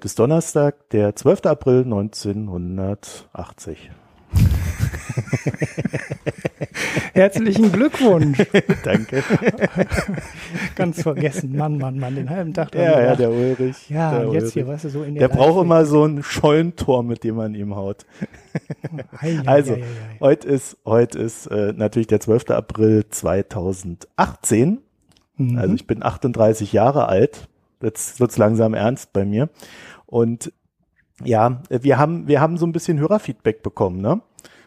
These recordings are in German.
Heute ist Donnerstag, der 12. April 1980. Herzlichen Glückwunsch. Danke. Ganz vergessen. Mann, Mann, Mann, den halben Tag. Ja, ja, gedacht. der Ulrich. ja der jetzt hier, Ulrich. weißt du, so in der Der braucht immer so ein Scheunentor, mit dem man ihm haut. Ei, ei, Also, ei. heute ist, heute ist äh, natürlich der 12. April 2018. Mhm. Also ich bin 38 Jahre alt. Jetzt wird's langsam ernst bei mir. Und ja, wir haben, wir haben so ein bisschen Hörerfeedback bekommen, ne?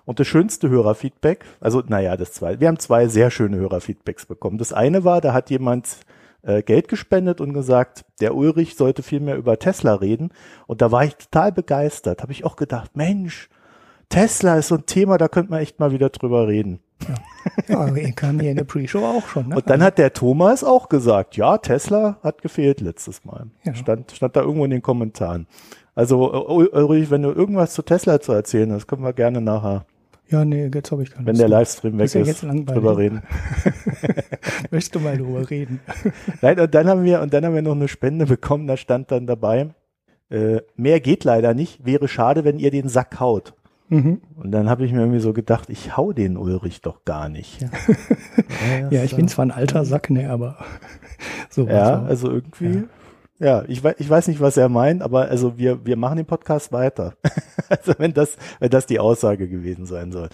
Und das schönste Hörerfeedback, also naja, das zwei, wir haben zwei sehr schöne Hörerfeedbacks bekommen. Das eine war, da hat jemand äh, Geld gespendet und gesagt, der Ulrich sollte viel mehr über Tesla reden. Und da war ich total begeistert. Habe ich auch gedacht, Mensch, Tesla ist so ein Thema, da könnte man echt mal wieder drüber reden. Ja, kam hier in der Pre-Show auch schon. Ne? Und dann hat der Thomas auch gesagt, ja, Tesla hat gefehlt letztes Mal. Ja. Stand, stand da irgendwo in den Kommentaren. Also, Ul- Ulrich, wenn du irgendwas zu Tesla zu erzählen hast, können wir gerne nachher, ja, nee, jetzt habe ich keine wenn Lust der. Livestream weg Ist ja jetzt langweilig. drüber reden. Möchtest du mal drüber reden? Nein, und dann haben wir, und dann haben wir noch eine Spende bekommen, da stand dann dabei, äh, mehr geht leider nicht, wäre schade, wenn ihr den Sack haut. Mhm. Und dann habe ich mir irgendwie so gedacht, ich hau den Ulrich doch gar nicht. Ja. Ja, Ja, ich bin zwar ein alter Sack, ne, aber so. Ja, so. also irgendwie. Ja, ich, weiß, ich weiß nicht, was er meint, aber also wir, wir machen den Podcast weiter. also wenn das, wenn das die Aussage gewesen sein soll.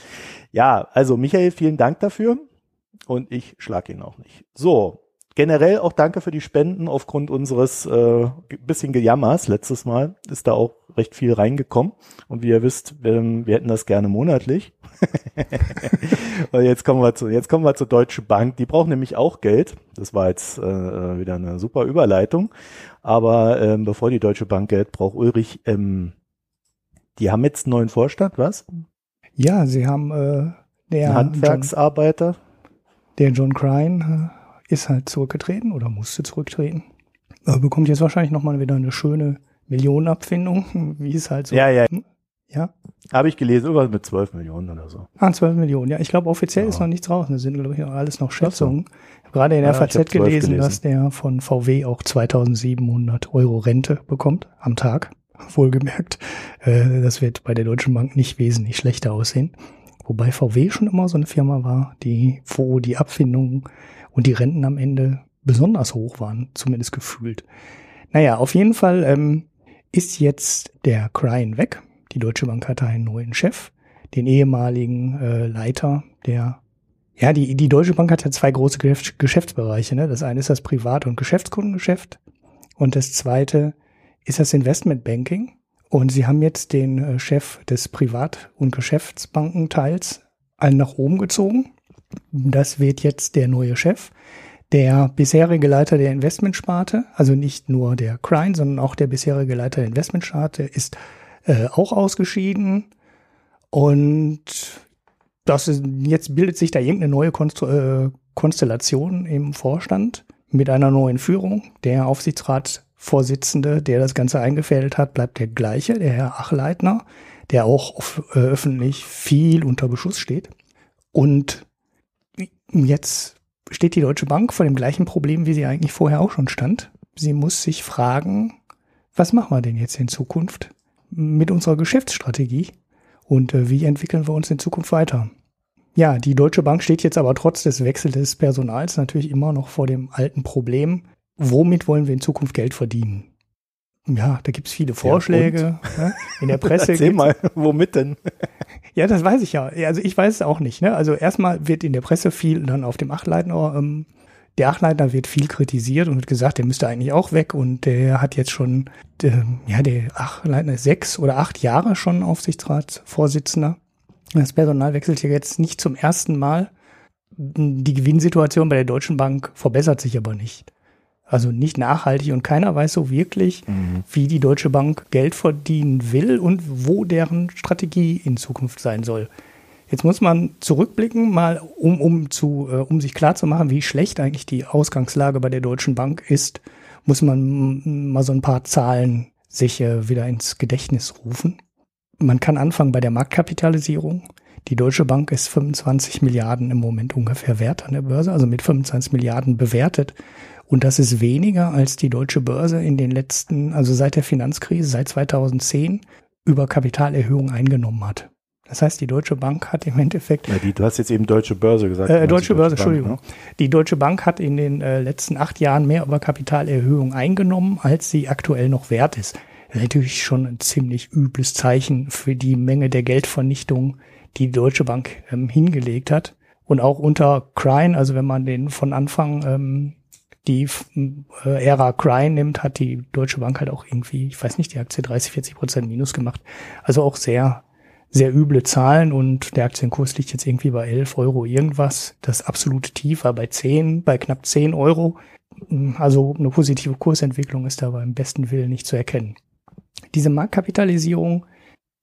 Ja, also Michael, vielen Dank dafür. Und ich schlag ihn auch nicht. So, generell auch danke für die Spenden aufgrund unseres äh, bisschen Gejammers letztes Mal. Ist da auch recht viel reingekommen. Und wie ihr wisst, ähm, wir hätten das gerne monatlich. Und jetzt kommen wir zu, jetzt kommen wir zur Deutsche Bank. Die brauchen nämlich auch Geld. Das war jetzt äh, wieder eine super Überleitung. Aber ähm, bevor die Deutsche Bank Geld braucht, Ulrich, ähm, die haben jetzt einen neuen Vorstand, was? ja, sie haben äh, der John, Handwerksarbeiter. der John Crine äh, ist halt zurückgetreten oder musste zurücktreten. Er bekommt jetzt wahrscheinlich nochmal wieder eine schöne Millionenabfindung, wie es halt so. Ja, ja. Ja. Habe ich gelesen, irgendwas mit 12 Millionen oder so. Ah, 12 Millionen. Ja, ich glaube, offiziell Ja. ist noch nichts raus. Das sind, glaube ich, noch alles noch Schätzungen. Ich habe gerade in der Ja, FAZ hab 12 gelesen, gelesen. dass der von VW auch 2700 Euro Rente bekommt am Tag. Wohlgemerkt. Äh, das wird bei der Deutschen Bank nicht wesentlich schlechter aussehen. Wobei VW schon immer so eine Firma war, die, wo die Abfindungen und die Renten am Ende besonders hoch waren, zumindest gefühlt. Naja, auf jeden Fall ähm, ist jetzt der Crane weg. Die Deutsche Bank hatte einen neuen Chef, den ehemaligen äh, Leiter der ja, die, die Deutsche Bank hat ja zwei große Geschäfts Geschäftsbereiche. Ne? Das eine ist das Privat- und Geschäftskundengeschäft und das zweite ist das Investmentbanking. Und sie haben jetzt den äh, Chef des Privat- und Geschäftsbankenteils allen nach oben gezogen. Das wird jetzt der neue Chef. Der bisherige Leiter der Investmentsparte, also nicht nur der Crine, sondern auch der bisherige Leiter der Investmentsparte, ist äh, auch ausgeschieden. Und das ist, jetzt bildet sich da irgendeine neue Konstru äh, Konstellation im Vorstand mit einer neuen Führung. Der Aufsichtsratsvorsitzende, der das Ganze eingefädelt hat, bleibt der gleiche, der Herr Achleitner, der auch äh, öffentlich viel unter Beschuss steht. Und jetzt steht die Deutsche Bank vor dem gleichen Problem, wie sie eigentlich vorher auch schon stand. Sie muss sich fragen, was machen wir denn jetzt in Zukunft mit unserer Geschäftsstrategie und äh, wie entwickeln wir uns in Zukunft weiter? Ja, die Deutsche Bank steht jetzt aber trotz des Wechsels des Personals natürlich immer noch vor dem alten Problem, womit wollen wir in Zukunft Geld verdienen? Ja, da gibt's viele Vorschläge. ne? In der Presse Erzähl mal, womit denn? Ja, das weiß ich ja. Also ich weiß es auch nicht. Ne? Also erstmal wird in der Presse viel dann auf dem Achtleitner, ähm, der Achtleitner wird viel kritisiert und wird gesagt, der müsste eigentlich auch weg und der hat jetzt schon, ähm, ja, der Achtleitner ist sechs oder acht Jahre schon Aufsichtsratsvorsitzender. Das Personal wechselt hier jetzt nicht zum ersten Mal. Die Gewinnsituation bei der Deutschen Bank verbessert sich aber nicht. Also nicht nachhaltig und keiner weiß so wirklich, wie die Deutsche Bank Geld verdienen will und wo deren Strategie in Zukunft sein soll. Jetzt muss man zurückblicken, mal um, um, zu, äh, um sich klarzumachen, wie schlecht eigentlich die Ausgangslage bei der Deutschen Bank ist, muss man mal so ein paar Zahlen sich äh, wieder ins Gedächtnis rufen. Man kann anfangen bei der Marktkapitalisierung. Die Deutsche Bank ist 25 Milliarden im Moment ungefähr wert an der Börse, also mit 25 Milliarden bewertet. Und das ist weniger als die deutsche Börse in den letzten, also seit der Finanzkrise, seit 2010, über Kapitalerhöhung eingenommen hat. Das heißt, die Deutsche Bank hat im Endeffekt. Ja, die, du hast jetzt eben Deutsche Börse gesagt. Äh, Deutsche Börse, Deutsche Entschuldigung. Bank, ne? Die Deutsche Bank hat in den äh, letzten acht Jahren mehr über Kapitalerhöhung eingenommen, als sie aktuell noch wert ist. Das ist natürlich schon ein ziemlich übles Zeichen für die Menge der Geldvernichtung, die die Deutsche Bank ähm, hingelegt hat. Und auch unter Crime, also wenn man den von Anfang ähm, die äh, Ära Crime nimmt, hat die Deutsche Bank halt auch irgendwie, ich weiß nicht, die Aktie 30, 40 Prozent Minus gemacht. Also auch sehr, sehr üble Zahlen und der Aktienkurs liegt jetzt irgendwie bei 11 Euro irgendwas. Das absolute Tief war bei 10, bei knapp 10 Euro. Also eine positive Kursentwicklung ist da beim besten Willen nicht zu erkennen. Diese Marktkapitalisierung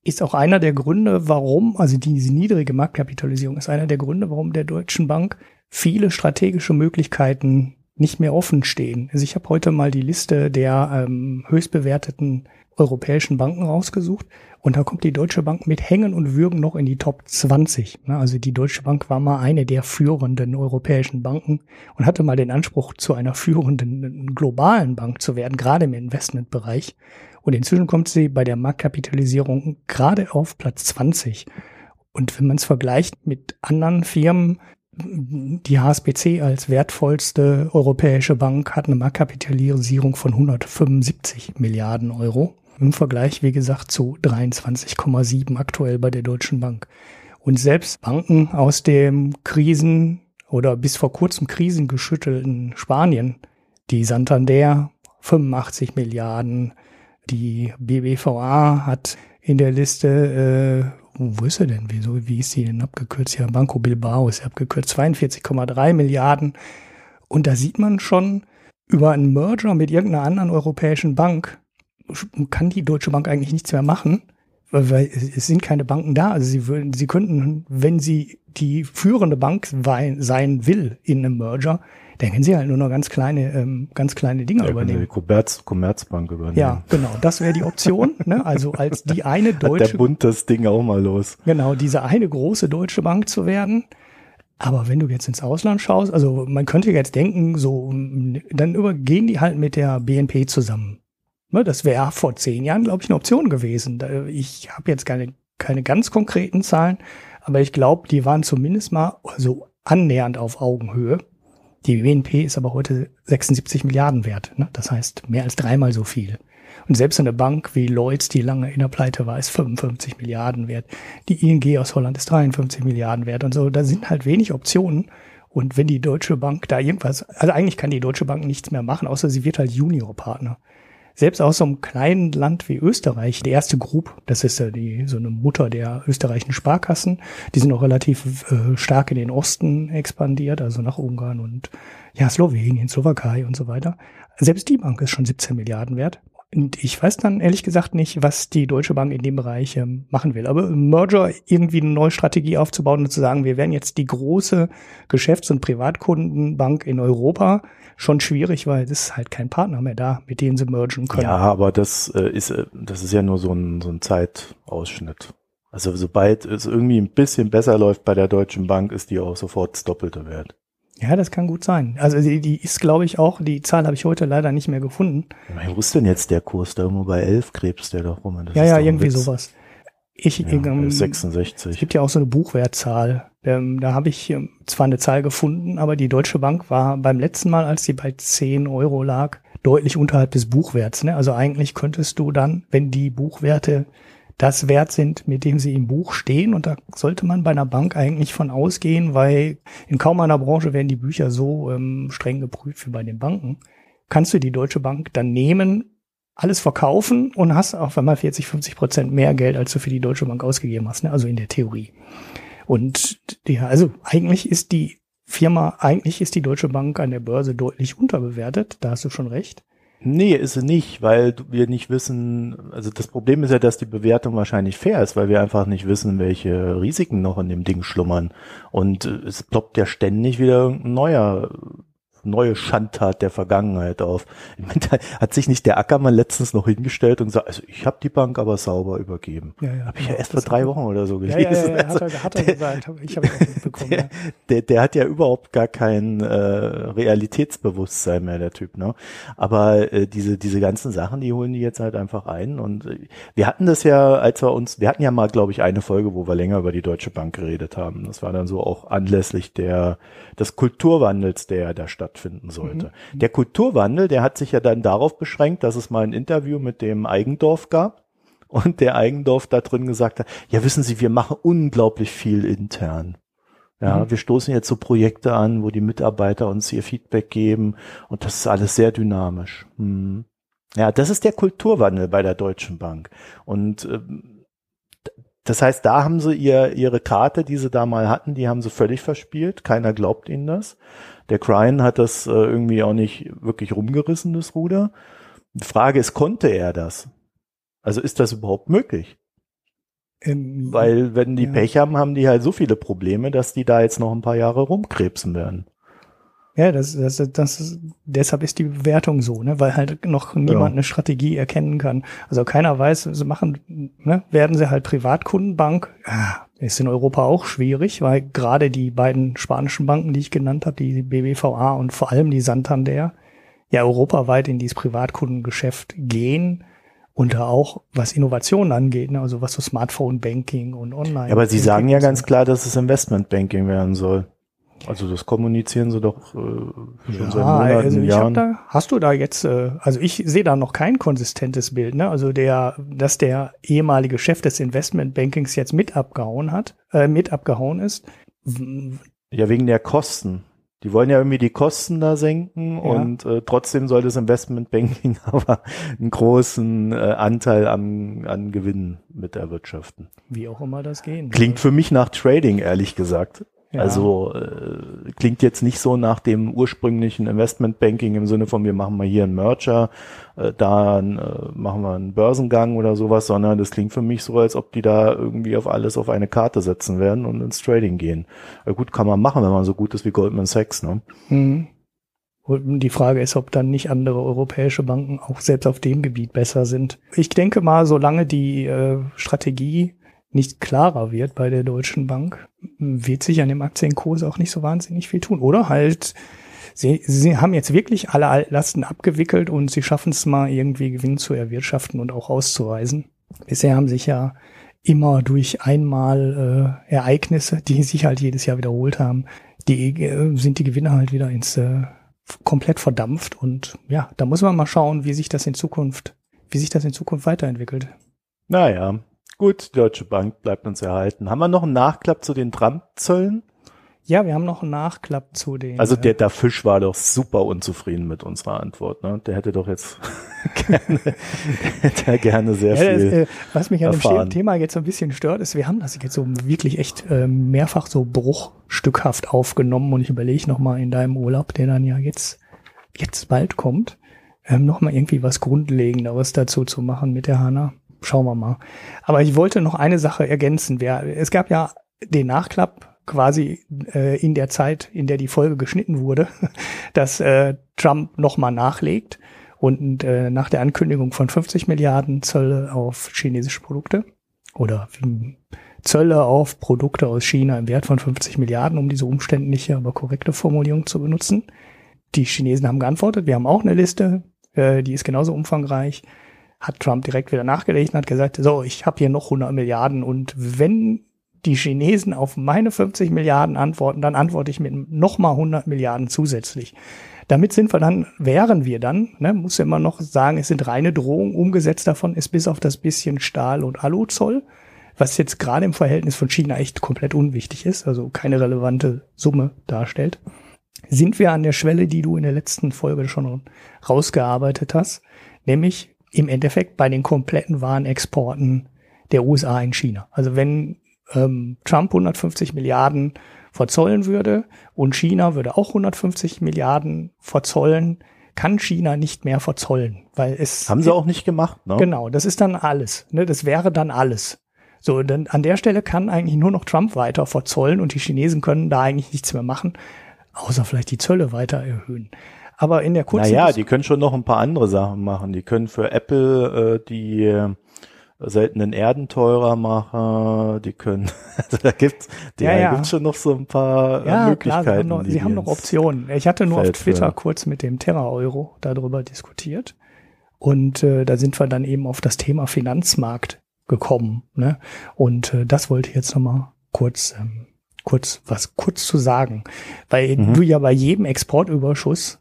ist auch einer der Gründe, warum, also diese niedrige Marktkapitalisierung ist einer der Gründe, warum der Deutschen Bank viele strategische Möglichkeiten nicht mehr offen stehen. Also ich habe heute mal die Liste der ähm, höchst bewerteten europäischen Banken rausgesucht und da kommt die Deutsche Bank mit Hängen und Würgen noch in die Top 20. Also die Deutsche Bank war mal eine der führenden europäischen Banken und hatte mal den Anspruch, zu einer führenden globalen Bank zu werden, gerade im Investmentbereich. Und inzwischen kommt sie bei der Marktkapitalisierung gerade auf Platz 20. Und wenn man es vergleicht mit anderen Firmen, die HSBC als wertvollste europäische Bank hat eine Marktkapitalisierung von 175 Milliarden Euro. Im Vergleich, wie gesagt, zu 23,7 aktuell bei der Deutschen Bank. Und selbst Banken aus dem Krisen oder bis vor kurzem krisengeschüttelten Spanien, die Santander 85 Milliarden, die BBVA hat in der Liste äh, wo ist er denn? Wieso, wie ist sie denn abgekürzt? Ja, Banco Bilbao ist abgekürzt. 42,3 Milliarden. Und da sieht man schon, über einen Merger mit irgendeiner anderen europäischen Bank kann die Deutsche Bank eigentlich nichts mehr machen, weil es sind keine Banken da. Also sie würden, sie könnten, wenn sie die führende Bank sein will in einem Merger, dann können sie halt nur noch ganz kleine, ähm, ganz kleine Dinge ja, übernehmen. Die Commerz, Commerzbank übernehmen. Ja, genau. Das wäre die Option. ne? Also als die eine deutsche. Hat der Bund das Ding auch mal los. Genau, diese eine große deutsche Bank zu werden. Aber wenn du jetzt ins Ausland schaust, also man könnte jetzt denken, so, dann übergehen die halt mit der BNP zusammen. Ne? Das wäre vor zehn Jahren, glaube ich, eine Option gewesen. Ich habe jetzt keine, keine ganz konkreten Zahlen, aber ich glaube, die waren zumindest mal so annähernd auf Augenhöhe. Die BNP ist aber heute 76 Milliarden wert. Ne? Das heißt mehr als dreimal so viel. Und selbst eine Bank wie Lloyds, die lange in der Pleite war, ist 55 Milliarden wert. Die ING aus Holland ist 53 Milliarden wert und so. Da sind halt wenig Optionen. Und wenn die Deutsche Bank da irgendwas, also eigentlich kann die Deutsche Bank nichts mehr machen, außer sie wird halt Juniorpartner selbst aus so einem kleinen Land wie Österreich, die erste Group, das ist ja die, so eine Mutter der österreichischen Sparkassen, die sind auch relativ äh, stark in den Osten expandiert, also nach Ungarn und ja, Slowenien, Slowakei und so weiter. Selbst die Bank ist schon 17 Milliarden wert. Und ich weiß dann ehrlich gesagt nicht, was die Deutsche Bank in dem Bereich ähm, machen will. Aber Merger irgendwie eine neue Strategie aufzubauen und zu sagen, wir werden jetzt die große Geschäfts- und Privatkundenbank in Europa, schon schwierig, weil es ist halt kein Partner mehr da, mit dem sie mergen können. Ja, aber das äh, ist, äh, das ist ja nur so ein, so ein Zeitausschnitt. Also sobald es irgendwie ein bisschen besser läuft bei der Deutschen Bank, ist die auch sofort das Doppelte wert. Ja, das kann gut sein. Also die, die ist, glaube ich, auch, die Zahl habe ich heute leider nicht mehr gefunden. Wo ist denn jetzt der Kurs? Da irgendwo bei 11 krebst der doch rum. Das ja, ja, irgendwie sowas. Ich, ja, ähm, 66. Es gibt ja auch so eine Buchwertzahl. Ähm, da habe ich ähm, zwar eine Zahl gefunden, aber die Deutsche Bank war beim letzten Mal, als sie bei 10 Euro lag, deutlich unterhalb des Buchwerts. Ne? Also eigentlich könntest du dann, wenn die Buchwerte das wert sind, mit dem sie im Buch stehen. Und da sollte man bei einer Bank eigentlich von ausgehen, weil in kaum einer Branche werden die Bücher so ähm, streng geprüft wie bei den Banken. Kannst du die Deutsche Bank dann nehmen, alles verkaufen und hast auf einmal 40, 50 Prozent mehr Geld, als du für die Deutsche Bank ausgegeben hast, ne? also in der Theorie. Und ja, also eigentlich ist die Firma, eigentlich ist die Deutsche Bank an der Börse deutlich unterbewertet, da hast du schon recht. Nee, ist sie nicht, weil wir nicht wissen, also das Problem ist ja, dass die Bewertung wahrscheinlich fair ist, weil wir einfach nicht wissen, welche Risiken noch in dem Ding schlummern. Und äh, es ploppt ja ständig wieder ein neuer neue Schandtat der Vergangenheit auf. Ich meine, da hat sich nicht der Ackermann letztens noch hingestellt und gesagt, also ich habe die Bank aber sauber übergeben. Ja, ja, habe ich ja erst vor drei Wochen oder so gelesen. Ja, ja, ja, also, hat er, hat er der, gesagt, ich habe es mitbekommen. Der, ja. der, der hat ja überhaupt gar kein äh, Realitätsbewusstsein mehr, der Typ. Ne? Aber äh, diese diese ganzen Sachen, die holen die jetzt halt einfach ein. Und äh, wir hatten das ja, als wir uns, wir hatten ja mal, glaube ich, eine Folge, wo wir länger über die Deutsche Bank geredet haben. Das war dann so auch anlässlich der des Kulturwandels, der da stattfinden sollte. Mhm. Der Kulturwandel, der hat sich ja dann darauf beschränkt, dass es mal ein Interview mit dem Eigendorf gab und der Eigendorf da drin gesagt hat, ja wissen Sie, wir machen unglaublich viel intern. Ja, mhm. wir stoßen jetzt so Projekte an, wo die Mitarbeiter uns ihr Feedback geben und das ist alles sehr dynamisch. Hm. Ja, das ist der Kulturwandel bei der Deutschen Bank. Und äh, das heißt, da haben sie ihr, ihre Karte, die sie da mal hatten, die haben sie völlig verspielt. Keiner glaubt ihnen das. Der Cryan hat das äh, irgendwie auch nicht wirklich rumgerissen, das Ruder. Die Frage ist, konnte er das? Also ist das überhaupt möglich? Ähm, Weil wenn die ja. Pech haben, haben die halt so viele Probleme, dass die da jetzt noch ein paar Jahre rumkrebsen werden. Ja, das, das, das ist, deshalb ist die Bewertung so, ne, weil halt noch niemand ja. eine Strategie erkennen kann. Also keiner weiß, sie machen, ne, werden sie halt Privatkundenbank. Ja, ist in Europa auch schwierig, weil gerade die beiden spanischen Banken, die ich genannt habe, die BBVA und vor allem die Santander, ja europaweit in dieses Privatkundengeschäft gehen und da auch was Innovation angeht, ne, also was so Smartphone Banking und Online. Ja, aber Sie sagen ja ganz klar, dass es Investment Banking werden soll. Also das kommunizieren sie doch äh, schon ja, seit Monaten, also ich Jahren. Da, hast du da jetzt, äh, also ich sehe da noch kein konsistentes Bild, ne? Also der, dass der ehemalige Chef des Investmentbankings jetzt mit abgehauen hat, äh, mit abgehauen ist. Ja, wegen der Kosten. Die wollen ja irgendwie die Kosten da senken ja. und äh, trotzdem soll das Investmentbanking aber einen großen äh, Anteil am, an Gewinnen mit erwirtschaften. Wie auch immer das gehen. Klingt für mich nach Trading, ehrlich gesagt. Ja. Also äh, klingt jetzt nicht so nach dem ursprünglichen Investmentbanking im Sinne von wir machen mal hier einen Merger, äh, dann äh, machen wir einen Börsengang oder sowas, sondern das klingt für mich so, als ob die da irgendwie auf alles auf eine Karte setzen werden und ins Trading gehen. Ja, gut, kann man machen, wenn man so gut ist wie Goldman Sachs, ne? Mhm. Und die Frage ist, ob dann nicht andere europäische Banken auch selbst auf dem Gebiet besser sind. Ich denke mal, solange die äh, Strategie nicht klarer wird bei der Deutschen Bank, wird sich an dem Aktienkurs auch nicht so wahnsinnig viel tun. Oder halt, sie, sie haben jetzt wirklich alle Altlasten abgewickelt und sie schaffen es mal irgendwie Gewinn zu erwirtschaften und auch auszuweisen. Bisher haben sich ja immer durch einmal äh, Ereignisse, die sich halt jedes Jahr wiederholt haben, die äh, sind die Gewinne halt wieder ins äh, komplett verdampft und ja, da muss man mal schauen, wie sich das in Zukunft, wie sich das in Zukunft weiterentwickelt. Naja, Gut, die Deutsche Bank bleibt uns erhalten. Haben wir noch einen Nachklapp zu den Trump-Zöllen? Ja, wir haben noch einen Nachklapp zu den. Also der, der Fisch war doch super unzufrieden mit unserer Antwort. Ne? Der hätte doch jetzt gerne, der gerne sehr ja, viel. Das, äh, was mich an erfahren. dem Thema jetzt so ein bisschen stört, ist, wir haben das jetzt so wirklich echt äh, mehrfach so bruchstückhaft aufgenommen und ich überlege nochmal in deinem Urlaub, der dann ja jetzt, jetzt bald kommt, ähm, nochmal irgendwie was Grundlegenderes dazu zu machen mit der Hanna schauen wir mal. Aber ich wollte noch eine Sache ergänzen. Es gab ja den Nachklapp quasi äh, in der Zeit, in der die Folge geschnitten wurde, dass äh, Trump nochmal nachlegt und äh, nach der Ankündigung von 50 Milliarden Zölle auf chinesische Produkte oder Zölle auf Produkte aus China im Wert von 50 Milliarden, um diese umständliche, aber korrekte Formulierung zu benutzen. Die Chinesen haben geantwortet, wir haben auch eine Liste, äh, die ist genauso umfangreich hat Trump direkt wieder nachgelegt und hat gesagt, so, ich habe hier noch 100 Milliarden und wenn die Chinesen auf meine 50 Milliarden antworten, dann antworte ich mit nochmal 100 Milliarden zusätzlich. Damit sind wir dann, wären wir dann, ne, muss ja immer noch sagen, es sind reine Drohungen, umgesetzt davon ist bis auf das bisschen Stahl- und Aluzoll, was jetzt gerade im Verhältnis von China echt komplett unwichtig ist, also keine relevante Summe darstellt. Sind wir an der Schwelle, die du in der letzten Folge schon rausgearbeitet hast, nämlich im Endeffekt bei den kompletten Warenexporten der USA in China. Also wenn ähm, Trump 150 Milliarden verzollen würde und China würde auch 150 Milliarden verzollen, kann China nicht mehr verzollen, weil es haben sie auch nicht gemacht. Ne? Genau, das ist dann alles. Ne? Das wäre dann alles. So, dann an der Stelle kann eigentlich nur noch Trump weiter verzollen und die Chinesen können da eigentlich nichts mehr machen. außer vielleicht die Zölle weiter erhöhen. Aber in der kurzen Naja, die können schon noch ein paar andere Sachen machen. Die können für Apple äh, die äh, seltenen Erden teurer machen. Die können, also da gibt's, Ja, ja. gibt's schon noch so ein paar äh, ja, Möglichkeiten. klar, sie haben noch, sie haben noch Optionen. Ich hatte nur auf Twitter führen. kurz mit dem Terra-Euro darüber diskutiert. Und äh, da sind wir dann eben auf das Thema Finanzmarkt gekommen. Ne? Und äh, das wollte ich jetzt nochmal kurz, ähm, kurz was kurz zu sagen. Weil Mhm. du ja bei jedem Exportüberschuss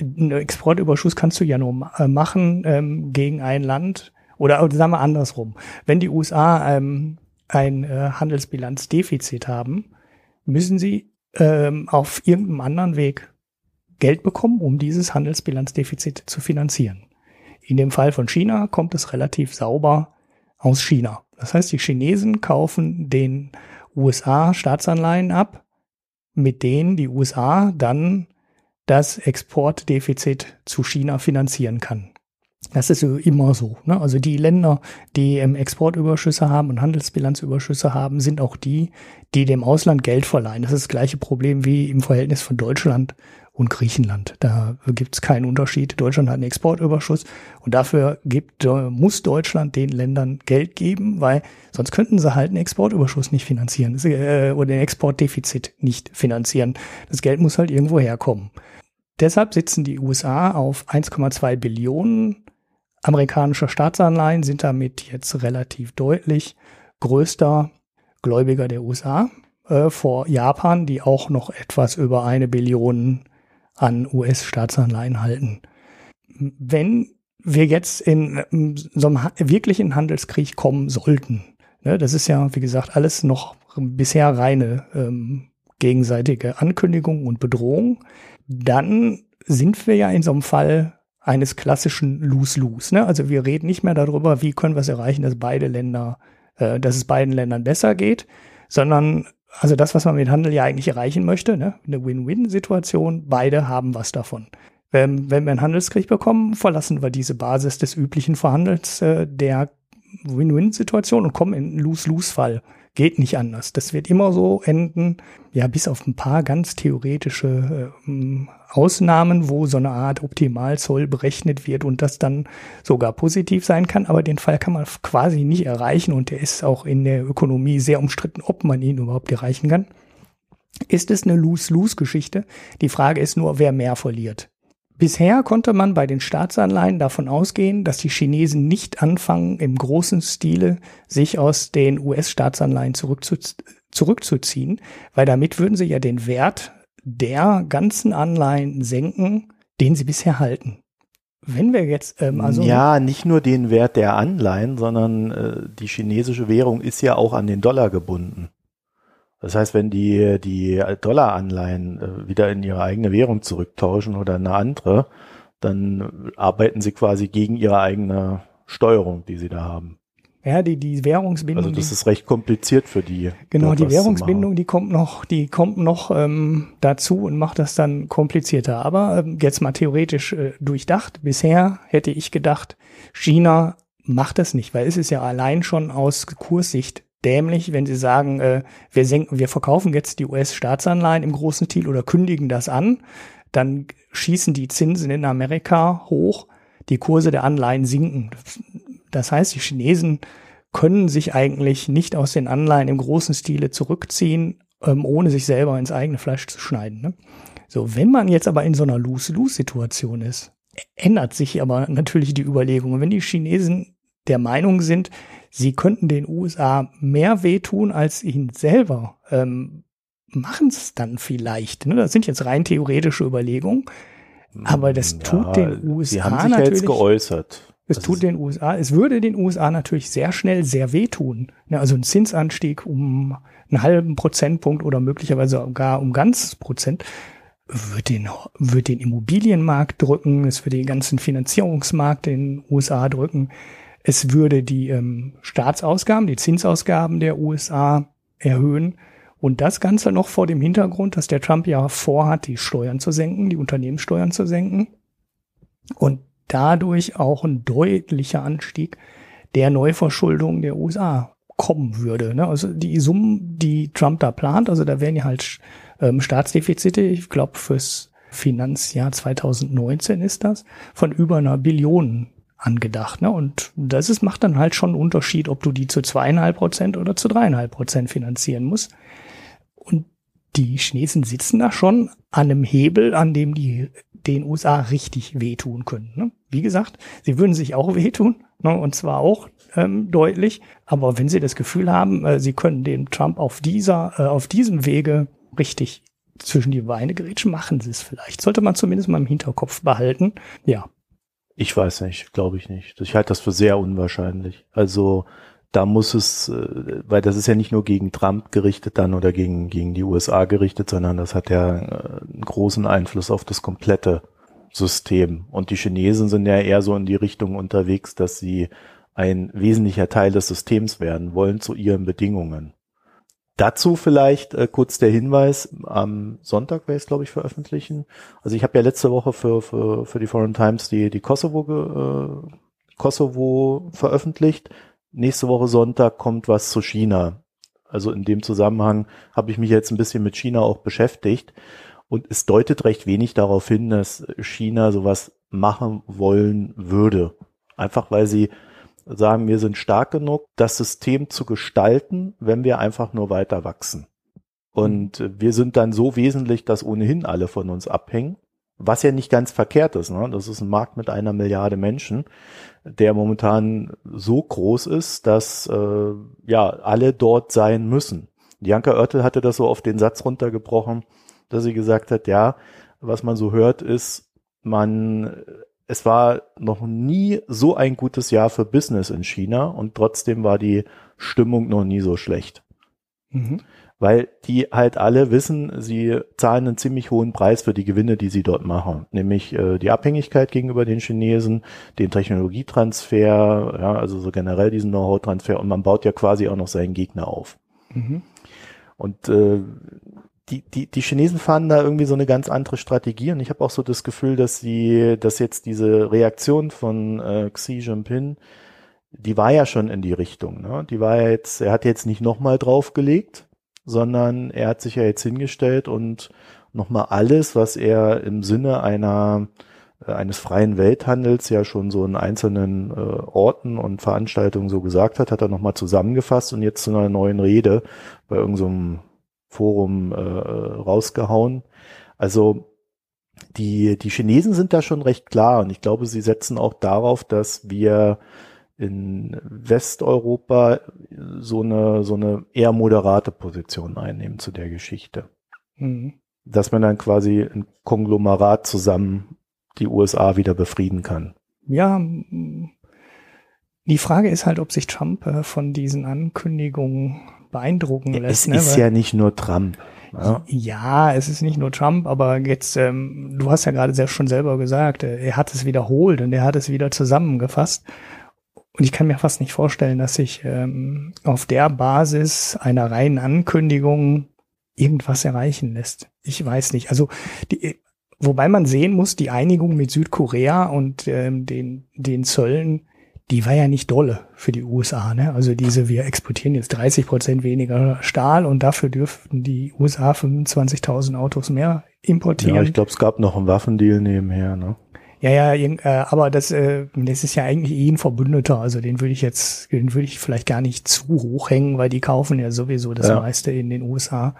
einen Exportüberschuss kannst du ja nur äh, machen ähm, gegen ein Land oder, oder sagen wir andersrum. Wenn die USA ähm, ein äh, Handelsbilanzdefizit haben, müssen sie ähm, auf irgendeinem anderen Weg Geld bekommen, um dieses Handelsbilanzdefizit zu finanzieren. In dem Fall von China kommt es relativ sauber aus China. Das heißt, die Chinesen kaufen den USA Staatsanleihen ab, mit denen die USA dann das Exportdefizit zu China finanzieren kann. Das ist immer so. Ne? Also die Länder, die Exportüberschüsse haben und Handelsbilanzüberschüsse haben, sind auch die, die dem Ausland Geld verleihen. Das ist das gleiche Problem wie im Verhältnis von Deutschland und Griechenland. Da gibt es keinen Unterschied. Deutschland hat einen Exportüberschuss und dafür gibt, muss Deutschland den Ländern Geld geben, weil sonst könnten sie halt einen Exportüberschuss nicht finanzieren äh, oder den Exportdefizit nicht finanzieren. Das Geld muss halt irgendwo herkommen. Deshalb sitzen die USA auf 1,2 Billionen amerikanischer Staatsanleihen, sind damit jetzt relativ deutlich größter Gläubiger der USA äh, vor Japan, die auch noch etwas über eine Billion an US-Staatsanleihen halten. Wenn wir jetzt in so einem wirklichen Handelskrieg kommen sollten, ne, das ist ja, wie gesagt, alles noch bisher reine ähm, gegenseitige Ankündigung und Bedrohung, dann sind wir ja in so einem Fall eines klassischen Lose-Lose. Ne? Also wir reden nicht mehr darüber, wie können wir es erreichen, dass beide Länder, äh, dass es beiden Ländern besser geht, sondern also das, was man mit Handel ja eigentlich erreichen möchte, ne? eine Win-Win-Situation, beide haben was davon. Wenn, wenn wir einen Handelskrieg bekommen, verlassen wir diese Basis des üblichen Verhandels äh, der Win-Win-Situation und kommen in einen Lose-Lose-Fall. Geht nicht anders. Das wird immer so enden, ja, bis auf ein paar ganz theoretische äh, Ausnahmen, wo so eine Art Optimalzoll berechnet wird und das dann sogar positiv sein kann. Aber den Fall kann man quasi nicht erreichen und der ist auch in der Ökonomie sehr umstritten, ob man ihn überhaupt erreichen kann. Ist es eine Lose-Lose-Geschichte? Die Frage ist nur, wer mehr verliert. Bisher konnte man bei den Staatsanleihen davon ausgehen, dass die Chinesen nicht anfangen, im großen Stile sich aus den US-Staatsanleihen zurückzu zurückzuziehen, weil damit würden sie ja den Wert der ganzen Anleihen senken, den sie bisher halten. Wenn wir jetzt ähm, also ja, nicht nur den Wert der Anleihen, sondern äh, die chinesische Währung ist ja auch an den Dollar gebunden. Das heißt, wenn die die Dollaranleihen äh, wieder in ihre eigene Währung zurücktauschen oder eine andere, dann arbeiten sie quasi gegen ihre eigene Steuerung, die sie da haben. ja, die, die Währungsbindung, Also das ist recht kompliziert für die. genau, die Währungsbindung, die kommt noch, die kommt noch ähm, dazu und macht das dann komplizierter. Aber ähm, jetzt mal theoretisch äh, durchdacht. Bisher hätte ich gedacht, China macht das nicht, weil es ist ja allein schon aus Kurssicht dämlich, wenn sie sagen, äh, wir senken, wir verkaufen jetzt die US-Staatsanleihen im großen Stil oder kündigen das an, dann schießen die Zinsen in Amerika hoch, die Kurse der Anleihen sinken. Das heißt, die Chinesen können sich eigentlich nicht aus den Anleihen im großen Stile zurückziehen, ähm, ohne sich selber ins eigene Fleisch zu schneiden. Ne? So, wenn man jetzt aber in so einer Lose-Lose-Situation ist, ändert sich aber natürlich die Überlegung. Wenn die Chinesen der Meinung sind, sie könnten den USA mehr wehtun als ihnen selber, ähm, machen es dann vielleicht. Ne? Das sind jetzt rein theoretische Überlegungen. Aber das tut den Sie USA haben sich ja natürlich- jetzt geäußert. Es Das tut den USA, es würde den USA natürlich sehr schnell sehr wehtun. Ja, also ein Zinsanstieg um einen halben Prozentpunkt oder möglicherweise sogar um ganzes Prozent wird den, wird den Immobilienmarkt drücken, es würde den ganzen Finanzierungsmarkt in den USA drücken, es würde die ähm, Staatsausgaben, die Zinsausgaben der USA erhöhen und das Ganze noch vor dem Hintergrund, dass der Trump ja vorhat, die Steuern zu senken, die Unternehmenssteuern zu senken und dadurch auch ein deutlicher Anstieg der Neuverschuldung der USA kommen würde. Ne? Also die Summen, die Trump da plant, also da werden ja halt ähm, Staatsdefizite, ich glaube fürs Finanzjahr 2019 ist das, von über einer Billion angedacht. Ne? Und das ist, macht dann halt schon einen Unterschied, ob du die zu zweieinhalb Prozent oder zu dreieinhalb Prozent finanzieren musst. Und die Chinesen sitzen da schon an einem Hebel, an dem die den USA richtig wehtun können. Ne? Wie gesagt, sie würden sich auch wehtun, ne? und zwar auch ähm, deutlich. Aber wenn sie das Gefühl haben, äh, sie können den Trump auf dieser, äh, auf diesem Wege richtig zwischen die Beine gerätschen, machen sie es vielleicht. Sollte man zumindest mal im Hinterkopf behalten. Ja. Ich weiß nicht, glaube ich nicht. Ich halte das für sehr unwahrscheinlich. Also da muss es, äh, weil das ist ja nicht nur gegen Trump gerichtet dann oder gegen, gegen die USA gerichtet, sondern das hat ja äh, einen großen Einfluss auf das komplette System. Und die Chinesen sind ja eher so in die Richtung unterwegs, dass sie ein wesentlicher Teil des Systems werden wollen zu ihren Bedingungen. Dazu vielleicht äh, kurz der Hinweis, am Sonntag werde ich es, glaube ich, veröffentlichen. Also ich habe ja letzte Woche für, für, für die Foreign Times die, die Kosovo, äh, Kosovo veröffentlicht. Nächste Woche Sonntag kommt was zu China. Also in dem Zusammenhang habe ich mich jetzt ein bisschen mit China auch beschäftigt. Und es deutet recht wenig darauf hin, dass China sowas machen wollen würde. Einfach weil sie sagen, wir sind stark genug, das System zu gestalten, wenn wir einfach nur weiter wachsen. Und wir sind dann so wesentlich, dass ohnehin alle von uns abhängen, was ja nicht ganz verkehrt ist. Ne? Das ist ein Markt mit einer Milliarde Menschen, der momentan so groß ist, dass äh, ja alle dort sein müssen. Janka Oertel hatte das so auf den Satz runtergebrochen, dass sie gesagt hat, ja, was man so hört, ist, man es war noch nie so ein gutes Jahr für Business in China und trotzdem war die Stimmung noch nie so schlecht. Mhm. Weil die halt alle wissen, sie zahlen einen ziemlich hohen Preis für die Gewinne, die sie dort machen. Nämlich äh, die Abhängigkeit gegenüber den Chinesen, den Technologietransfer, ja, also so generell diesen Know-how-Transfer und man baut ja quasi auch noch seinen Gegner auf. Mhm. Und äh, die, die, die Chinesen fahren da irgendwie so eine ganz andere Strategie und ich habe auch so das Gefühl, dass sie, dass jetzt diese Reaktion von äh, Xi Jinping, die war ja schon in die Richtung. Ne? Die war ja jetzt, er hat jetzt nicht nochmal draufgelegt, sondern er hat sich ja jetzt hingestellt und nochmal alles, was er im Sinne einer äh, eines freien Welthandels ja schon so in einzelnen äh, Orten und Veranstaltungen so gesagt hat, hat er nochmal zusammengefasst und jetzt zu einer neuen Rede bei irgendeinem so Forum äh, rausgehauen. Also die, die Chinesen sind da schon recht klar und ich glaube, sie setzen auch darauf, dass wir in Westeuropa so eine, so eine eher moderate Position einnehmen zu der Geschichte. Mhm. Dass man dann quasi ein Konglomerat zusammen die USA wieder befrieden kann. Ja, die Frage ist halt, ob sich Trump äh, von diesen Ankündigungen beeindrucken lässt. Es ne? ist ja nicht nur Trump. Ja. ja, es ist nicht nur Trump, aber jetzt, ähm, du hast ja gerade sehr, schon selber gesagt, äh, er hat es wiederholt und er hat es wieder zusammengefasst. Und ich kann mir fast nicht vorstellen, dass sich ähm, auf der Basis einer reinen Ankündigung irgendwas erreichen lässt. Ich weiß nicht. Also die, wobei man sehen muss, die Einigung mit Südkorea und ähm, den, den Zöllen die war ja nicht dolle für die USA. Ne? Also diese, wir exportieren jetzt 30 Prozent weniger Stahl und dafür dürften die USA 25.000 Autos mehr importieren. Ja, ich glaube, es gab noch einen Waffendeal nebenher. Ne? Ja, ja, äh, aber das, äh, das ist ja eigentlich eh ein Verbündeter. Also den würde ich jetzt, den würde ich vielleicht gar nicht zu hoch hängen, weil die kaufen ja sowieso das ja. meiste in den USA.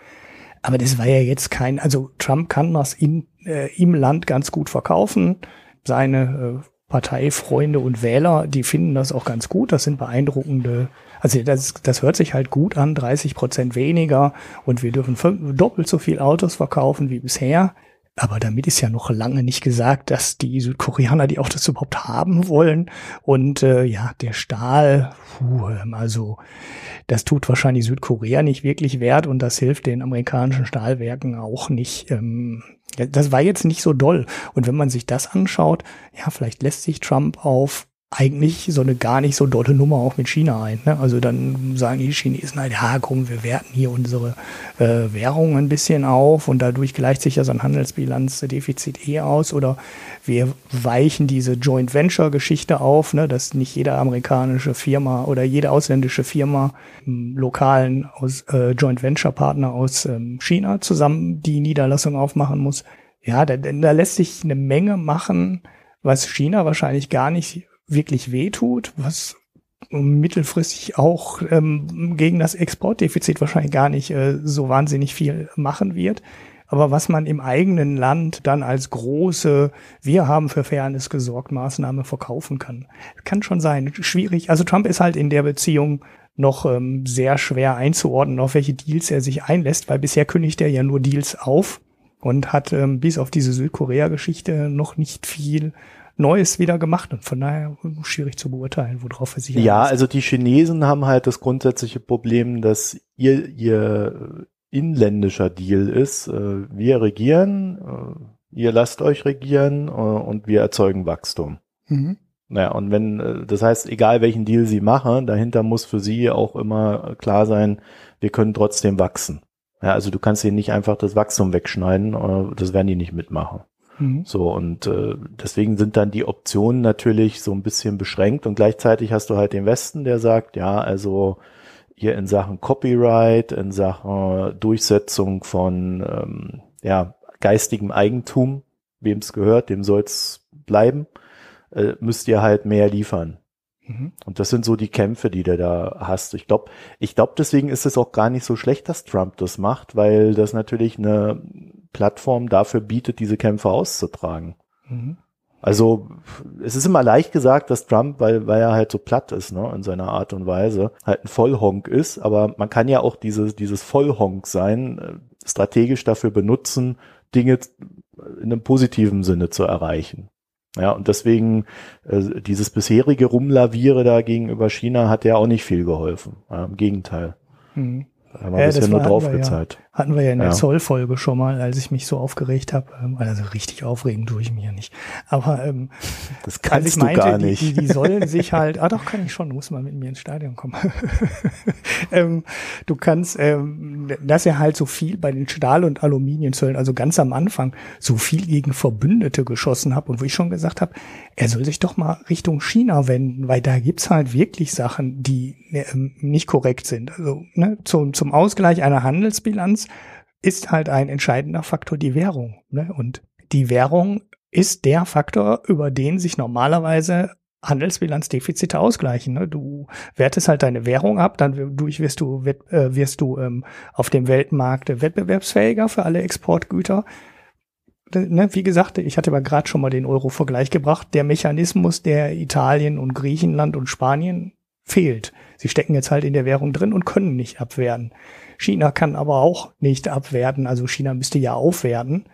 Aber das war ja jetzt kein, also Trump kann das in, äh, im Land ganz gut verkaufen. Seine äh, Parteifreunde und Wähler, die finden das auch ganz gut. Das sind beeindruckende, also das, das hört sich halt gut an, 30 Prozent weniger und wir dürfen doppelt so viel Autos verkaufen wie bisher. Aber damit ist ja noch lange nicht gesagt, dass die Südkoreaner die Autos überhaupt haben wollen. Und äh, ja, der Stahl, puh, also das tut wahrscheinlich Südkorea nicht wirklich wert und das hilft den amerikanischen Stahlwerken auch nicht. Ähm, das war jetzt nicht so doll. Und wenn man sich das anschaut, ja, vielleicht lässt sich Trump auf eigentlich so eine gar nicht so dolle Nummer auch mit China ein. Ne? Also dann sagen die Chinesen halt, ja komm, wir werten hier unsere äh, Währung ein bisschen auf und dadurch gleicht sich ja so ein Handelsbilanzdefizit eh aus oder wir weichen diese Joint Venture Geschichte auf, ne? dass nicht jede amerikanische Firma oder jede ausländische Firma im lokalen aus, äh, Joint Venture Partner aus ähm, China zusammen die Niederlassung aufmachen muss. Ja, da, da lässt sich eine Menge machen, was China wahrscheinlich gar nicht wirklich wehtut, was mittelfristig auch ähm, gegen das Exportdefizit wahrscheinlich gar nicht äh, so wahnsinnig viel machen wird. Aber was man im eigenen Land dann als große, wir haben für Fairness gesorgt, Maßnahme verkaufen kann. Kann schon sein. Schwierig. Also Trump ist halt in der Beziehung noch ähm, sehr schwer einzuordnen, auf welche Deals er sich einlässt, weil bisher kündigt er ja nur Deals auf und hat ähm, bis auf diese Südkorea-Geschichte noch nicht viel Neues wieder gemacht und von daher schwierig zu beurteilen, worauf er sich Ja, also die Chinesen haben halt das grundsätzliche Problem, dass ihr, ihr inländischer Deal ist, äh, wir regieren, äh, ihr lasst euch regieren äh, und wir erzeugen Wachstum. Mhm. Naja, und wenn, das heißt, egal welchen Deal sie machen, dahinter muss für sie auch immer klar sein, wir können trotzdem wachsen. Ja, also du kannst ihnen nicht einfach das Wachstum wegschneiden, das werden die nicht mitmachen. Mhm. So, und äh, deswegen sind dann die Optionen natürlich so ein bisschen beschränkt und gleichzeitig hast du halt den Westen, der sagt, ja, also hier in Sachen Copyright, in Sachen Durchsetzung von ähm, ja, geistigem Eigentum, wem es gehört, dem soll es bleiben, äh, müsst ihr halt mehr liefern. Mhm. Und das sind so die Kämpfe, die du da hast. Ich glaube, ich glaube, deswegen ist es auch gar nicht so schlecht, dass Trump das macht, weil das natürlich eine Plattform dafür bietet, diese Kämpfe auszutragen. Mhm. Also es ist immer leicht gesagt, dass Trump, weil, weil er halt so platt ist, ne, in seiner Art und Weise, halt ein Vollhonk ist, aber man kann ja auch dieses, dieses Vollhonk sein, äh, strategisch dafür benutzen, Dinge in einem positiven Sinne zu erreichen. Ja, und deswegen äh, dieses bisherige Rumlaviere da gegenüber China hat ja auch nicht viel geholfen. Ja, Im Gegenteil. Mhm. Da haben wir ja, bisher nur drauf gezahlt. Ja, hatten wir ja in der ja. Zollfolge schon mal, als ich mich so aufgeregt habe. Ähm, also richtig aufregen tue ich mich ja nicht. Aber ähm, das kannst ich meinte, gar nicht. Die, die, die sollen sich halt, ah doch, kann ich schon, du musst mal mit mir ins Stadion kommen. ähm, du kannst, ähm, dass er halt so viel bei den Stahl- und Aluminiumzöllen, also ganz am Anfang, so viel gegen Verbündete geschossen habe und wo ich schon gesagt habe, er soll sich doch mal Richtung China wenden, weil da gibt's halt wirklich Sachen, die ähm, nicht korrekt sind. Also ne, zum, zum Ausgleich einer Handelsbilanz ist halt ein entscheidender Faktor die Währung. Ne? Und die Währung ist der Faktor, über den sich normalerweise Handelsbilanzdefizite ausgleichen. Ne? Du wertest halt deine Währung ab, dann durch wirst du, äh, wirst du ähm, auf dem Weltmarkt wettbewerbsfähiger für alle Exportgüter. Ne, wie gesagt, ich hatte aber gerade schon mal den Euro-Vergleich gebracht. Der Mechanismus, der Italien und Griechenland und Spanien fehlt. Sie stecken jetzt halt in der Währung drin und können nicht abwerten. China kann aber auch nicht abwerten. Also China müsste ja aufwerten,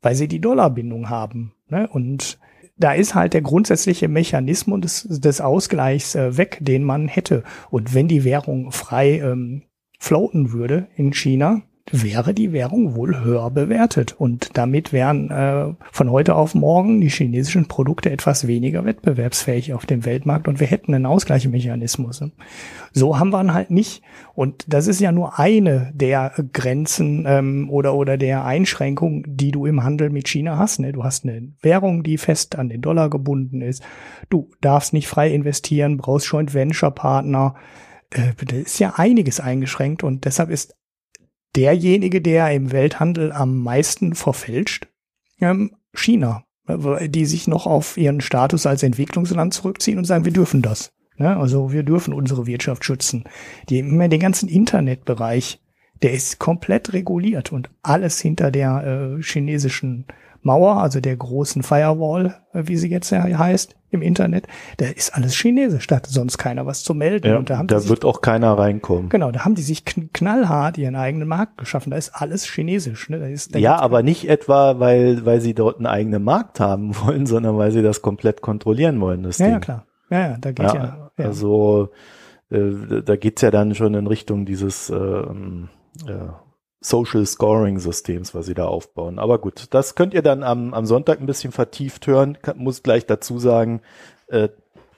weil sie die Dollarbindung haben. Ne? Und da ist halt der grundsätzliche Mechanismus des, des Ausgleichs äh, weg, den man hätte. Und wenn die Währung frei ähm, floaten würde in China, wäre die Währung wohl höher bewertet. Und damit wären äh, von heute auf morgen die chinesischen Produkte etwas weniger wettbewerbsfähig auf dem Weltmarkt und wir hätten einen Ausgleichsmechanismus. So haben wir ihn halt nicht. Und das ist ja nur eine der Grenzen ähm, oder, oder der Einschränkungen, die du im Handel mit China hast. Ne? Du hast eine Währung, die fest an den Dollar gebunden ist. Du darfst nicht frei investieren, brauchst Joint Venture Partner. Äh, da ist ja einiges eingeschränkt und deshalb ist derjenige, der im Welthandel am meisten verfälscht, ähm, China, die sich noch auf ihren Status als Entwicklungsland zurückziehen und sagen, wir dürfen das. Ne? Also wir dürfen unsere Wirtschaft schützen. Die, den ganzen Internetbereich, der ist komplett reguliert und alles hinter der äh, chinesischen Mauer, also der großen Firewall, äh, wie sie jetzt heißt, im Internet, da ist alles Chinesisch, da hat sonst keiner was zu melden. Ja, und da, haben da sich, wird auch keiner reinkommen. Genau, da haben die sich knallhart ihren eigenen Markt geschaffen. Da ist alles Chinesisch. Ne? Da ist, da ja, aber nicht etwa, weil, weil sie dort einen eigenen Markt haben wollen, sondern weil sie das komplett kontrollieren wollen. Das ja, Ding. ja, klar. Ja, ja, da geht ja. ja, ja. Also äh, da geht's ja dann schon in Richtung dieses äh, äh, Social Scoring Systems, was sie da aufbauen. Aber gut, das könnt ihr dann am, am Sonntag ein bisschen vertieft hören. Kann, muss gleich dazu sagen, äh,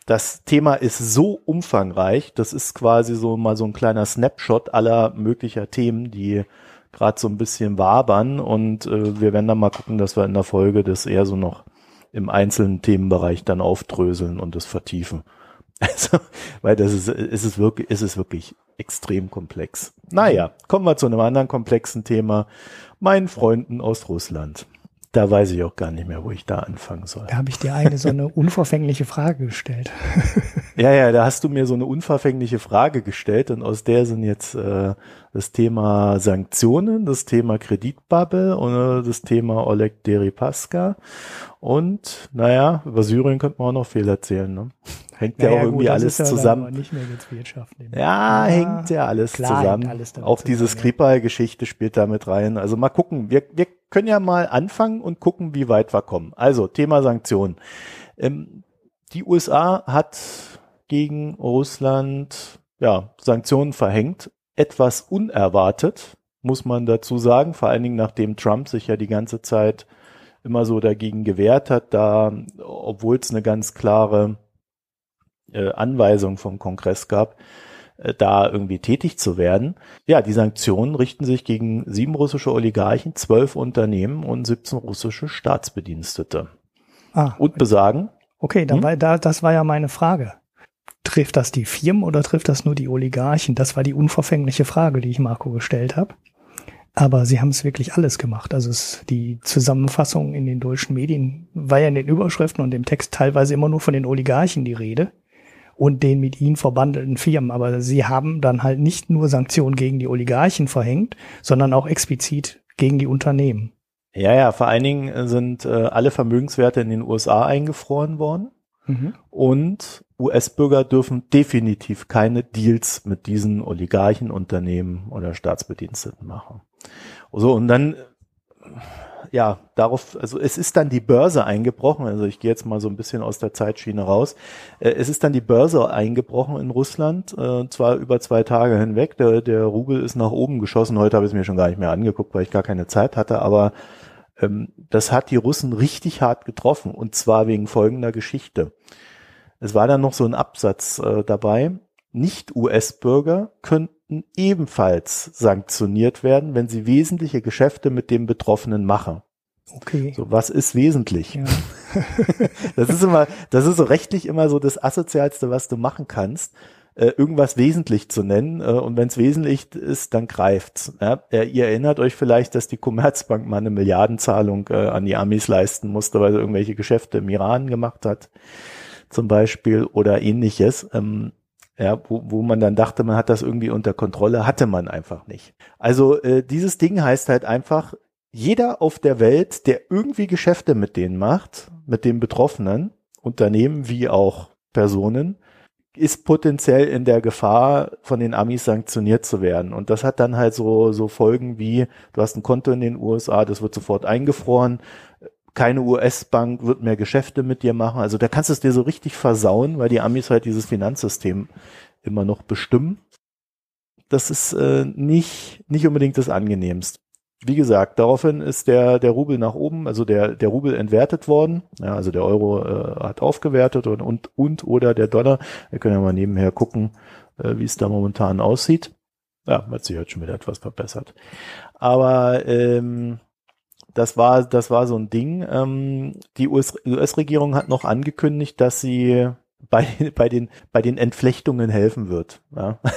das Thema ist so umfangreich, das ist quasi so mal so ein kleiner Snapshot aller möglicher Themen, die gerade so ein bisschen wabern und äh, wir werden dann mal gucken, dass wir in der Folge das eher so noch im einzelnen Themenbereich dann aufdröseln und das vertiefen. Also, weil das ist, ist es wirklich, ist es wirklich extrem komplex. Naja, kommen wir zu einem anderen komplexen Thema. Meinen Freunden aus Russland. Da weiß ich auch gar nicht mehr, wo ich da anfangen soll. Da habe ich dir eine so eine unverfängliche Frage gestellt. ja, ja, da hast du mir so eine unverfängliche Frage gestellt und aus der sind jetzt äh, das Thema Sanktionen, das Thema Kreditbubble und äh, das Thema Oleg Deripaska und naja, über Syrien könnte man auch noch viel erzählen. Ne? Hängt ja, ja auch irgendwie gut, alles ja zusammen. Ja, ja, hängt ja alles zusammen. Alles auch diese Skripal-Geschichte spielt da mit rein. Also mal gucken. Wir, wir können ja mal anfangen und gucken, wie weit wir kommen. Also Thema Sanktionen. Ähm, die USA hat gegen Russland ja, Sanktionen verhängt. Etwas unerwartet, muss man dazu sagen. Vor allen Dingen, nachdem Trump sich ja die ganze Zeit immer so dagegen gewehrt hat, da, obwohl es eine ganz klare äh, Anweisung vom Kongress gab, da irgendwie tätig zu werden. Ja, die Sanktionen richten sich gegen sieben russische Oligarchen, zwölf Unternehmen und 17 russische Staatsbedienstete. Ah, und besagen. Okay, dann hm? war, da, das war ja meine Frage. Trifft das die Firmen oder trifft das nur die Oligarchen? Das war die unverfängliche Frage, die ich Marco gestellt habe. Aber sie haben es wirklich alles gemacht. Also es, die Zusammenfassung in den deutschen Medien war ja in den Überschriften und im Text teilweise immer nur von den Oligarchen die Rede und den mit ihnen verbandelten Firmen. Aber sie haben dann halt nicht nur Sanktionen gegen die Oligarchen verhängt, sondern auch explizit gegen die Unternehmen. Ja, ja, vor allen Dingen sind äh, alle Vermögenswerte in den USA eingefroren worden. Mhm. Und US-Bürger dürfen definitiv keine Deals mit diesen Oligarchen, Unternehmen oder Staatsbediensteten machen. So, und dann ja, darauf, also es ist dann die Börse eingebrochen, also ich gehe jetzt mal so ein bisschen aus der Zeitschiene raus. Äh, es ist dann die Börse eingebrochen in Russland, äh, zwar über zwei Tage hinweg. Der, der Rubel ist nach oben geschossen. Heute habe ich es mir schon gar nicht mehr angeguckt, weil ich gar keine Zeit hatte, aber ähm, das hat die Russen richtig hart getroffen und zwar wegen folgender Geschichte. Es war dann noch so ein Absatz äh, dabei. Nicht-US-Bürger könnten ebenfalls sanktioniert werden, wenn sie wesentliche Geschäfte mit dem Betroffenen machen. Okay. So, was ist wesentlich? Ja. das ist immer, das ist so rechtlich immer so das Asozialste, was du machen kannst, äh, irgendwas wesentlich zu nennen. Äh, und wenn es wesentlich ist, dann greift's. Ja? Äh, ihr erinnert euch vielleicht, dass die Commerzbank mal eine Milliardenzahlung äh, an die Amis leisten musste, weil sie irgendwelche Geschäfte im Iran gemacht hat, zum Beispiel, oder ähnliches. Ähm, ja, wo, wo man dann dachte, man hat das irgendwie unter Kontrolle, hatte man einfach nicht. Also äh, dieses Ding heißt halt einfach, jeder auf der Welt, der irgendwie Geschäfte mit denen macht, mit den Betroffenen, Unternehmen wie auch Personen, ist potenziell in der Gefahr, von den Amis sanktioniert zu werden. Und das hat dann halt so, so Folgen wie, du hast ein Konto in den USA, das wird sofort eingefroren, keine US-Bank wird mehr Geschäfte mit dir machen. Also da kannst du es dir so richtig versauen, weil die Amis halt dieses Finanzsystem immer noch bestimmen. Das ist äh, nicht, nicht unbedingt das angenehmste wie gesagt, daraufhin ist der, der Rubel nach oben, also der, der Rubel entwertet worden. Ja, also der Euro äh, hat aufgewertet und, und, und oder der Dollar. Wir können ja mal nebenher gucken, äh, wie es da momentan aussieht. Ja, hat sich halt schon wieder etwas verbessert. Aber ähm, das war, das war so ein Ding. Ähm, die US-Regierung US hat noch angekündigt, dass sie bei, bei den, bei den Entflechtungen helfen wird. Ja?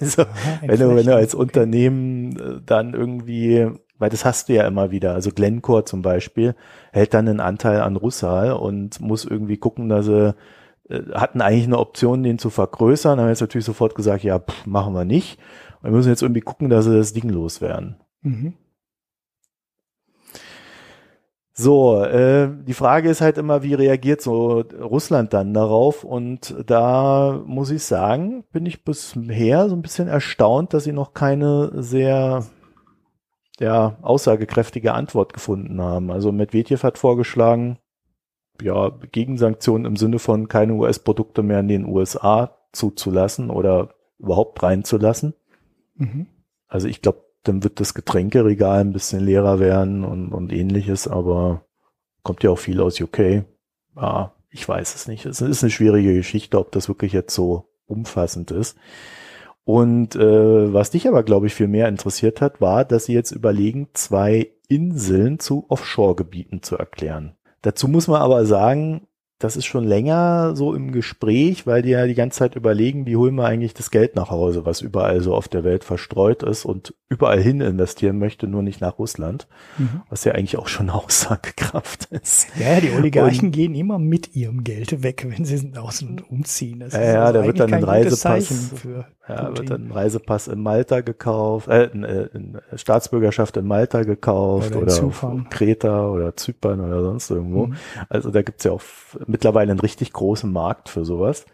Also, wenn du, wenn du als okay. Unternehmen äh, dann irgendwie weil das hast du ja immer wieder. Also Glencore zum Beispiel hält dann einen Anteil an Russal und muss irgendwie gucken, dass sie äh, hatten eigentlich eine Option, den zu vergrößern. Haben jetzt natürlich sofort gesagt, ja, pff, machen wir nicht. Wir müssen jetzt irgendwie gucken, dass sie das Ding loswerden. Mhm. So, äh, die Frage ist halt immer, wie reagiert so Russland dann darauf? Und da muss ich sagen, bin ich bisher so ein bisschen erstaunt, dass sie noch keine sehr ja, aussagekräftige Antwort gefunden haben. Also Medvedev hat vorgeschlagen, ja, Gegensanktionen im Sinne von keine US-Produkte mehr in den USA zuzulassen oder überhaupt reinzulassen. Mhm. Also ich glaube, dann wird das Getränkeregal ein bisschen leerer werden und, und ähnliches, aber kommt ja auch viel aus UK. Ja, ich weiß es nicht. Es ist eine schwierige Geschichte, ob das wirklich jetzt so umfassend ist. Und äh, was dich aber, glaube ich, viel mehr interessiert hat, war, dass sie jetzt überlegen, zwei Inseln zu Offshore-Gebieten zu erklären. Dazu muss man aber sagen, das ist schon länger so im Gespräch, weil die ja die ganze Zeit überlegen, wie holen wir eigentlich das Geld nach Hause, was überall so auf der Welt verstreut ist und überall hin investieren möchte, nur nicht nach Russland, mhm. was ja eigentlich auch schon Aussagekraft ist. Ja, die Oligarchen und, gehen immer mit ihrem Geld weg, wenn sie aus und umziehen. Das ja, ja, also da wird dann ein Reisepass, ja, wird dann ein Reisepass in Malta gekauft, äh, eine, eine Staatsbürgerschaft in Malta gekauft oder, oder Kreta oder Zypern oder sonst irgendwo. Mhm. Also da gibt's ja auch mittlerweile einen richtig großen Markt für sowas.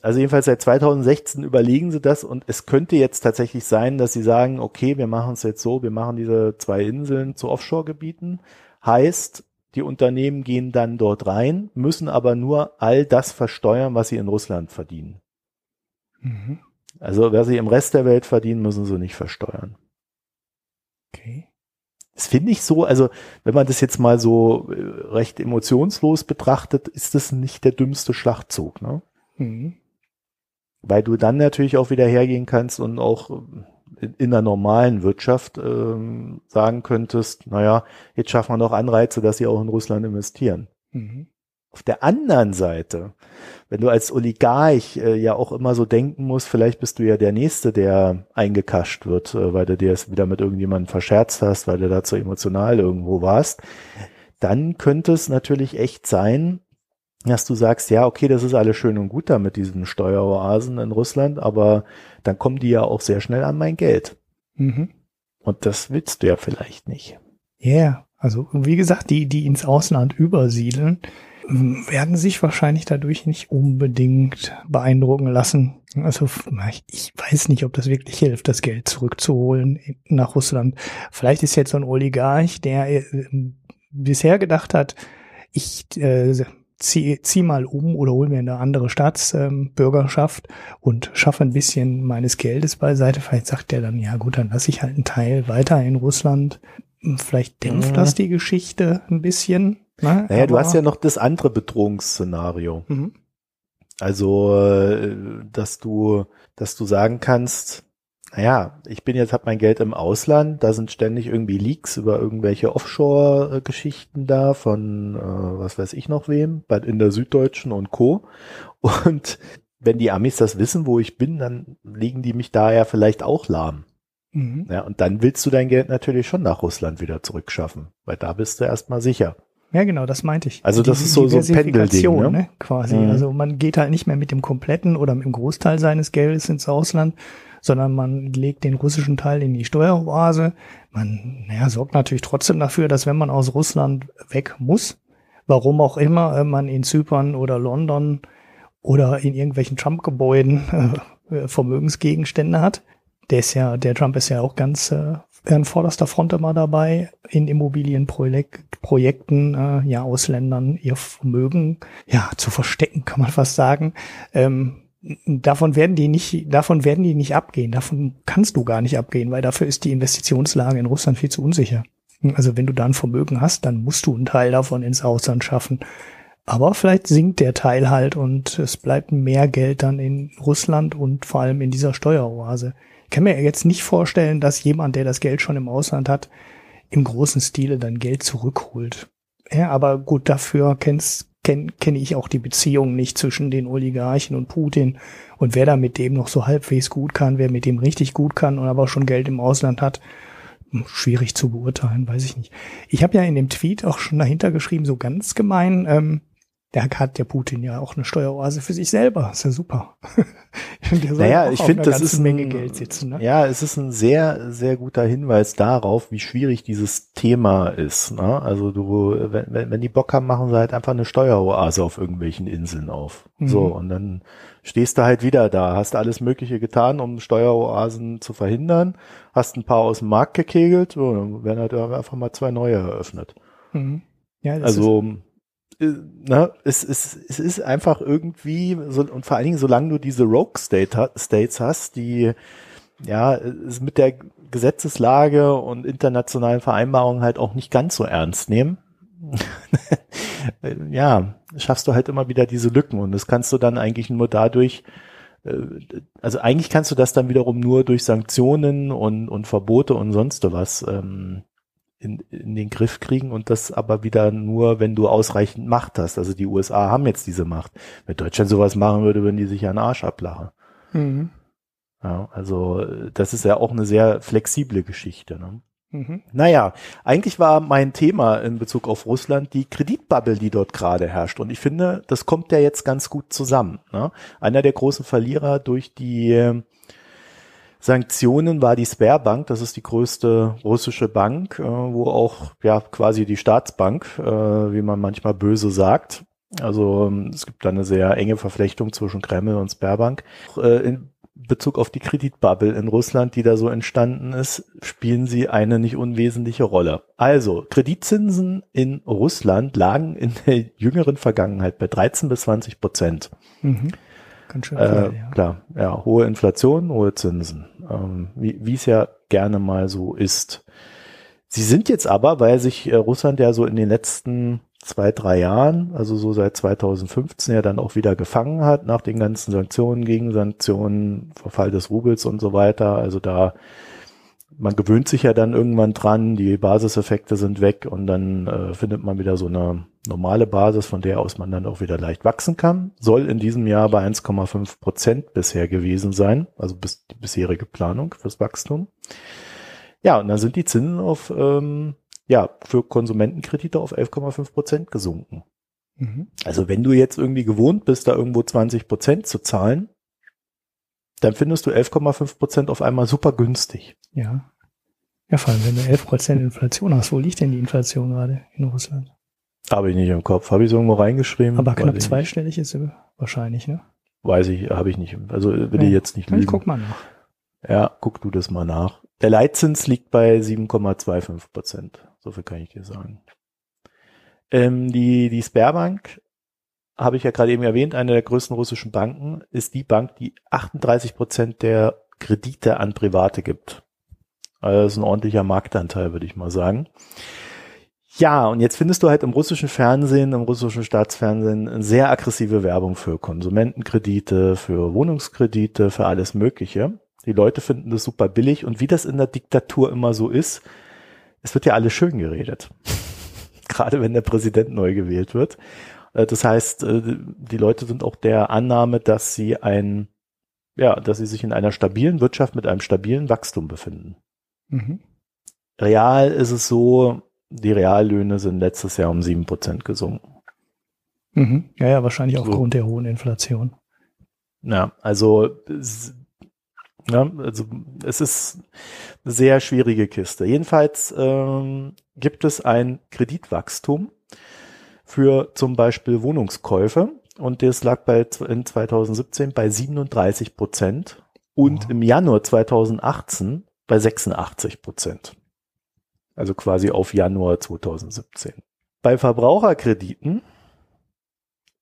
Also jedenfalls seit 2016 überlegen sie das und es könnte jetzt tatsächlich sein, dass sie sagen, okay, wir machen es jetzt so, wir machen diese zwei Inseln zu Offshore-Gebieten. Heißt, die Unternehmen gehen dann dort rein, müssen aber nur all das versteuern, was sie in Russland verdienen. Mhm. Also, wer sie im Rest der Welt verdienen, müssen sie nicht versteuern. Okay. Das finde ich so, also wenn man das jetzt mal so äh, recht emotionslos betrachtet, ist das nicht der dümmste Schlachtzug, ne? Mhm. Weil du dann natürlich auch wieder hergehen kannst und auch in, in der normalen Wirtschaft ähm, sagen könntest, naja, jetzt schaffen wir noch Anreize, dass sie auch in Russland investieren. Mhm. Auf der anderen Seite, wenn du als Oligarch äh, ja auch immer so denken musst, vielleicht bist du ja der Nächste, der eingekascht wird, äh, weil du dir es wieder mit irgendjemandem verscherzt hast, weil du dazu emotional irgendwo warst, dann könnte es natürlich echt sein, dass du sagst, ja, okay, das ist alles schön und gut da mit diesen Steueroasen in Russland, aber dann kommen die ja auch sehr schnell an mein Geld. Mhm. Und das willst du ja vielleicht nicht. Ja, yeah. also wie gesagt, die, die ins Ausland übersiedeln, werden sich wahrscheinlich dadurch nicht unbedingt beeindrucken lassen. Also ich weiß nicht, ob das wirklich hilft, das Geld zurückzuholen nach Russland. Vielleicht ist jetzt so ein Oligarch, der äh, bisher gedacht hat, ich äh, zieh, zieh mal um oder hol mir eine andere Staatsbürgerschaft ähm, und schaffe ein bisschen meines Geldes beiseite. Vielleicht sagt der dann, ja gut, dann lasse ich halt einen Teil weiter in Russland. Vielleicht dämpft mhm. das die Geschichte ein bisschen. Ne? Naja, du hast ja noch das andere Bedrohungsszenario. Mhm. Also, äh, dass du, dass du sagen kannst, naja, ich bin jetzt, hab mein Geld im Ausland, da sind ständig irgendwie Leaks über irgendwelche Offshore-Geschichten da von, äh, was weiß ich noch wem, in der Süddeutschen und Co. Und wenn die Amis das wissen, wo ich bin, dann legen die mich da ja vielleicht auch lahm. Mhm. Ja, und dann willst du dein Geld natürlich schon nach Russland wieder zurückschaffen, weil da bist du erstmal sicher. Ja, genau, das meinte ich. Also das die, ist so, so Pendelding, ne? ne? quasi. Mhm. Also man geht halt nicht mehr mit dem kompletten oder mit dem Großteil seines Geldes ins Ausland, sondern man legt den russischen Teil in die Steueroase. Man naja, sorgt natürlich trotzdem dafür, dass wenn man aus Russland weg muss, warum auch immer, äh, man in Zypern oder London oder in irgendwelchen Trump-Gebäuden äh, Vermögensgegenstände hat. Der ist ja, der Trump ist ja auch ganz äh, an vorderster Front immer dabei, in Immobilienprojekten, äh, ja, Ausländern ihr Vermögen, ja, zu verstecken, kann man fast sagen. Ähm, davon werden die nicht, davon werden die nicht abgehen. Davon kannst du gar nicht abgehen, weil dafür ist die Investitionslage in Russland viel zu unsicher. Also wenn du da ein Vermögen hast, dann musst du einen Teil davon ins Ausland schaffen. Aber vielleicht sinkt der Teil halt und es bleibt mehr Geld dann in Russland und vor allem in dieser Steueroase kann mir jetzt nicht vorstellen, dass jemand, der das Geld schon im Ausland hat, im großen Stile dann Geld zurückholt. Ja, aber gut, dafür kennst, kenne kenn ich auch die Beziehungen nicht zwischen den Oligarchen und Putin. Und wer da mit dem noch so halbwegs gut kann, wer mit dem richtig gut kann und aber schon Geld im Ausland hat, hm, schwierig zu beurteilen, weiß ich nicht. Ich habe ja in dem Tweet auch schon dahinter geschrieben, so ganz gemein, ähm, der hat der Putin ja auch eine Steueroase für sich selber. Ist ja super. naja, ich finde, das ist eine Menge Geld sitzen. Ne? Ja, es ist ein sehr, sehr guter Hinweis darauf, wie schwierig dieses Thema ist. Ne? Also du, wenn, wenn die Bock haben, machen sie halt einfach eine Steueroase auf irgendwelchen Inseln auf. Mhm. So, und dann stehst du halt wieder da, hast alles Mögliche getan, um Steueroasen zu verhindern, hast ein paar aus dem Markt gekegelt, so, dann werden halt einfach mal zwei neue eröffnet. Mhm. Ja, also äh, ne, es, es, es ist einfach irgendwie, so, und vor allen Dingen, solange du diese Rogue State, States hast, die ja mit der Gesetzeslage und internationalen Vereinbarungen halt auch nicht ganz so ernst nehmen, äh, ja, schaffst du halt immer wieder diese Lücken. Und das kannst du dann eigentlich nur dadurch, äh, also eigentlich kannst du das dann wiederum nur durch Sanktionen und, und Verbote und sonst was ähm, in, in den Griff kriegen und das aber wieder nur, wenn du ausreichend Macht hast. Also die USA haben jetzt diese Macht. Wenn Deutschland sowas machen würde, würden die sich ja einen Arsch ablachen. Mhm. Ja, also das ist ja auch eine sehr flexible Geschichte. Ne? Mhm. Naja, eigentlich war mein Thema in Bezug auf Russland die Kreditbubble, die dort gerade herrscht. Und ich finde, das kommt ja jetzt ganz gut zusammen. Ne? Einer der großen Verlierer durch die Sanktionen war die Sberbank, das ist die größte russische Bank, äh, wo auch ja quasi die Staatsbank, äh, wie man manchmal böse sagt. Also ähm, es gibt da eine sehr enge Verflechtung zwischen Kreml und Sberbank. Äh, in Bezug auf die Kreditbubble in Russland, die da so entstanden ist, spielen sie eine nicht unwesentliche Rolle. Also, Kreditzinsen in Russland lagen in der jüngeren Vergangenheit bei 13 bis 20 Prozent. Mhm. Ganz schön äh, ja. Klar, ja, hohe Inflation, hohe Zinsen, ähm, wie es ja gerne mal so ist. Sie sind jetzt aber, weil sich äh, Russland ja so in den letzten zwei, drei Jahren, also so seit 2015 ja dann auch wieder gefangen hat, nach den ganzen Sanktionen, Gegensanktionen, Verfall des Rubels und so weiter. Also da, man gewöhnt sich ja dann irgendwann dran, die Basiseffekte sind weg und dann äh, findet man wieder so eine normale Basis, von der aus man dann auch wieder leicht wachsen kann. Soll in diesem Jahr bei 1,5 Prozent bisher gewesen sein, also bis die bisherige Planung fürs Wachstum. Ja, und dann sind die Zinsen auf ähm, ja, für Konsumentenkredite auf 11,5 Prozent gesunken. Mhm. Also wenn du jetzt irgendwie gewohnt bist, da irgendwo 20 Prozent zu zahlen, dann findest du 11,5 Prozent auf einmal super günstig. Ja. Ja, vor allem, wenn du 11 Prozent Inflation hast. Wo liegt denn die Inflation gerade in Russland? Habe ich nicht im Kopf. Habe ich so irgendwo reingeschrieben? Aber knapp zweistellig ist sie wahrscheinlich, ne? Weiß ich, habe ich nicht. Also will ja. ich jetzt nicht lügen. Ich guck mal nach. Ja, guck du das mal nach. Der Leitzins liegt bei 7,25 Prozent. So viel kann ich dir sagen. Ähm, die, die Sperrbank, habe ich ja gerade eben erwähnt, eine der größten russischen Banken, ist die Bank, die 38 Prozent der Kredite an Private gibt. Also ist ein ordentlicher Marktanteil, würde ich mal sagen. Ja, und jetzt findest du halt im russischen Fernsehen, im russischen Staatsfernsehen sehr aggressive Werbung für Konsumentenkredite, für Wohnungskredite, für alles Mögliche. Die Leute finden das super billig und wie das in der Diktatur immer so ist, es wird ja alles schön geredet. Gerade wenn der Präsident neu gewählt wird. Äh, das heißt, äh, die Leute sind auch der Annahme, dass sie ein, ja, dass sie sich in einer stabilen Wirtschaft mit einem stabilen Wachstum befinden. Mhm. Real ist es so, die Reallöhne sind letztes Jahr um sieben Prozent gesunken. Mhm. Ja, ja, wahrscheinlich aufgrund so. der hohen Inflation. Ja, also ja, also es ist eine sehr schwierige Kiste. Jedenfalls ähm, gibt es ein Kreditwachstum für zum Beispiel Wohnungskäufe und das lag bei in 2017 bei 37 Prozent und oh. im Januar 2018 bei 86 Prozent. Also quasi auf Januar 2017. Bei Verbraucherkrediten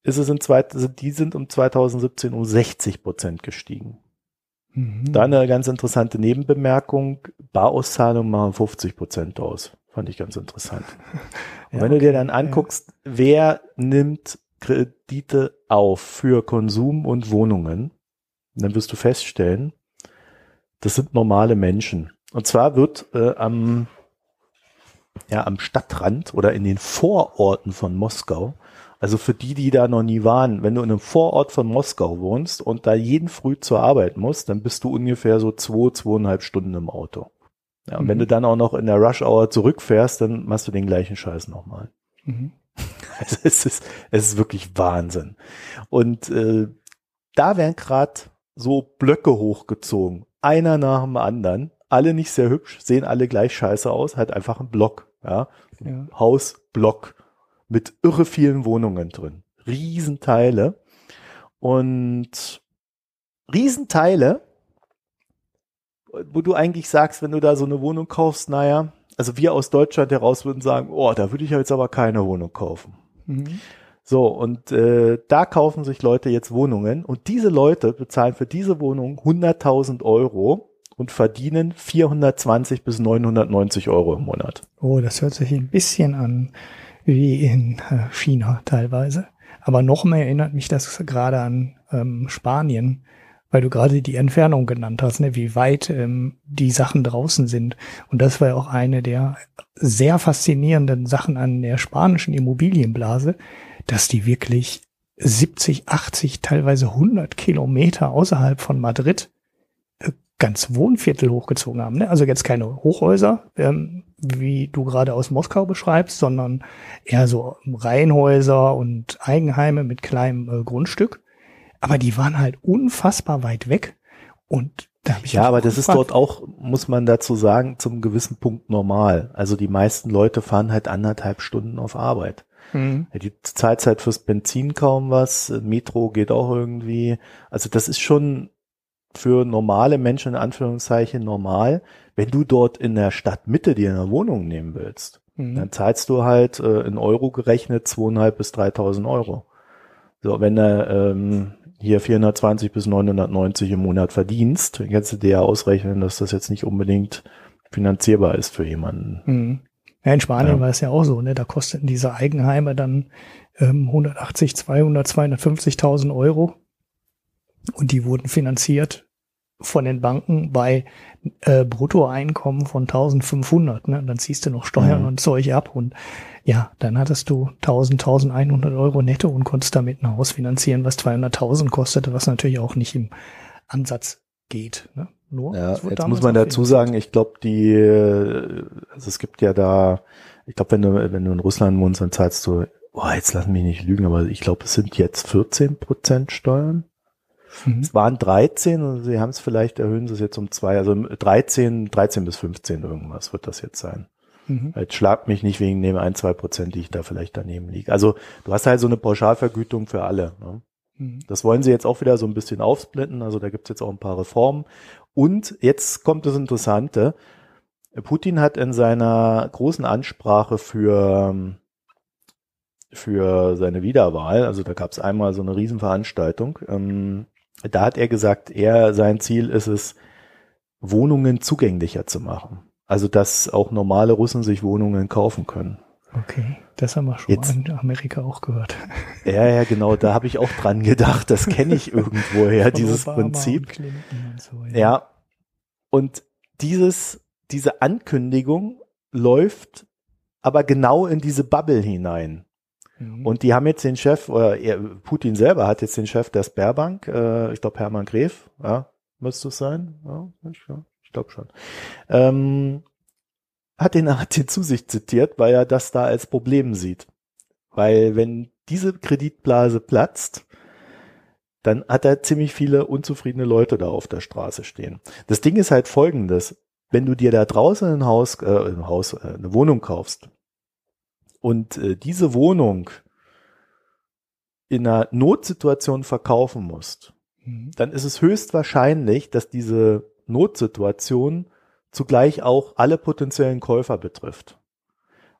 ist es in zwei, die sind um 2017 um 60 Prozent gestiegen. Mhm. Da eine ganz interessante Nebenbemerkung, Barauszahlungen machen 50 Prozent aus. Fand ich ganz interessant. Und ja, wenn du dir dann anguckst, wer nimmt Kredite auf für Konsum und Wohnungen, dann wirst du feststellen, das sind normale Menschen. Und zwar wird äh, am, ja, am Stadtrand oder in den Vororten von Moskau also für die, die da noch nie waren, wenn du in einem Vorort von Moskau wohnst und da jeden früh zur Arbeit musst, dann bist du ungefähr so zwei, zweieinhalb Stunden im Auto. Ja, und mhm. wenn du dann auch noch in der Rush Hour zurückfährst, dann machst du den gleichen Scheiß nochmal. Mhm. Also es ist, es ist wirklich Wahnsinn. Und äh, da werden gerade so Blöcke hochgezogen. Einer nach dem anderen. Alle nicht sehr hübsch, sehen alle gleich scheiße aus, halt einfach ein Block. Ja? ja. Haus, Block mit irre vielen Wohnungen drin. Riesenteile. Und Riesenteile, wo du eigentlich sagst, wenn du da so eine Wohnung kaufst, naja, also wir aus Deutschland heraus würden sagen, oh, da würde ich jetzt aber keine Wohnung kaufen. Mhm. So, und äh, da kaufen sich Leute jetzt Wohnungen und diese Leute bezahlen für diese Wohnung 100.000 Euro und verdienen 420 bis 990 Euro im Monat. Oh, das hört sich ein bisschen an wie in äh, China teilweise. Aber noch mehr erinnert mich das gerade an ähm, Spanien, weil du gerade die Entfernung genannt hast, ne, wie weit ähm, die Sachen draußen sind. Und das war ja auch eine der sehr faszinierenden Sachen an der spanischen Immobilienblase, dass die wirklich 70, 80, teilweise 100 Kilometer außerhalb von Madrid äh, ganz Wohnviertel hochgezogen haben. Ne? Also jetzt keine Hochhäuser, ähm, wie du gerade aus Moskau beschreibst, sondern eher so Reihenhäuser und Eigenheime mit kleinem äh, Grundstück. Aber die waren halt unfassbar weit weg. Und da habe ich Ja, aber das gefragt, ist dort auch, muss man dazu sagen, zum gewissen Punkt normal. Also die meisten Leute fahren halt anderthalb Stunden auf Arbeit. Mhm. Die zahlt halt fürs Benzin kaum was, Metro geht auch irgendwie. Also das ist schon für normale Menschen in Anführungszeichen normal. Wenn du dort in der Stadtmitte dir eine Wohnung nehmen willst, mhm. dann zahlst du halt äh, in Euro gerechnet zweieinhalb bis 3.000 Euro. So, wenn du ähm, hier 420 bis 990 im Monat verdienst, dann kannst du dir ja ausrechnen, dass das jetzt nicht unbedingt finanzierbar ist für jemanden. Mhm. Ja, in Spanien ja. war es ja auch so, ne? Da kosteten diese Eigenheime dann ähm, 180, 200, 250.000 Euro und die wurden finanziert von den Banken bei äh, Bruttoeinkommen von 1500. Ne? Dann ziehst du noch Steuern mhm. und Zeug ab und ja, dann hattest du 1000, 1100 Euro netto und konntest damit ein Haus finanzieren, was 200.000 kostete, was natürlich auch nicht im Ansatz geht. Ne? Nur, ja, jetzt muss man dazu sagen, ich glaube, die, also es gibt ja da, ich glaube, wenn du, wenn du in Russland wohnst, dann zahlst du, boah, jetzt lass mich nicht lügen, aber ich glaube, es sind jetzt 14 Prozent Steuern. Mhm. Es waren 13 und sie haben es vielleicht, erhöhen sie es jetzt um zwei, also 13, 13 bis 15 irgendwas wird das jetzt sein. Mhm. Jetzt schlagt mich nicht wegen dem ein, zwei Prozent, die ich da vielleicht daneben liege. Also du hast halt so eine Pauschalvergütung für alle. Ne? Mhm. Das wollen sie jetzt auch wieder so ein bisschen aufsplitten. Also da gibt es jetzt auch ein paar Reformen. Und jetzt kommt das Interessante. Putin hat in seiner großen Ansprache für für seine Wiederwahl, also da gab es einmal so eine Riesenveranstaltung, ähm, da hat er gesagt, er, sein Ziel ist es, Wohnungen zugänglicher zu machen. Also, dass auch normale Russen sich Wohnungen kaufen können. Okay, das haben wir schon Jetzt, in Amerika auch gehört. Ja, ja, genau, da habe ich auch dran gedacht. Das kenne ich irgendwoher, dieses Obama Prinzip. Und so, ja. ja, und dieses, diese Ankündigung läuft aber genau in diese Bubble hinein. Mhm. Und die haben jetzt den Chef, oder er, Putin selber hat jetzt den Chef der Sperrbank, äh, ich glaube Hermann Gref, ja, müsste es sein, ja, ich, ja, ich glaube schon, ähm, hat den, hat den zu sich zitiert, weil er das da als Problem sieht. Weil wenn diese Kreditblase platzt, dann hat er ziemlich viele unzufriedene Leute da auf der Straße stehen. Das Ding ist halt folgendes. Wenn du dir da draußen ein Haus, äh, ein Haus, äh, eine Wohnung kaufst und äh, diese Wohnung in einer Notsituation verkaufen musst, mhm. dann ist es höchstwahrscheinlich, dass diese Notsituation zugleich auch alle potenziellen Käufer betrifft.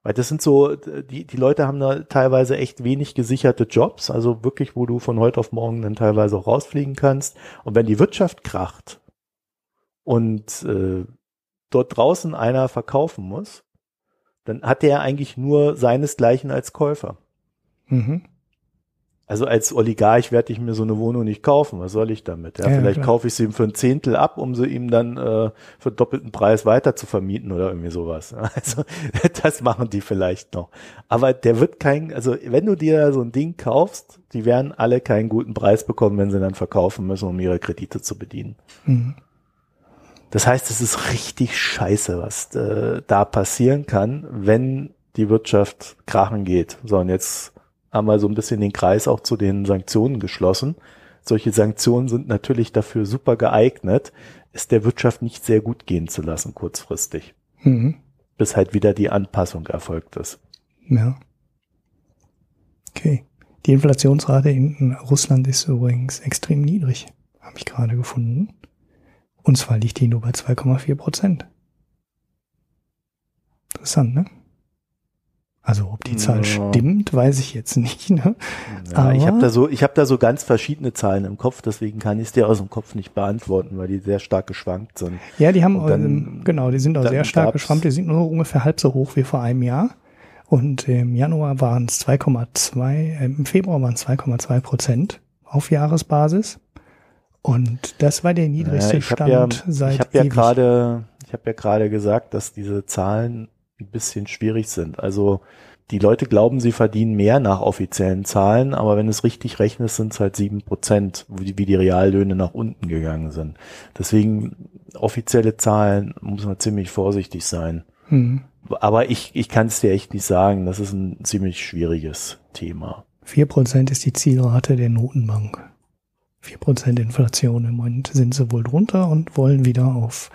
Weil das sind so, die, die Leute haben da teilweise echt wenig gesicherte Jobs, also wirklich, wo du von heute auf morgen dann teilweise auch rausfliegen kannst. Und wenn die Wirtschaft kracht und äh, dort draußen einer verkaufen muss, dann hat der eigentlich nur seinesgleichen als Käufer. Mhm. Also als Oligarch werde ich mir so eine Wohnung nicht kaufen. Was soll ich damit? Ja, ja vielleicht klar. kaufe ich sie ihm für ein Zehntel ab, um sie ihm dann äh, für doppelten Preis weiter zu vermieten oder irgendwie sowas. Also das machen die vielleicht noch. Aber der wird kein, also wenn du dir so ein Ding kaufst, die werden alle keinen guten Preis bekommen, wenn sie dann verkaufen müssen, um ihre Kredite zu bedienen. Mhm. Das heißt, es ist richtig scheiße, was äh, da passieren kann, wenn die Wirtschaft krachen geht. So, und jetzt haben wir so ein bisschen den Kreis auch zu den Sanktionen geschlossen. Solche Sanktionen sind natürlich dafür super geeignet, es der Wirtschaft nicht sehr gut gehen zu lassen, kurzfristig. Mhm. Bis halt wieder die Anpassung erfolgt ist. Ja. Okay. Die Inflationsrate in Russland ist übrigens extrem niedrig, habe ich gerade gefunden. Und zwar liegt die nur bei 2,4 Prozent. Interessant, ne? Also ob die Zahl ja. stimmt, weiß ich jetzt nicht. Ne? Ja, ich habe da so, ich habe da so ganz verschiedene Zahlen im Kopf, deswegen kann ich es dir aus dem Kopf nicht beantworten, weil die sehr stark geschwankt sind. Ja, die haben dann, genau, die sind auch sehr stark geschwankt. Die sind nur ungefähr halb so hoch wie vor einem Jahr. Und im Januar waren es 2,2, äh, im Februar waren es 2,2 Prozent auf Jahresbasis. Und das war der niedrigste Ja, habe Stand ja, seit ich hab ja gerade, ich habe ja gerade gesagt, dass diese Zahlen ein bisschen schwierig sind. Also die Leute glauben, sie verdienen mehr nach offiziellen Zahlen, aber wenn es richtig rechnet, sind es halt sieben Prozent, wie die Reallöhne nach unten gegangen sind. Deswegen offizielle Zahlen muss man ziemlich vorsichtig sein. Hm. Aber ich, ich kann es dir echt nicht sagen. Das ist ein ziemlich schwieriges Thema. 4% ist die Zielrate der Notenbank. 4% Inflation im Moment sind sie wohl drunter und wollen wieder auf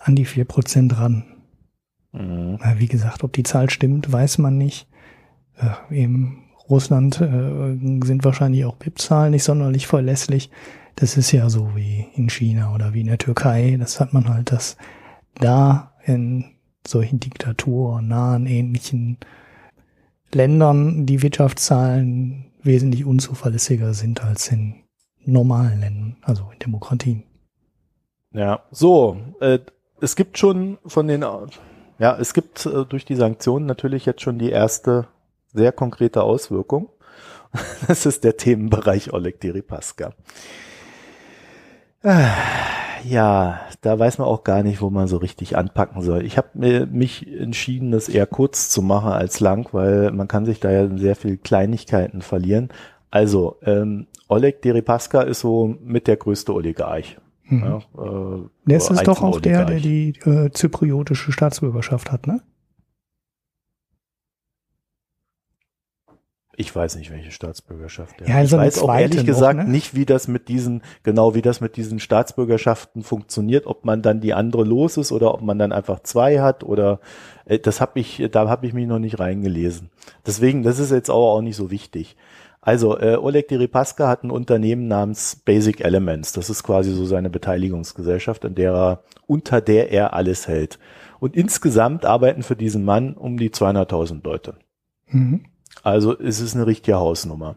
an die 4% ran. Mhm. Wie gesagt, ob die Zahl stimmt, weiß man nicht. Äh, Im Russland äh, sind wahrscheinlich auch BIP-Zahlen nicht sonderlich verlässlich. Das ist ja so wie in China oder wie in der Türkei. Das hat man halt, dass da in solchen diktaturnahen ähnlichen Ländern die Wirtschaftszahlen wesentlich unzuverlässiger sind als in normalen Ländern, also in Demokratien. Ja, so, äh, es gibt schon von den, ja, es gibt äh, durch die Sanktionen natürlich jetzt schon die erste sehr konkrete Auswirkung. Das ist der Themenbereich Oleg Deripaska. Ah, Ja, da weiß man auch gar nicht, wo man so richtig anpacken soll. Ich habe mich entschieden, das eher kurz zu machen als lang, weil man kann sich da ja sehr viel Kleinigkeiten verlieren. Also, ähm, Oleg Deripaska ist so mit der größte Oligarch. Mhm. Ja, äh, oder ist doch auch der, der die äh, zypriotische Staatsbürgerschaft hat, ne? Ich weiß nicht, welche Staatsbürgerschaft. der Ja, hat. ich weiß auch ehrlich noch, gesagt ne? nicht, wie das mit diesen, genau wie das mit diesen Staatsbürgerschaften funktioniert, ob man dann die andere los ist oder ob man dann einfach zwei hat oder äh, das habe ich, da habe ich mich noch nicht reingelesen. Deswegen, das ist jetzt auch, auch nicht so wichtig. Also äh, Oleg Deripaska hat ein Unternehmen namens Basic Elements. Das ist quasi so seine Beteiligungsgesellschaft, in der er, unter der er alles hält. Und insgesamt arbeiten für diesen Mann um die 200.000 Leute. Mhm. Also es ist eine richtige Hausnummer.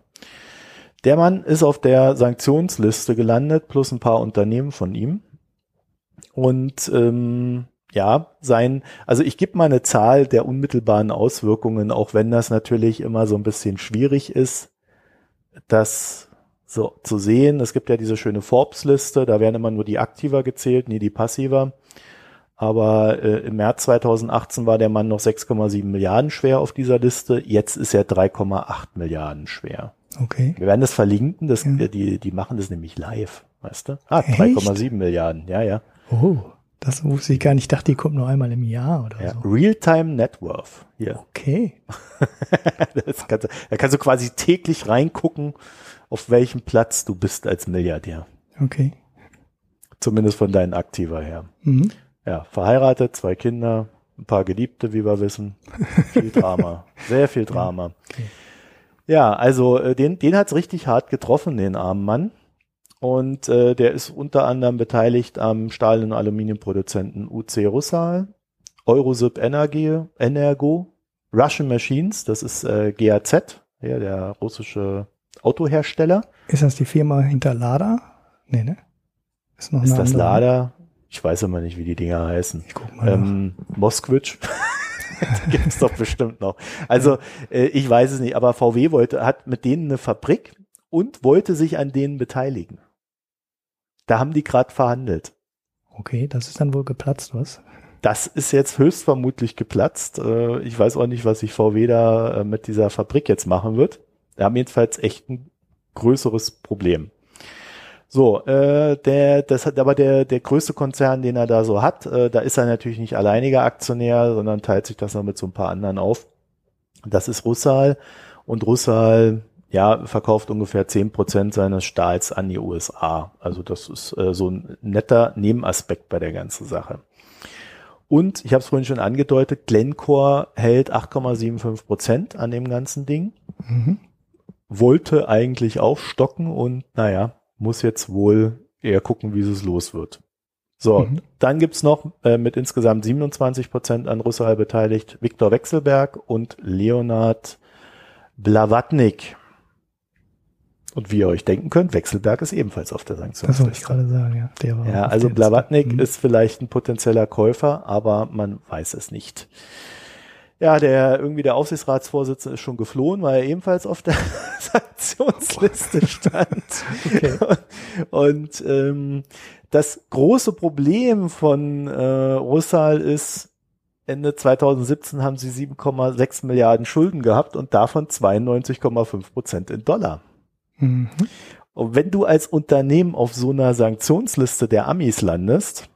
Der Mann ist auf der Sanktionsliste gelandet, plus ein paar Unternehmen von ihm. Und ähm, ja, sein, also ich gebe mal eine Zahl der unmittelbaren Auswirkungen, auch wenn das natürlich immer so ein bisschen schwierig ist, das so zu sehen. Es gibt ja diese schöne Forbes-Liste, da werden immer nur die Aktiva gezählt, nie die Passiva. Aber äh, im März 2018 war der Mann noch 6,7 Milliarden schwer auf dieser Liste. Jetzt ist er 3,8 Milliarden schwer. Okay. Wir werden das verlinken. Das, Ja. die, die machen das nämlich live, weißt du? Ah, Echt? 3,7 Milliarden. Ja, ja. Oh, das wusste ich gar nicht. Ich dachte, die kommt nur einmal im Jahr oder ja. so. Real-Time Net Worth. Hier. Okay. Das kannst, du- da kannst du quasi täglich reingucken, auf welchem Platz du bist als Milliardär. Okay. Zumindest von deinen Aktiva her. Mhm. Ja, verheiratet, zwei Kinder, ein paar Geliebte, wie wir wissen. Viel Drama. Sehr viel Drama. Okay. Ja, also äh, den, den hat's richtig hart getroffen, den armen Mann. Und äh, der ist unter anderem beteiligt am Stahl- und Aluminiumproduzenten UC Russal, Eurosip Energie, Energo, Russian Machines, das ist äh, GAZ, ja, der russische Autohersteller. Ist das die Firma hinter Lada? Nee, ne? Ist noch Ist das andere. Lada? Ich weiß immer nicht, wie die Dinger heißen. Ich guck mal. Ähm, Moskwitsch. Die gibt's doch bestimmt noch. Also äh, ich weiß es nicht, aber VW wollte, hat mit denen eine Fabrik und wollte sich an denen beteiligen. Da haben die gerade verhandelt. Okay, das ist dann wohl geplatzt, was? Das ist jetzt höchstvermutlich geplatzt. Äh, ich weiß auch nicht, was sich VW da äh, mit dieser Fabrik jetzt machen wird. Wir haben jedenfalls echt ein größeres Problem. So, äh, der, das hat aber der, der größte Konzern, den er da so hat, äh, da ist er natürlich nicht alleiniger Aktionär, sondern teilt sich das noch mit so ein paar anderen auf. Das ist Russal und Russal, ja, verkauft ungefähr zehn Prozent seines Stahls an die USA. Also das ist äh, so ein netter Nebenaspekt bei der ganzen Sache. Und ich habe es vorhin schon angedeutet, Glencore hält 8,75 Prozent an dem ganzen Ding Mhm. wollte eigentlich aufstocken und naja, muss jetzt wohl eher gucken, wie es los wird. So, Mhm. dann gibt's noch äh, mit insgesamt 27 Prozent an Russal beteiligt Viktor Wechselberg und Leonard Blavatnik. Und wie ihr euch denken könnt, Wechselberg ist ebenfalls auf der Das wollte ich Sanktionsliste. gerade sagen, ja. Der war Ja, also. Blavatnik ist vielleicht ein potenzieller Käufer, aber man weiß es nicht. Ja, der irgendwie der Aufsichtsratsvorsitzende ist schon geflohen, weil er ebenfalls auf der Sanktionsliste stand. Okay. Und, und ähm, das große Problem von äh, Russal ist, Ende 2017 haben sie 7,6 Milliarden Schulden gehabt und davon 92,5 Prozent in Dollar. Mhm. Und wenn du als Unternehmen auf so einer Sanktionsliste der Amis landest,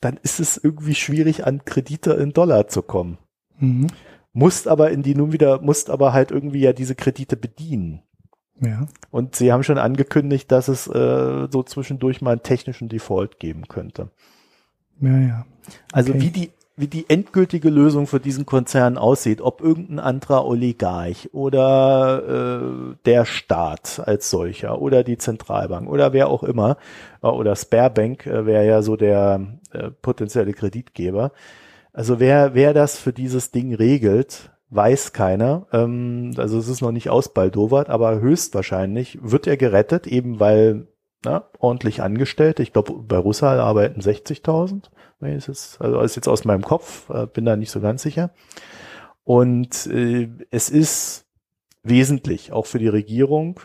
dann ist es irgendwie schwierig, an Kredite in Dollar zu kommen. Mhm. Musst aber in die nun wieder, musst aber halt irgendwie ja diese Kredite bedienen. Ja. Und sie haben schon angekündigt, dass es äh, so zwischendurch mal einen technischen Default geben könnte. Ja, ja. Also okay. Also wie die wie die endgültige Lösung für diesen Konzern aussieht, ob irgendein anderer Oligarch oder äh, der Staat als solcher oder die Zentralbank oder wer auch immer äh, oder Sparebank äh, wäre ja so der äh, potenzielle Kreditgeber. Also wer wer das für dieses Ding regelt, weiß keiner. Ähm, also es ist noch nicht ausbaldowert, aber höchstwahrscheinlich wird er gerettet, eben weil na, ordentlich angestellt. Ich glaube, bei Russal arbeiten 60.000 ist es, also ist jetzt aus meinem Kopf, äh, bin da nicht so ganz sicher. Und äh, es ist wesentlich, auch für die Regierung.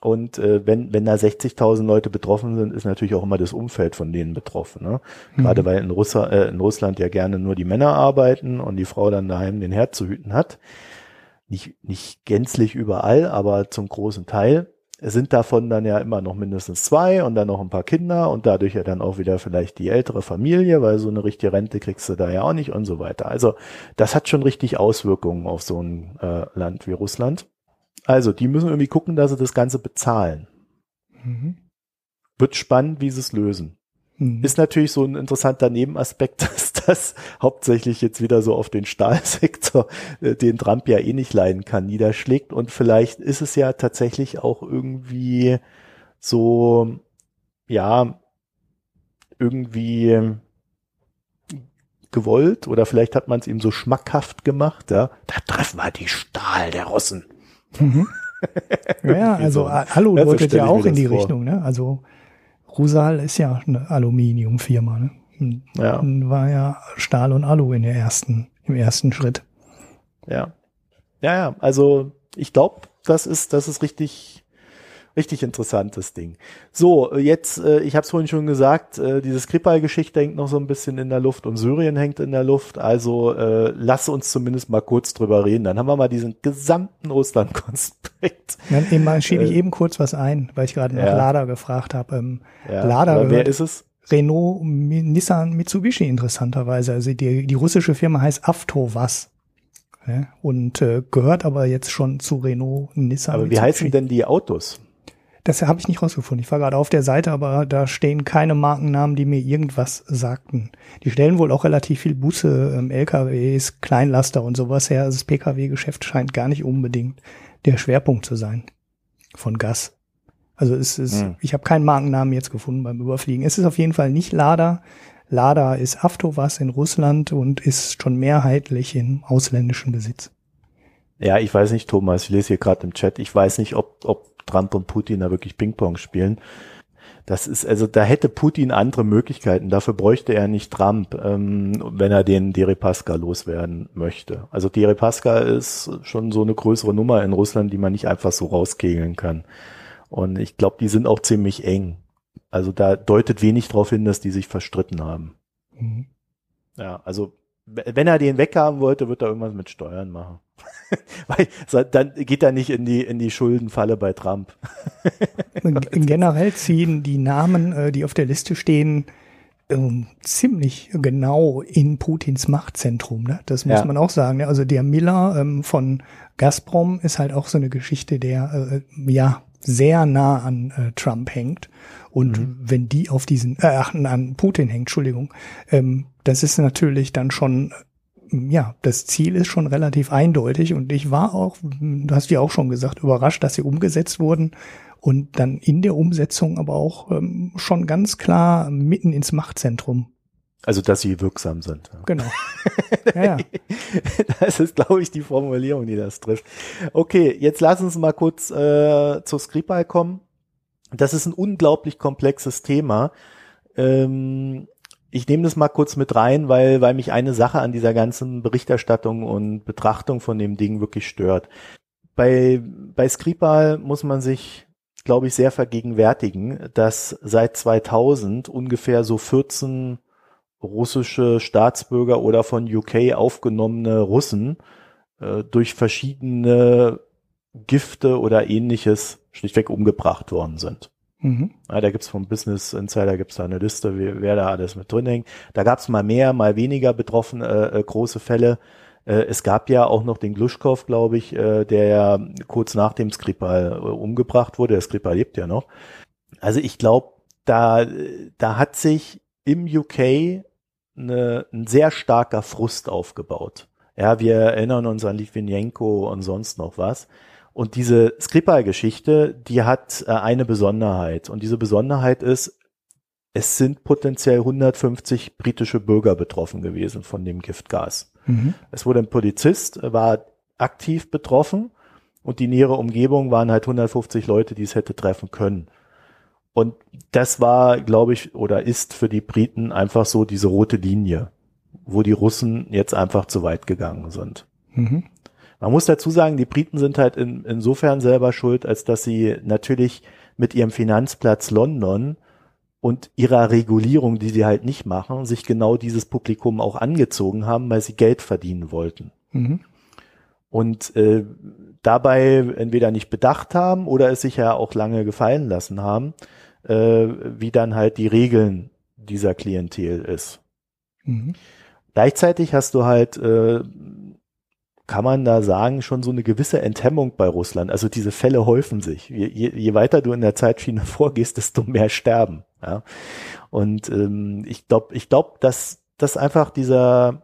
Und äh, wenn, wenn da 60.000 Leute betroffen sind, ist natürlich auch immer das Umfeld von denen betroffen. Ne? Mhm. Gerade weil in, Russer, äh, in Russland ja gerne nur die Männer arbeiten und die Frau dann daheim den Herd zu hüten hat. Nicht, nicht gänzlich überall, aber zum großen Teil sind davon dann ja immer noch mindestens zwei und dann noch ein paar Kinder und dadurch ja dann auch wieder vielleicht die ältere Familie, weil so eine richtige Rente kriegst du da ja auch nicht und so weiter. Also das hat schon richtig Auswirkungen auf so ein äh, Land wie Russland. Also die müssen irgendwie gucken, dass sie das Ganze bezahlen. Mhm. Wird spannend, wie sie es lösen. Mhm. Ist natürlich so ein interessanter Nebenaspekt, dass das hauptsächlich jetzt wieder so auf den Stahlsektor, äh, den Trump ja eh nicht leiden kann, niederschlägt. Und vielleicht ist es ja tatsächlich auch irgendwie so, ja, irgendwie gewollt oder vielleicht hat man es ihm so schmackhaft gemacht, ja. Da treffen wir die Stahl der Russen. Mhm. Ja, also so. Alu deutet ja auch in die vor. Richtung, ne? Also Rusal ist ja eine Aluminiumfirma, ne? Ja. War ja Stahl und Alu in der ersten, im ersten Schritt. Ja. Ja, ja, also ich glaube, das ist, das ist richtig, richtig interessantes Ding. So, jetzt, äh, ich habe es vorhin schon gesagt, äh, diese Skripal-Geschichte hängt noch so ein bisschen in der Luft und Syrien hängt in der Luft. Also äh, lass uns zumindest mal kurz drüber reden. Dann haben wir mal diesen gesamten Russland-Konspekt. Dann schiebe ich äh, eben kurz was ein, weil ich gerade nach ja. Lada gefragt habe. Ähm, ja, Lada wer ist es? Renault, Nissan, Mitsubishi interessanterweise. Also die, die russische Firma heißt Avtovas. Ja, und äh, gehört aber jetzt schon zu Renault, Nissan. Aber wie heißen denn die Autos? Das habe ich nicht rausgefunden. Ich war gerade auf der Seite, aber da stehen keine Markennamen, die mir irgendwas sagten. Die stellen wohl auch relativ viel Busse, ähm, LKWs, Kleinlaster und sowas her. Also das Pkw-Geschäft scheint gar nicht unbedingt der Schwerpunkt zu sein von Gas. Also es ist, hm. ich habe keinen Markennamen jetzt gefunden beim Überfliegen. Es ist auf jeden Fall nicht Lada. Lada ist Avtovas in Russland und ist schon mehrheitlich in ausländischen Besitz. Ja, ich weiß nicht, Thomas, ich lese hier gerade im Chat, ich weiß nicht, ob, ob Trump und Putin da wirklich Ping-Pong spielen. Das ist, also da hätte Putin andere Möglichkeiten. Dafür bräuchte er nicht Trump, ähm, wenn er den Deripaska loswerden möchte. Also Deripaska ist schon so eine größere Nummer in Russland, die man nicht einfach so rauskegeln kann. Und ich glaube, die sind auch ziemlich eng. Also da deutet wenig darauf hin, dass die sich verstritten haben. Mhm. Ja, also wenn er den weghaben wollte, wird er irgendwas mit Steuern machen. Weil dann geht er nicht in die, in die Schuldenfalle bei Trump. Generell ziehen die Namen, äh, die auf der Liste stehen, ähm, ziemlich genau in Putins Machtzentrum. Ne? Das muss ja. man auch sagen. Ne? Also der Miller ähm, von Gazprom ist halt auch so eine Geschichte, der äh, ja sehr nah an äh, Trump hängt. Und mhm. wenn die auf diesen, äh, an Putin hängt, Entschuldigung, ähm, das ist natürlich dann schon, äh, ja, das Ziel ist schon relativ eindeutig. Und ich war auch, du hast ja auch schon gesagt, überrascht, dass sie umgesetzt wurden und dann in der Umsetzung aber auch ähm, schon ganz klar mitten ins Machtzentrum also, dass sie wirksam sind. Genau. Ja, ja. Das ist, glaube ich, die Formulierung, die das trifft. Okay, jetzt lass uns mal kurz äh, zur Skripal kommen. Das ist ein unglaublich komplexes Thema. Ähm, ich nehme das mal kurz mit rein, weil, weil mich eine Sache an dieser ganzen Berichterstattung und Betrachtung von dem Ding wirklich stört. Bei, bei Skripal muss man sich, glaube ich, sehr vergegenwärtigen, dass seit 2000 ungefähr so 14 russische Staatsbürger oder von UK aufgenommene Russen äh, durch verschiedene Gifte oder ähnliches schlichtweg umgebracht worden sind. Mhm. Ja, da gibt's vom Business Insider gibt's da eine Liste, wer, wer da alles mit drin hängt. Da gab's mal mehr, mal weniger betroffen äh, äh, große Fälle. Äh, es gab ja auch noch den Gluschkow, glaube ich, äh, der ja kurz nach dem Skripal äh, umgebracht wurde. Der Skripal lebt ja noch. Also ich glaube, da, da hat sich im UK eine, ein sehr starker Frust aufgebaut. Ja, wir erinnern uns an Litvinenko und sonst noch was. Und diese Skripal-Geschichte, die hat äh, eine Besonderheit. Und diese Besonderheit ist, es sind potenziell 150 britische Bürger betroffen gewesen von dem Giftgas. Mhm. Es wurde ein Polizist, war aktiv betroffen und die nähere Umgebung waren halt 150 Leute, die es hätte treffen können. Und das war, glaube ich, oder ist für die Briten einfach so diese rote Linie, wo die Russen jetzt einfach zu weit gegangen sind. Mhm. Man muss dazu sagen, die Briten sind halt in, insofern selber schuld, als dass sie natürlich mit ihrem Finanzplatz London und ihrer Regulierung, die sie halt nicht machen, sich genau dieses Publikum auch angezogen haben, weil sie Geld verdienen wollten. Mhm. Und äh, dabei entweder nicht bedacht haben oder es sich ja auch lange gefallen lassen haben, äh, wie dann halt die Regeln dieser Klientel ist. Mhm. Gleichzeitig hast du halt äh, kann man da sagen, schon so eine gewisse Enthemmung bei Russland. Also diese Fälle häufen sich. Je, je, je weiter du in der Zeitschiene vorgehst, desto mehr sterben. Ja? Und ähm, ich glaube, ich glaube, dass das einfach dieser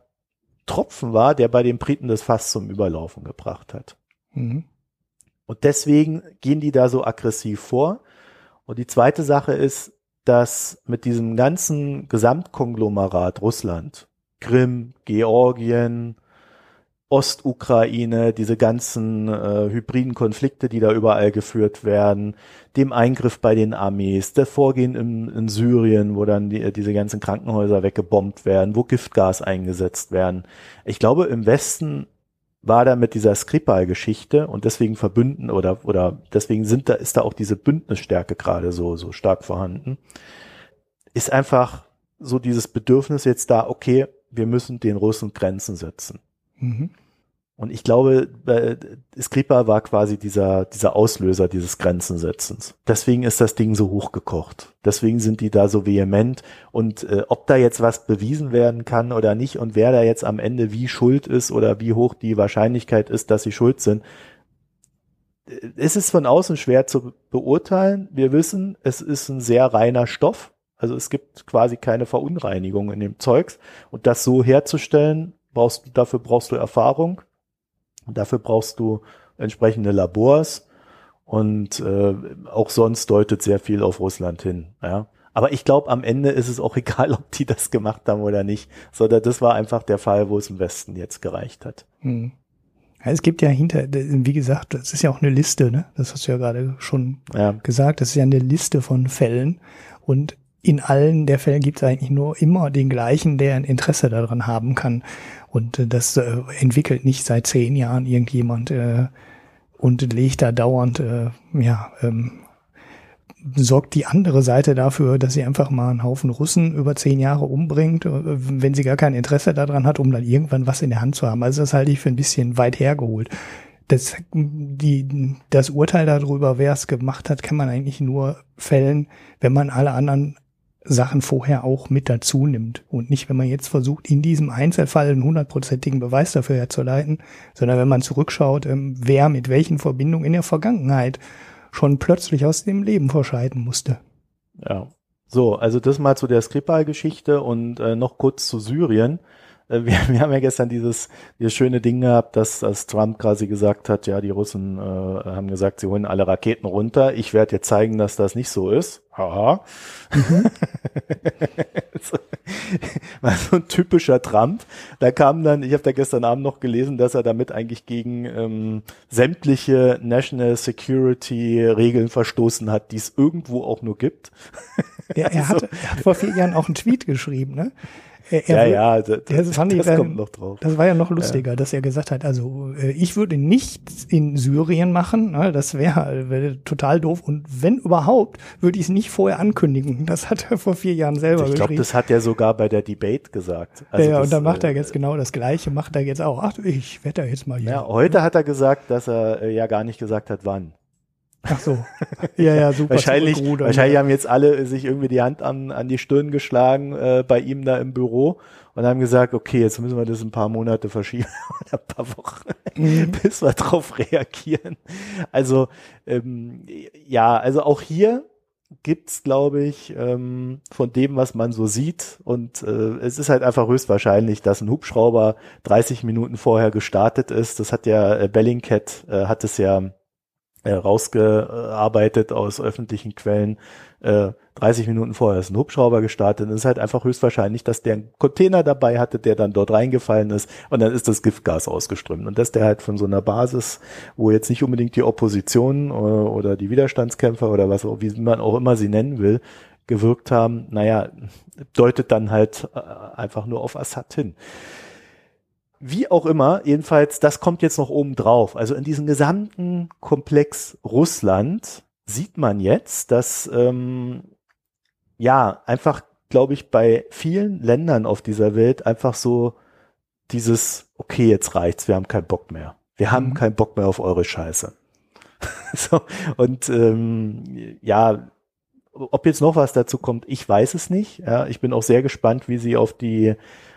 Tropfen war, der bei den Briten das Fass zum Überlaufen gebracht hat. Mhm. Und deswegen gehen die da so aggressiv vor. Und die zweite Sache ist, dass mit diesem ganzen Gesamtkonglomerat Russland, Krim, Georgien, Ostukraine, diese ganzen äh, hybriden Konflikte, die da überall geführt werden, dem Eingriff bei den Armees, der Vorgehen im, in Syrien, wo dann die, diese ganzen Krankenhäuser weggebombt werden, wo Giftgas eingesetzt werden. Ich glaube, im Westen war da mit dieser Skripal-Geschichte und deswegen verbünden oder oder deswegen sind da ist da auch diese Bündnisstärke gerade so so stark vorhanden. Ist einfach so dieses Bedürfnis jetzt da, okay, wir müssen den Russen Grenzen setzen. Mhm. Und ich glaube, äh, Skripal war quasi dieser, dieser Auslöser dieses Grenzensetzens. Deswegen ist das Ding so hochgekocht. Deswegen sind die da so vehement. Und äh, ob da jetzt was bewiesen werden kann oder nicht und wer da jetzt am Ende wie schuld ist oder wie hoch die Wahrscheinlichkeit ist, dass sie schuld sind, äh, es ist von außen schwer zu beurteilen. Wir wissen, es ist ein sehr reiner Stoff. Also es gibt quasi keine Verunreinigung in dem Zeugs. Und das so herzustellen, brauchst, dafür brauchst du Erfahrung Dafür brauchst du entsprechende Labors und äh, auch sonst deutet sehr viel auf Russland hin. Ja. Aber ich glaube, am Ende ist es auch egal, ob die das gemacht haben oder nicht, sondern das war einfach der Fall, wo es im Westen jetzt gereicht hat. Hm. Es gibt ja hinter, wie gesagt, das ist ja auch eine Liste, ne? Das hast du ja gerade schon ja. gesagt. Das ist ja eine Liste von Fällen und in allen der Fällen gibt es eigentlich nur immer den gleichen, der ein Interesse daran haben kann. Und äh, das äh, entwickelt nicht seit zehn Jahren irgendjemand äh, und legt da dauernd, äh, ja, ähm, sorgt die andere Seite dafür, dass sie einfach mal einen Haufen Russen über zehn Jahre umbringt, äh, wenn sie gar kein Interesse daran hat, um dann irgendwann was in der Hand zu haben. Also das halte ich für ein bisschen weit hergeholt. Das, die, das Urteil darüber, wer es gemacht hat, kann man eigentlich nur fällen, wenn man alle anderen Sachen vorher auch mit dazu nimmt und nicht, wenn man jetzt versucht, in diesem Einzelfall einen hundertprozentigen Beweis dafür herzuleiten, sondern wenn man zurückschaut, ähm, wer mit welchen Verbindungen in der Vergangenheit schon plötzlich aus dem Leben verscheiden musste. Ja. So, also das mal zu der Skripal-Geschichte und äh, noch kurz zu Syrien. Äh, wir, wir haben ja gestern dieses, dieses schöne Ding gehabt, dass, dass Trump quasi gesagt hat, ja, die Russen äh, haben gesagt, sie holen alle Raketen runter. Ich werde jetzt zeigen, dass das nicht so ist. Haha. Mhm. War so ein typischer Trump. Da kam dann, ich habe da gestern Abend noch gelesen, dass er damit eigentlich gegen ähm, sämtliche National Security Regeln verstoßen hat, die es irgendwo auch nur gibt. Ja, er, Also- hat, er hat vor vier Jahren auch einen Tweet geschrieben, ne? Er, er ja, ja, das, das das, fand ich dann- kommt noch drauf. Das war ja noch lustiger, dass er gesagt hat, also äh, ich würde nichts in Syrien machen, ne, das wäre wär total doof und wenn überhaupt, würde ich es nicht vorher ankündigen. Das hat er vor vier Jahren selber Ich glaube, geschrieben. das hat er sogar bei der Debate gesagt. ja, ja, das, und dann macht äh, er jetzt genau das Gleiche, macht er jetzt auch. Ach, ich werde da jetzt mal hier. Ja, heute hat er gesagt, dass er äh, ja gar nicht gesagt hat, wann. Ach so. Ja, ja, super. wahrscheinlich, zurückrudern. wahrscheinlich haben jetzt alle sich irgendwie die Hand an, an die Stirn geschlagen äh, bei ihm da im Büro und haben gesagt, okay, jetzt müssen wir das ein paar Monate verschieben oder ein paar Wochen, Mhm. bis wir drauf reagieren. Also ähm, ja, also auch hier gibt's, glaube ich, ähm, von dem, was man so sieht. Und äh, es ist halt einfach höchstwahrscheinlich, dass ein Hubschrauber 30 Minuten vorher gestartet ist. Das hat ja äh, Bellingcat, äh, hat es ja äh, rausgearbeitet aus öffentlichen Quellen. Äh, 30 Minuten vorher ist ein Hubschrauber gestartet. Es ist halt einfach höchstwahrscheinlich, dass der einen Container dabei hatte, der dann dort reingefallen ist und dann ist das Giftgas ausgeströmt. Und dass der halt von so einer Basis, wo jetzt nicht unbedingt die Opposition äh, oder die Widerstandskämpfer oder was, auch- wie man auch immer sie nennen will, gewirkt haben, naja, deutet dann halt äh, einfach nur auf Assad hin. Wie auch immer, jedenfalls, das kommt jetzt noch oben drauf. Also in diesem gesamten Komplex Russland sieht man jetzt, dass ähm, ja einfach, glaube ich, bei vielen Ländern auf dieser Welt einfach so dieses, okay, jetzt reicht's, wir haben keinen Bock mehr. Wir haben Mhm. keinen Bock mehr auf eure Scheiße. so, und ähm, ja, ob jetzt noch was dazu kommt, ich weiß es nicht. Ja, ich bin auch sehr gespannt, wie sie auf die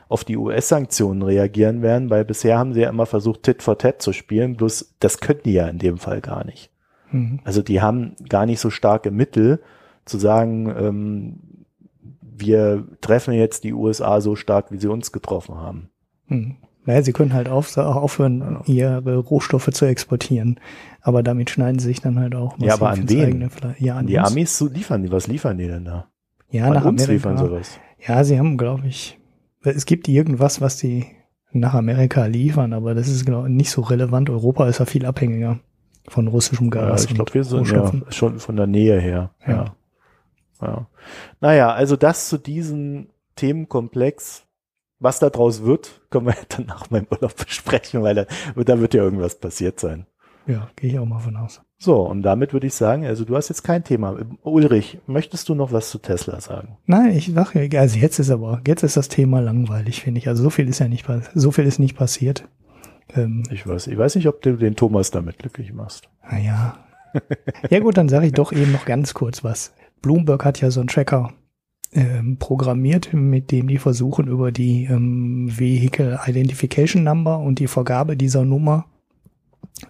auf die US-Sanktionen reagieren werden, weil bisher haben sie ja immer versucht, Tit for Tat zu spielen, bloß das können die ja in dem Fall gar nicht. Mhm. Also die haben gar nicht so starke Mittel zu sagen, ähm, wir treffen jetzt die USA so stark, wie sie uns getroffen haben. Hm. Naja, sie können halt auf, aufhören, ihre Rohstoffe zu exportieren. Aber damit schneiden sie sich dann halt auch Ja, aber an wen? Ja, an die uns. Amis so liefern die, was liefern die denn da? Ja, An nach uns Amerika. liefern sie was. Ja, sie haben, glaube ich, es gibt irgendwas, was die nach Amerika liefern, aber das ist ich nicht so relevant. Europa ist ja viel abhängiger von russischem Ja, Gas. ich glaube, wir sind ja schon von der Nähe her. Ja. Ja. ja. Naja, also das zu diesem Themenkomplex. Was da draus wird, können wir dann nach meinem Urlaub besprechen, weil da, da wird ja irgendwas passiert sein. Ja, gehe ich auch mal von aus. So, und damit würde ich sagen, also du hast jetzt kein Thema. Ulrich, möchtest du noch was zu Tesla sagen? Nein, ich sage also jetzt ist aber, jetzt ist das Thema langweilig, finde ich. Also so viel ist ja nicht, so viel ist nicht passiert. Ähm, Ich weiß, ich weiß nicht, ob du den Thomas damit glücklich machst. naja. Ja gut, dann sage ich doch eben noch ganz kurz was. Bloomberg hat ja so einen Tracker ähm, programmiert, mit dem die versuchen, über die ähm, Vehicle Identification Number und die Vergabe dieser Nummer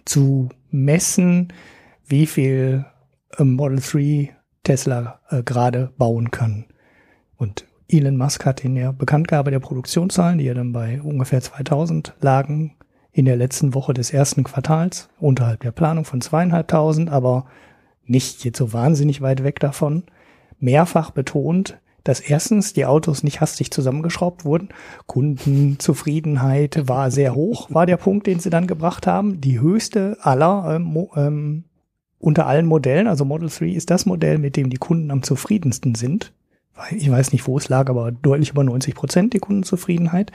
zu messen, wie viel ähm, Model 3 Tesla äh, gerade bauen können. Und Elon Musk hat in der Bekanntgabe der Produktionszahlen, die ja dann bei ungefähr 2000 lagen, in der letzten Woche des ersten Quartals, unterhalb der Planung von zweieinhalbtausend, aber nicht jetzt so wahnsinnig weit weg davon, mehrfach betont, dass erstens die Autos nicht hastig zusammengeschraubt wurden. Kundenzufriedenheit war sehr hoch, war der Punkt, den sie dann gebracht haben. Die höchste aller ähm, ähm, unter allen Modellen, also Model 3 ist das Modell, mit dem die Kunden am zufriedensten sind. Ich weiß nicht, wo es lag, aber deutlich über 90 Prozent die Kundenzufriedenheit.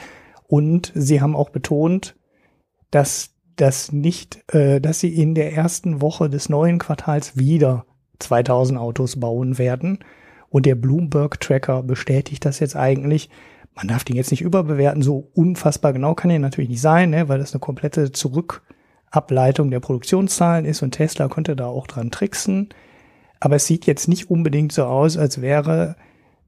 Und sie haben auch betont, dass das nicht, äh, dass sie in der ersten Woche des neuen Quartals wieder 2000 Autos bauen werden. Und der Bloomberg Tracker bestätigt das jetzt eigentlich. Man darf den jetzt nicht überbewerten, so unfassbar genau kann er natürlich nicht sein, ne, weil das eine komplette Zurückableitung der Produktionszahlen ist und Tesla konnte da auch dran tricksen. Aber es sieht jetzt nicht unbedingt so aus, als wäre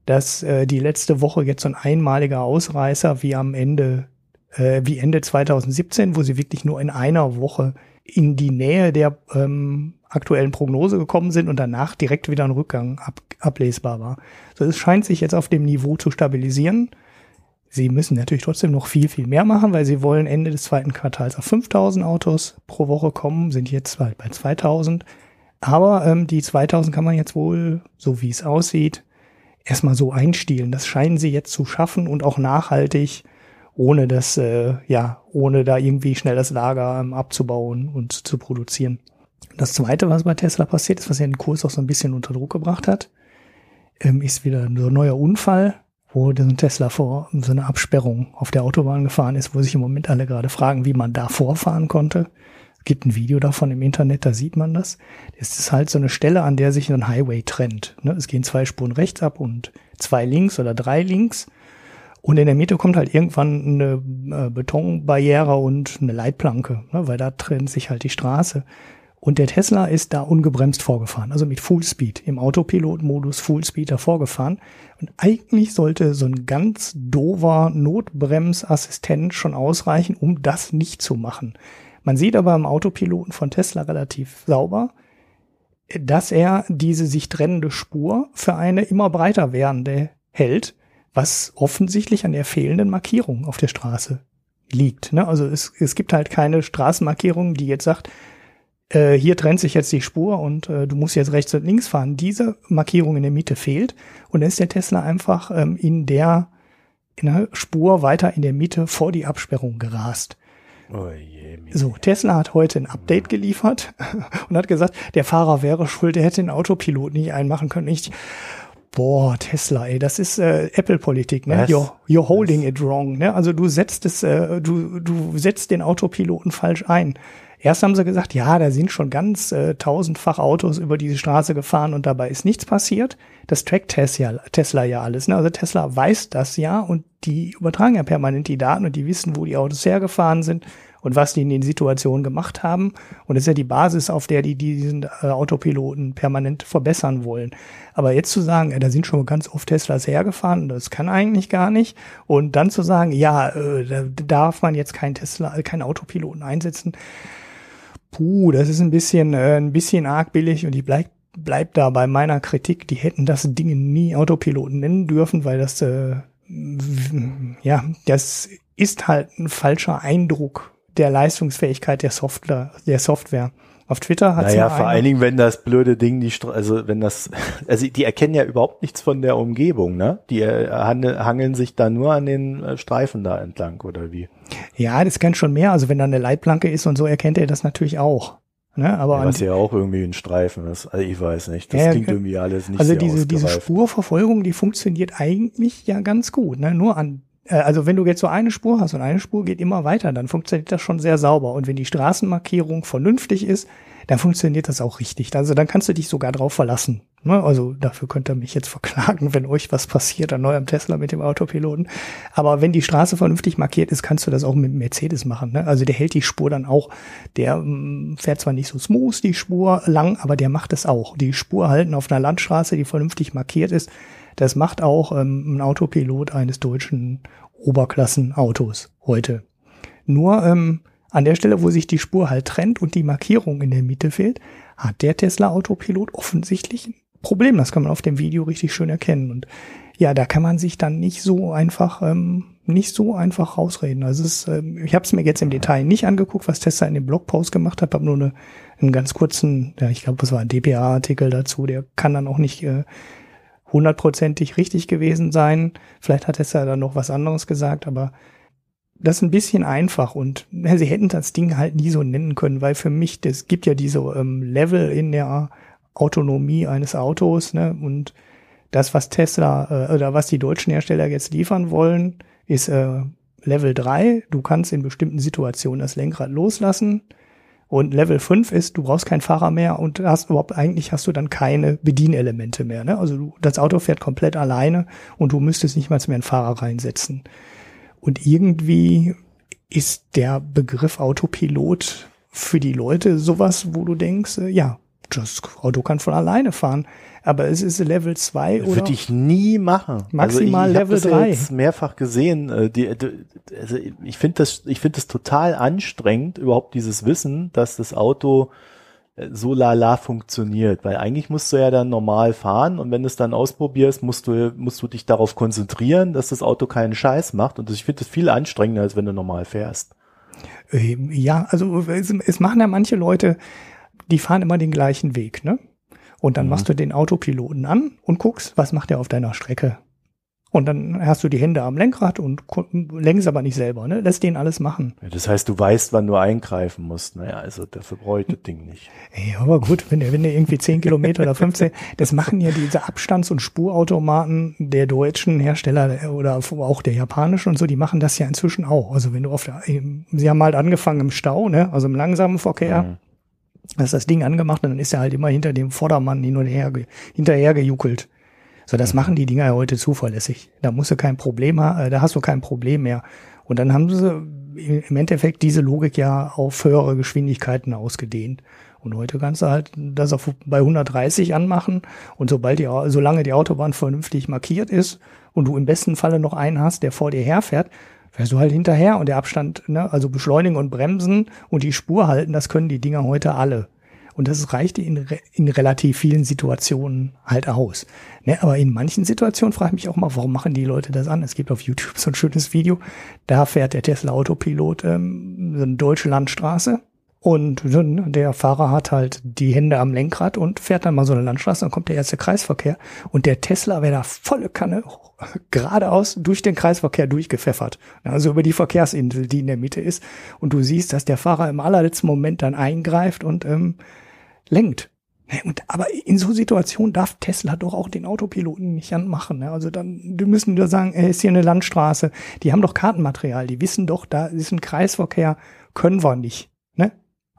das äh, die letzte Woche jetzt so ein einmaliger Ausreißer wie am Ende, äh, wie Ende 2017, wo sie wirklich nur in einer Woche in die Nähe der ähm, aktuellen Prognose gekommen sind und danach direkt wieder ein Rückgang ab, ablesbar war. So, es scheint sich jetzt auf dem Niveau zu stabilisieren. Sie müssen natürlich trotzdem noch viel, viel mehr machen, weil sie wollen Ende des zweiten Quartals auf 5000 Autos pro Woche kommen, sind jetzt bald bei 2000. Aber ähm, die 2000 kann man jetzt wohl, so wie es aussieht, erstmal so einstielen. Das scheinen sie jetzt zu schaffen und auch nachhaltig, ohne das, äh, ja, ohne da irgendwie schnell das Lager ähm, abzubauen und zu produzieren. Das zweite, was bei Tesla passiert ist, was ja den Kurs auch so ein bisschen unter Druck gebracht hat, ähm, ist wieder ein neuer Unfall, wo ein Tesla vor so eine Absperrung auf der Autobahn gefahren ist, wo sich im Moment alle gerade fragen, wie man da vorfahren konnte. Es gibt ein Video davon im Internet, da sieht man das. Es ist halt so eine Stelle, an der sich ein Highway trennt. Ne? Es gehen zwei Spuren rechts ab und zwei links oder drei links. Und in der Mitte kommt halt irgendwann eine äh, Betonbarriere und eine Leitplanke, ne? weil da trennt sich halt die Straße. Und der Tesla ist da ungebremst vorgefahren, also mit Fullspeed, im Autopilot-Modus Fullspeed vorgefahren. Und eigentlich sollte so ein ganz dover Notbremsassistent schon ausreichen, um das nicht zu machen. Man sieht aber im Autopiloten von Tesla relativ sauber, dass er diese sich trennende Spur für eine immer breiter werdende hält, was offensichtlich an der fehlenden Markierung auf der Straße liegt. Ne? Also es, es gibt halt keine Straßenmarkierung, die jetzt sagt, äh, hier trennt sich jetzt die Spur und äh, du musst jetzt rechts und links fahren. Diese Markierung in der Mitte fehlt und dann ist der Tesla einfach ähm, in der in der Spur weiter in der Mitte vor die Absperrung gerast. Oh je, so, Tesla hat heute ein Update geliefert und hat gesagt, der Fahrer wäre schuld, der hätte den Autopilot nicht einmachen können. Ich, boah, Tesla, ey, das ist äh, Apple-Politik, ne? You're, you're holding Was? it wrong, ne? Also du setzt es, äh, du, du setzt den Autopiloten falsch ein. Erst haben sie gesagt, ja, da sind schon ganz äh, tausendfach Autos über diese Straße gefahren und dabei ist nichts passiert. Das trackt Tesla, Tesla ja alles. Ne? Also Tesla weiß das ja und die übertragen ja permanent die Daten und die wissen, wo die Autos hergefahren sind und was die in den Situationen gemacht haben. Und das ist ja die Basis, auf der die diesen äh, Autopiloten permanent verbessern wollen. Aber jetzt zu sagen, ja, da sind schon ganz oft Teslas hergefahren, das kann eigentlich gar nicht. Und dann zu sagen, ja, äh, da darf man jetzt kein Tesla, kein Autopiloten einsetzen puh, das ist ein bisschen, äh, ein bisschen arg billig und ich bleib, bleib da bei meiner Kritik. Die hätten das Ding nie Autopiloten nennen dürfen, weil das, äh, ja, das ist halt ein falscher Eindruck der Leistungsfähigkeit der Software, der Software. Auf Twitter hat naja, ja vor allen Dingen, wenn das blöde Ding die Stra also wenn das also die erkennen ja überhaupt nichts von der Umgebung, ne? Die äh, hangeln sich da nur an den äh, Streifen da entlang oder wie? Ja, das kennt schon mehr. Also wenn da eine Leitplanke ist und so erkennt er das natürlich auch. Ne, aber ja, was ja auch irgendwie ein Streifen ist. Also ich weiß nicht. Das ja, klingt irgendwie alles nicht Also diese, diese Spurverfolgung, die funktioniert eigentlich ja ganz gut. Ne? Nur an also wenn du jetzt so eine Spur hast und eine Spur geht immer weiter, dann funktioniert das schon sehr sauber. Und wenn die Straßenmarkierung vernünftig ist, dann funktioniert das auch richtig. Also dann kannst du dich sogar drauf verlassen. Ne? Also dafür könnt ihr mich jetzt verklagen, wenn euch was passiert an eurem Tesla mit dem Autopiloten. Aber wenn die Straße vernünftig markiert ist, kannst du das auch mit Mercedes machen. Ne? Also der hält die Spur dann auch. Der mm, fährt zwar nicht so smooth die Spur lang, aber der macht es auch. Die Spur halten auf einer Landstraße, die vernünftig markiert ist das macht auch ähm, ein Autopilot eines deutschen Oberklassenautos heute. Nur ähm, an der Stelle, wo sich die Spur halt trennt und die Markierung in der Mitte fehlt, hat der Tesla Autopilot offensichtlich ein Problem. Das kann man auf dem Video richtig schön erkennen. Und ja, da kann man sich dann nicht so einfach ähm, nicht so einfach rausreden. Also es ähm, ich habe es mir jetzt im Detail nicht angeguckt, was Tesla in dem Blogpost gemacht hat, habe nur eine, einen ganz kurzen, ja, ich glaube, das war ein DPA-Artikel dazu, der kann dann auch nicht äh, hundertprozentig richtig gewesen sein. Vielleicht hat es ja dann noch was anderes gesagt, aber das ist ein bisschen einfach und ja, sie hätten das Ding halt nie so nennen können, weil für mich, das gibt ja diese ähm, Level in der Autonomie eines Autos, ne, und das, was Tesla äh, oder was die deutschen Hersteller jetzt liefern wollen, ist äh, Level 3. Du kannst in bestimmten Situationen das Lenkrad loslassen und Level 5 ist, du brauchst keinen Fahrer mehr und hast überhaupt, eigentlich hast du dann keine Bedienelemente mehr. Ne? Also du, das Auto fährt komplett alleine und du müsstest nicht mal mehr einen Fahrer reinsetzen. Und irgendwie ist der Begriff Autopilot für die Leute sowas, wo du denkst, äh, ja, das Auto kann von alleine fahren aber es ist Level 2 oder? Würde ich nie machen. Maximal also ich, Level ich 3. Ich habe mehrfach gesehen. Äh, die, also ich finde das, ich finde das total anstrengend, überhaupt dieses Wissen, dass das Auto äh, so lala funktioniert, weil eigentlich musst du ja dann normal fahren und wenn du es dann ausprobierst, musst du, musst du dich darauf konzentrieren, dass das Auto keinen Scheiß macht und ich finde das viel anstrengender, als wenn du normal fährst. Ähm, ja, also es, es machen ja manche Leute, die fahren immer den gleichen Weg, ne? Und dann Mhm. machst du den Autopiloten an und guckst, was macht er auf deiner Strecke. Und dann hast du die Hände am Lenkrad und lenkst aber nicht selber, ne? Lässt den alles machen. Ja, das heißt, du weißt, wann du eingreifen musst. Naja, also dafür brauche ich das Ding nicht. Ey, aber gut, wenn der, wenn der irgendwie 10 Kilometer oder 15, das machen ja diese Abstands- und Spurautomaten der deutschen Hersteller oder auch der japanischen und so, die machen das ja inzwischen auch. Also wenn du auf der, sie haben halt angefangen im Stau, ne, also im langsamen Verkehr, Mhm. Hast das Ding angemacht und dann ist er halt immer hinter dem Vordermann hin und her, hinterher gejuckelt. So, das machen die Dinger ja heute zuverlässig. Da musst du kein Problem haben, da hast du kein Problem mehr. Und dann haben sie im Endeffekt diese Logik ja auf höhere Geschwindigkeiten ausgedehnt. Und heute kannst du halt das auf, bei 130 anmachen und sobald die, solange die Autobahn vernünftig markiert ist und du im besten Falle noch einen hast, der vor dir herfährt, fährst du halt hinterher und der Abstand, ne, also beschleunigen und bremsen und die Spur halten, das können die Dinger heute alle. Und das reicht in, in relativ vielen Situationen halt aus. Ne, aber in manchen Situationen frage ich mich auch mal, warum machen die Leute das an? Es gibt auf YouTube so ein schönes Video, da fährt der Tesla Autopilot ähm, so eine deutsche Landstraße und der Fahrer hat halt die Hände am Lenkrad und fährt dann mal so eine Landstraße, dann kommt der erste Kreisverkehr und der Tesla wäre da volle Kanne geradeaus durch den Kreisverkehr durchgepfeffert. Also über die Verkehrsinsel, die in der Mitte ist. Und du siehst, dass der Fahrer im allerletzten Moment dann eingreift und ähm, lenkt. Und, aber in so Situationen darf Tesla doch auch den Autopiloten nicht anmachen. Ne? Also dann, die müssen nur sagen, ey, ist hier eine Landstraße. Die haben doch Kartenmaterial. Die wissen doch, da ist ein Kreisverkehr, können wir nicht.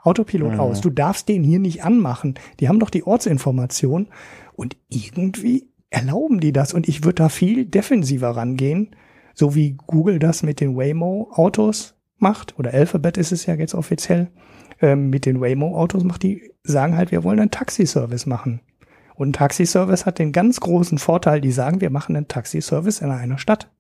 Autopilot Mhm. aus. Du darfst den hier nicht anmachen. Die haben doch die Ortsinformation. Und irgendwie erlauben die das. Und ich würde da viel defensiver rangehen, so wie Google das mit den Waymo-Autos macht. Oder Alphabet ist es ja jetzt offiziell ähm, mit den Waymo-Autos macht, die sagen halt, wir wollen einen Taxiservice machen. Und ein Taxiservice hat den ganz großen Vorteil, die sagen, wir machen einen Taxiservice in einer Stadt.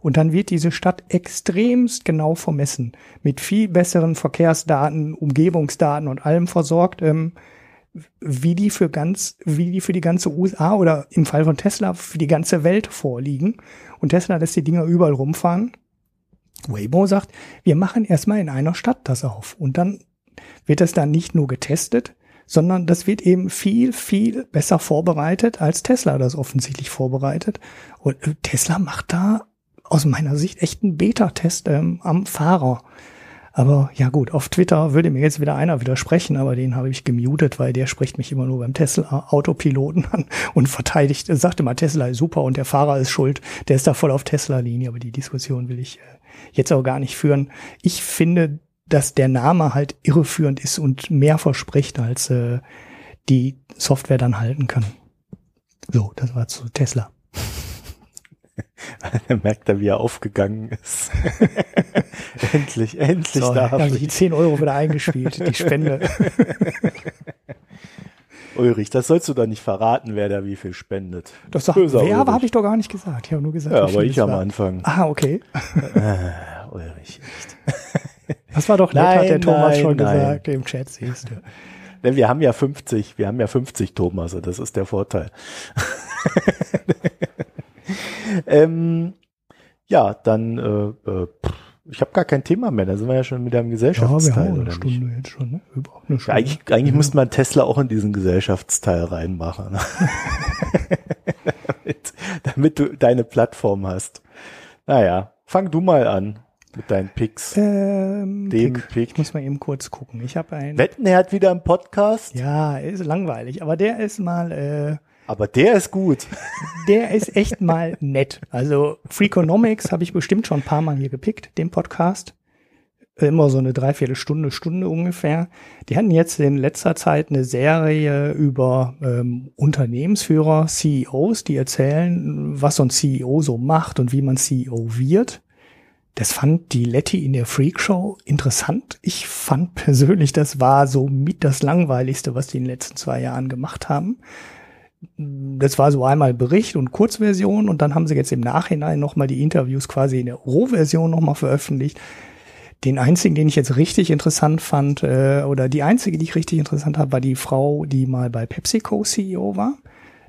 Und dann wird diese Stadt extremst genau vermessen, mit viel besseren Verkehrsdaten, Umgebungsdaten und allem versorgt, ähm, wie die für ganz, wie die für die ganze USA oder im Fall von Tesla für die ganze Welt vorliegen. Und Tesla lässt die Dinger überall rumfahren. Waymo sagt, wir machen erstmal in einer Stadt das auf. Und dann wird das dann nicht nur getestet, sondern das wird eben viel, viel besser vorbereitet, als Tesla das offensichtlich vorbereitet. Und äh, Tesla macht da aus meiner Sicht echt einen Beta-Test ähm, am Fahrer. Aber ja gut, auf Twitter würde mir jetzt wieder einer widersprechen, aber den habe ich gemutet, weil der spricht mich immer nur beim Tesla-Autopiloten an und verteidigt, sagt immer, Tesla ist super und der Fahrer ist schuld, der ist da voll auf Tesla-Linie, aber die Diskussion will ich äh, jetzt auch gar nicht führen. Ich finde, dass der Name halt irreführend ist und mehr verspricht, als äh, die Software dann halten kann. So, das war zu Tesla. Dann merkt er, wie er aufgegangen ist. endlich, endlich So, darf ich. die 10 Euro wieder eingespielt, die Spende. Ulrich, das sollst du doch nicht verraten, wer da wie viel spendet. Das sagt, Böser wer, habe ich doch gar nicht gesagt. Ich habe nur gesagt, Ja, aber ich am war. Anfang. Ah, okay. Äh, Ulrich, echt. Das war doch nett, hat der Nein, Thomas nein, schon nein. gesagt im Chat, siehst du. Denn wir haben ja 50, wir haben ja 50 Thomasse, das ist der Vorteil. ähm, ja, dann, äh, äh, ich habe gar kein Thema mehr, da sind wir ja schon Ja, wir Gesellschaftsteil, haben auch eine Stunde nicht? jetzt schon, ne? Über eine Ja, Stunde. eigentlich eigentlich müsste man Tesla auch in diesen Gesellschaftsteil reinmachen. ne? damit, damit du deine Plattform hast. Naja, fang du mal an mit deinen Picks. ähm, Dem Pick. Pick. Ich muss mal eben kurz gucken. Ich habe einen. Wetten, er hat wieder einen Podcast, Ja, ist langweilig, aber der ist mal, äh, aber der ist gut. der ist echt mal nett. Also Freakonomics habe ich bestimmt schon ein paar Mal hier gepickt, den Podcast. Immer so eine Dreiviertelstunde, Stunde ungefähr. Die hatten jetzt in letzter Zeit eine Serie über ähm, Unternehmensführer, CEOs, die erzählen, was so ein CEO so macht und wie man CEO wird. Das fand die Letty in der Freakshow interessant. Ich fand persönlich, das war so mit das Langweiligste, was die in den letzten zwei Jahren gemacht haben. Das war so einmal Bericht und Kurzversion und dann haben sie jetzt im Nachhinein nochmal die Interviews quasi in der Rohversion nochmal veröffentlicht. Den einzigen, den ich jetzt richtig interessant fand, äh, oder die einzige, die ich richtig interessant habe, war die Frau, die mal bei PepsiCo CEO war.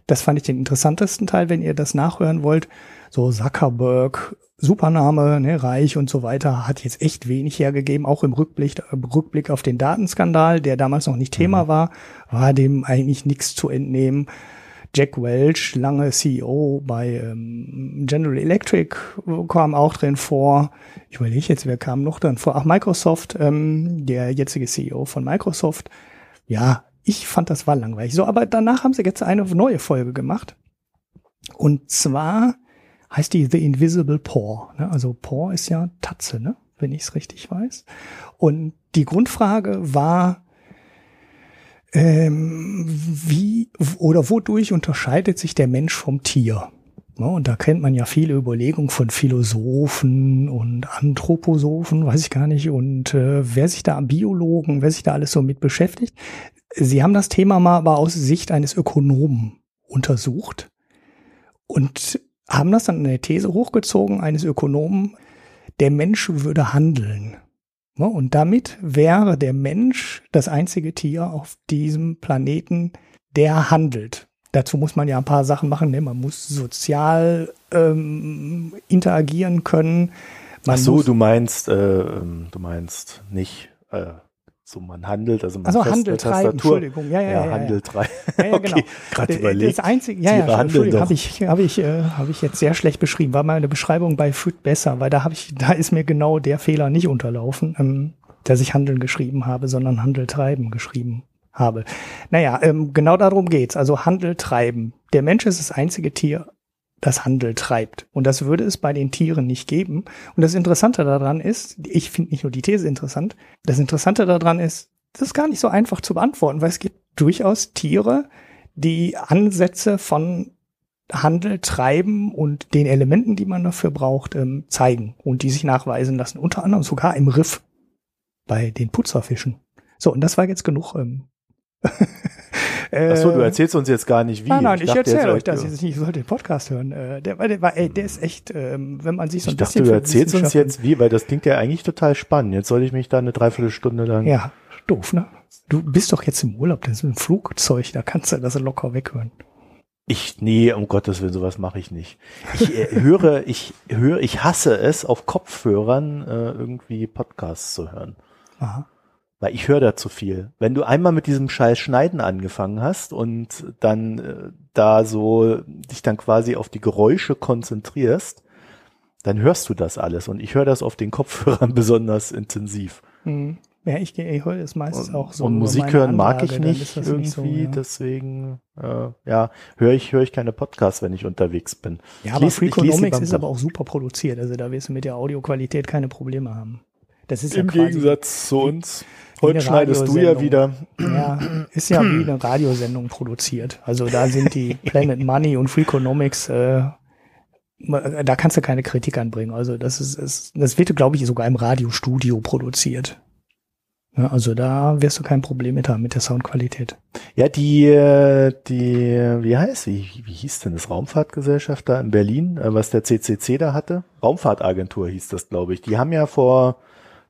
Das fand ich den interessantesten Teil, wenn ihr das nachhören wollt. So Zuckerberg Supername, ne, reich und so weiter, hat jetzt echt wenig hergegeben, auch im Rückblick, Rückblick auf den Datenskandal, der damals noch nicht Thema mhm. war, war dem eigentlich nichts zu entnehmen. Jack Welch, lange CEO bei ähm, General Electric, kam auch drin vor. Ich überlege jetzt, wer kam noch drin vor? Ach, Microsoft, ähm, der jetzige CEO von Microsoft. Ja, ich fand das war langweilig. So, aber danach haben sie jetzt eine neue Folge gemacht. Und zwar heißt die The Invisible Paw. Ne? Also Paw ist ja Tatze, ne? wenn ich es richtig weiß. Und die Grundfrage war, ähm, wie oder wodurch unterscheidet sich der Mensch vom Tier? Und da kennt man ja viele Überlegungen von Philosophen und Anthroposophen, weiß ich gar nicht, und äh, wer sich da Biologen, wer sich da alles so mit beschäftigt. Sie haben das Thema mal aber aus Sicht eines Ökonomen untersucht und haben das dann in der These hochgezogen eines Ökonomen, der Mensch würde handeln. Ne? Und damit wäre der Mensch das einzige Tier auf diesem Planeten, der handelt. Dazu muss man ja ein paar Sachen machen. Ne? Man muss sozial ähm, interagieren können. Man Ach so, du meinst, äh, ähm, du meinst nicht äh, so man handelt, also man also Handel treiben, Entschuldigung, ja, ja, ja, ja Handel treiben. Ja, ja, genau. okay, gerade überlegt. Das einzige, ja, ja, Entschuldigung, habe ich, habe ich, äh, habe ich jetzt sehr schlecht beschrieben. War meine Beschreibung bei Food besser, weil da habe ich, da ist mir genau der Fehler nicht unterlaufen, ähm, dass ich Handeln geschrieben habe, sondern Handel treiben geschrieben habe. Naja, ähm, genau darum geht's. Also Handel treiben. Der Mensch ist das einzige Tier, das Handel treibt. Und das würde es bei den Tieren nicht geben. Und das Interessante daran ist, ich finde nicht nur die These interessant, das Interessante daran ist, das ist gar nicht so einfach zu beantworten, weil es gibt durchaus Tiere, die Ansätze von Handel treiben und den Elementen, die man dafür braucht, ähm, zeigen und die sich nachweisen lassen. Unter anderem sogar im Riff bei den Putzerfischen. So, und das war jetzt genug ähm, Achso, du äh, erzählst uns jetzt gar nicht wie. Nein, nein, ich, ich erzähle euch das jetzt nicht. Ich sollte den Podcast hören. Äh, der, der, war, ey, der ist echt, ähm, wenn man sich so ein ich bisschen. Dachte, du erzählst uns jetzt wie, weil das klingt ja eigentlich total spannend. Jetzt soll ich mich da eine Dreiviertelstunde lang. Ja, doof, ne? Du bist doch jetzt im Urlaub, das ist ein Flugzeug, da kannst du das locker weghören. Ich, nee, um Gottes Willen, sowas mache ich nicht. Ich äh, höre, ich höre, ich hasse es, auf Kopfhörern äh, irgendwie Podcasts zu hören. Aha. Weil ich höre da zu viel. Wenn du einmal mit diesem scheiß Schneiden angefangen hast und dann äh, da so dich dann quasi auf die Geräusche konzentrierst, dann hörst du das alles. Und ich höre das auf den Kopfhörern besonders intensiv. Mhm. Ja, ich gehe, ich höre es meistens und, auch so. Und Musik hören mag ich nicht irgendwie, nicht so, ja. deswegen äh, ja, höre ich höre ich keine Podcasts, wenn ich unterwegs bin. Ja, aber Freakonomics ist aber auch super produziert, also da wirst du mit der Audioqualität keine Probleme haben. Das ist Im ja Gegensatz zu uns. Heute schneidest du ja wieder. Ja, ist ja wie eine Radiosendung produziert. Also da sind die Planet Money und Freakonomics, äh, da kannst du keine Kritik anbringen. Also das ist, ist das wird, glaube ich, sogar im Radiostudio produziert. Ja, also da wirst du kein Problem mit haben mit der Soundqualität. Ja, die, die, wie heißt sie? Wie hieß denn das? Raumfahrtgesellschaft da in Berlin, äh, was der CCC da hatte? Raumfahrtagentur hieß das, glaube ich. Die haben ja vor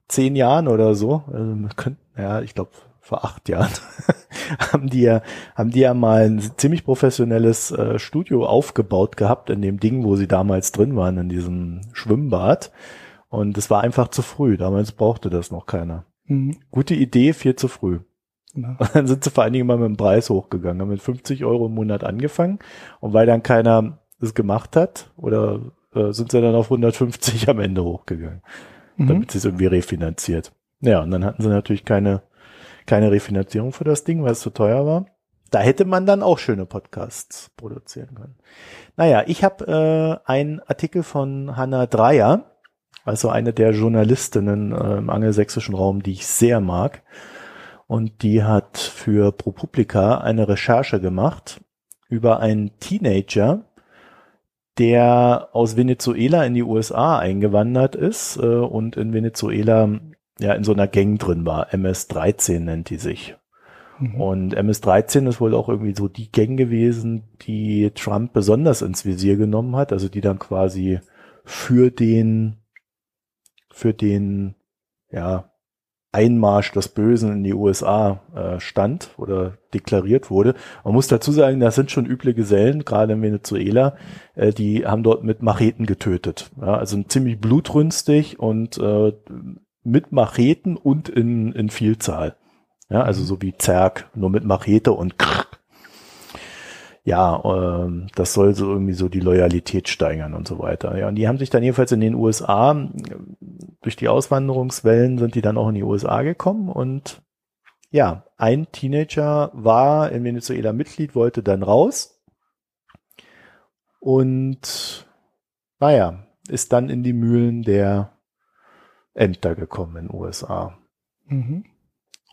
zehn Jahren oder so, also könnten, ja, ich glaube vor acht Jahren, haben die ja, haben die ja mal ein ziemlich professionelles äh, Studio aufgebaut gehabt in dem Ding, wo sie damals drin waren, in diesem Schwimmbad. Und es war einfach zu früh. Damals brauchte das noch keiner. Mhm. Gute Idee, viel zu früh. Ja. Und dann sind sie vor allen Dingen mal mit dem Preis hochgegangen, haben mit 50 Euro im Monat angefangen. Und weil dann keiner das gemacht hat, oder äh, sind sie dann auf 150 am Ende hochgegangen mhm. damit sie es irgendwie refinanziert. Ja, und dann hatten sie natürlich keine, keine Refinanzierung für das Ding, weil es zu teuer war. Da hätte man dann auch schöne Podcasts produzieren können. Naja, ich habe äh, einen Artikel von Hannah Dreier, also eine der Journalistinnen äh, im angelsächsischen Raum, die ich sehr mag. Und die hat für ProPublica eine Recherche gemacht über einen Teenager, der aus Venezuela in die USA eingewandert ist äh, und in Venezuela ja in so einer Gang drin war. MS-13 nennt die sich. Mhm. Und MS-13 ist wohl auch irgendwie so die Gang gewesen, die Trump besonders ins Visier genommen hat, also die dann quasi für den, für den, ja, Einmarsch des Bösen in die USA äh, stand oder deklariert wurde. Man muss dazu sagen, das sind schon üble Gesellen, gerade in Venezuela, äh, die haben dort mit Macheten getötet. Ja, also ziemlich blutrünstig und äh, mit Macheten und in, in Vielzahl. Ja, also so wie Zerg, nur mit Machete und krr. Ja, ähm, das soll so irgendwie so die Loyalität steigern und so weiter. Ja, und die haben sich dann jedenfalls in den USA durch die Auswanderungswellen sind die dann auch in die USA gekommen und ja, ein Teenager war in Venezuela Mitglied, wollte dann raus und naja, ist dann in die Mühlen der Ämter gekommen in den USA mhm.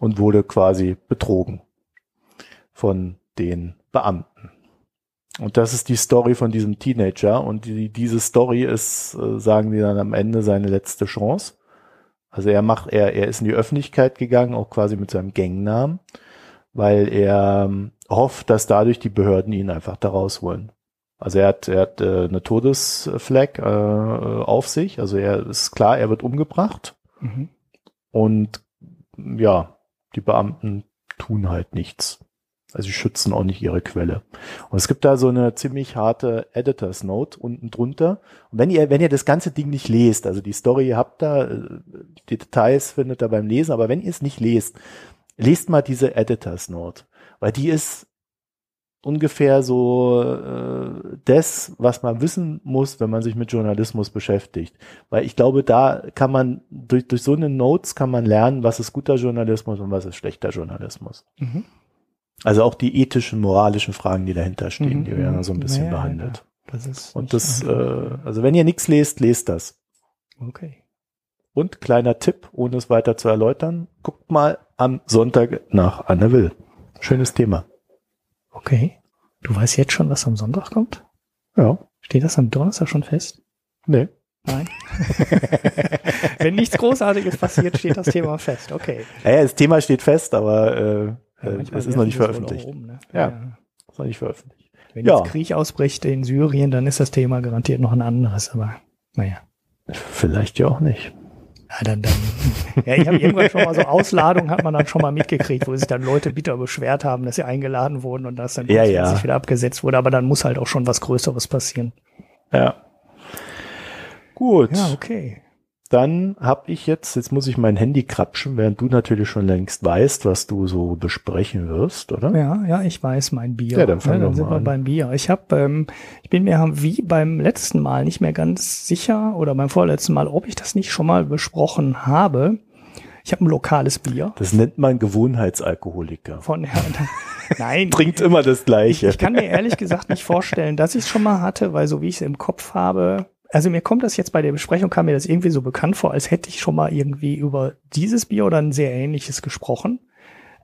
und wurde quasi betrogen von den Beamten. Und das ist die Story von diesem Teenager. Und die, diese Story ist, äh, sagen die dann am Ende, seine letzte Chance. Also er macht, er, er ist in die Öffentlichkeit gegangen, auch quasi mit seinem Gangnamen, weil er ähm, hofft, dass dadurch die Behörden ihn einfach da rausholen. Also er hat, er hat äh, eine Todesfleck äh, auf sich. Also er ist klar, er wird umgebracht. Mhm. Und ja, die Beamten tun halt nichts. Also sie schützen auch nicht ihre Quelle. Und es gibt da so eine ziemlich harte Editors Note unten drunter. Und wenn ihr, wenn ihr das ganze Ding nicht lest, also die Story habt da, äh, die Details findet ihr beim Lesen, aber wenn ihr es nicht lest, lest mal diese Editors Note. Weil die ist ungefähr so äh, das, was man wissen muss, wenn man sich mit Journalismus beschäftigt. Weil ich glaube, da kann man, durch, durch so eine Notes kann man lernen, was ist guter Journalismus und was ist schlechter Journalismus. Mhm. Also auch die ethischen, moralischen Fragen, die dahinter stehen, mhm. die werden so ein bisschen naja, behandelt. Ja, das ist und das, äh, also wenn ihr nichts lest, lest das. Okay. Und kleiner Tipp, ohne es weiter zu erläutern, guckt mal am Sonntag nach Anne Will. Schönes Thema. Okay. Du weißt jetzt schon, was am Sonntag kommt? Ja. Steht das am Donnerstag schon fest? Nee. Nein. Wenn nichts Großartiges passiert, steht das Thema fest. Okay. Ja, das Thema steht fest, aber äh, ja, äh, es ist noch nicht veröffentlicht. Oben, ne? ja, ja, ist noch nicht veröffentlicht. Wenn ja. jetzt Krieg ausbricht in Syrien, dann ist das Thema garantiert noch ein anderes, aber naja. Vielleicht ja auch nicht. Ja, dann, dann, ja, ich habe irgendwann schon mal so Ausladungen hat man dann schon mal mitgekriegt, wo sich dann Leute bitter beschwert haben, dass sie eingeladen wurden und das dann ja, ja. wieder abgesetzt wurde, aber dann muss halt auch schon was Größeres passieren. Ja. Gut. Ja, okay dann habe ich jetzt, jetzt muss ich mein Handy krapschen, während du natürlich schon längst weißt, was du so besprechen wirst, oder? Ja, ja, ich weiß mein Bier. Ja, dann, ja, dann sind wir an. beim Bier. Ich habe, ähm, ich bin mir wie beim letzten Mal nicht mehr ganz sicher oder beim vorletzten Mal, ob ich das nicht schon mal besprochen habe. Ich habe ein lokales Bier. Das nennt man Gewohnheitsalkoholiker. Von ja, Nein. Trinkt immer das Gleiche. Ich, ich kann mir ehrlich gesagt nicht vorstellen, dass ich es schon mal hatte, weil so wie ich es im Kopf habe, also mir kommt das jetzt bei der Besprechung, kam mir das irgendwie so bekannt vor, als hätte ich schon mal irgendwie über dieses Bier oder ein sehr ähnliches gesprochen.